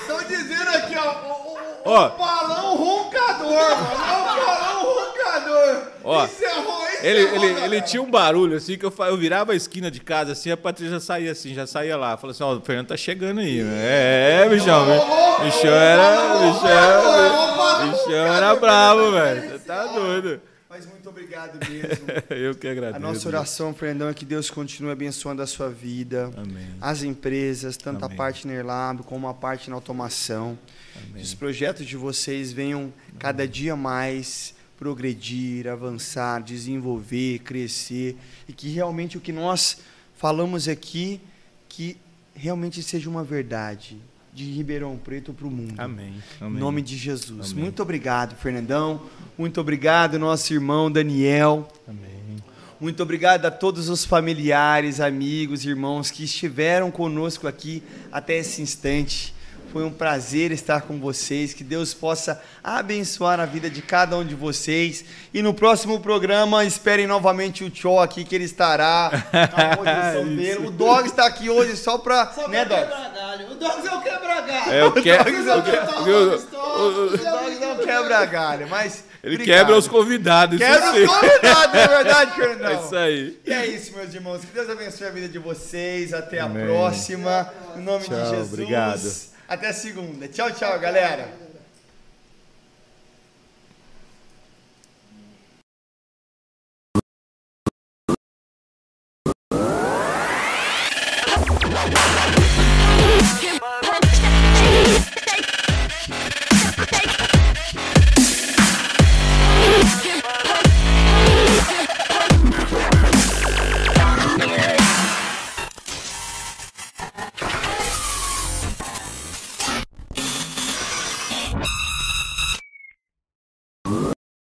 Estão dizendo aqui, ó, o, o, Ó. o balão roncador, mano. É o balão roncador. Ó. Encerrou, Ele, ele, ele tinha um barulho assim que eu, eu virava a esquina de casa assim, a Patrícia saía assim, já saía lá. Falou assim: Ó, o Fernando tá chegando aí. né? É, é, bichão. bi- Bichão era. Bichão, bichão era bravo, velho. Você tá doido. Mas muito obrigado mesmo. Eu que agradeço. A nossa oração, Fernandão, é que Deus continue abençoando a sua vida, Amém. as empresas, tanto Amém. a Partner Lab como a parte na automação. Que os projetos de vocês venham cada dia mais progredir, avançar, desenvolver, crescer e que realmente o que nós falamos aqui que realmente seja uma verdade de Ribeirão Preto para o mundo. Amém. Em Amém. nome de Jesus. Amém. Muito obrigado, Fernandão. Muito obrigado, nosso irmão Daniel. Amém. Muito obrigado a todos os familiares, amigos, irmãos que estiveram conosco aqui até esse instante. Foi um prazer estar com vocês. Que Deus possa abençoar a vida de cada um de vocês. E no próximo programa, esperem novamente o Tchó aqui, que ele estará na posição dele. O Dog está aqui hoje só para. Só Né, pra Dog? quebrar galho. O Dogs é o quebra-galho. É, quero- contar eu- uma história, O vocês Dog não quebra galho, mas. Ele obrigado. quebra os convidados. isso Quebra sim. os convidados, é verdade, É Fernandão. isso aí. E é isso, meus irmãos. Que Deus abençoe a vida de vocês. Até Amém. a próxima. Em nome Tchau, de Jesus. obrigado. Até segunda. Tchau, tchau, galera.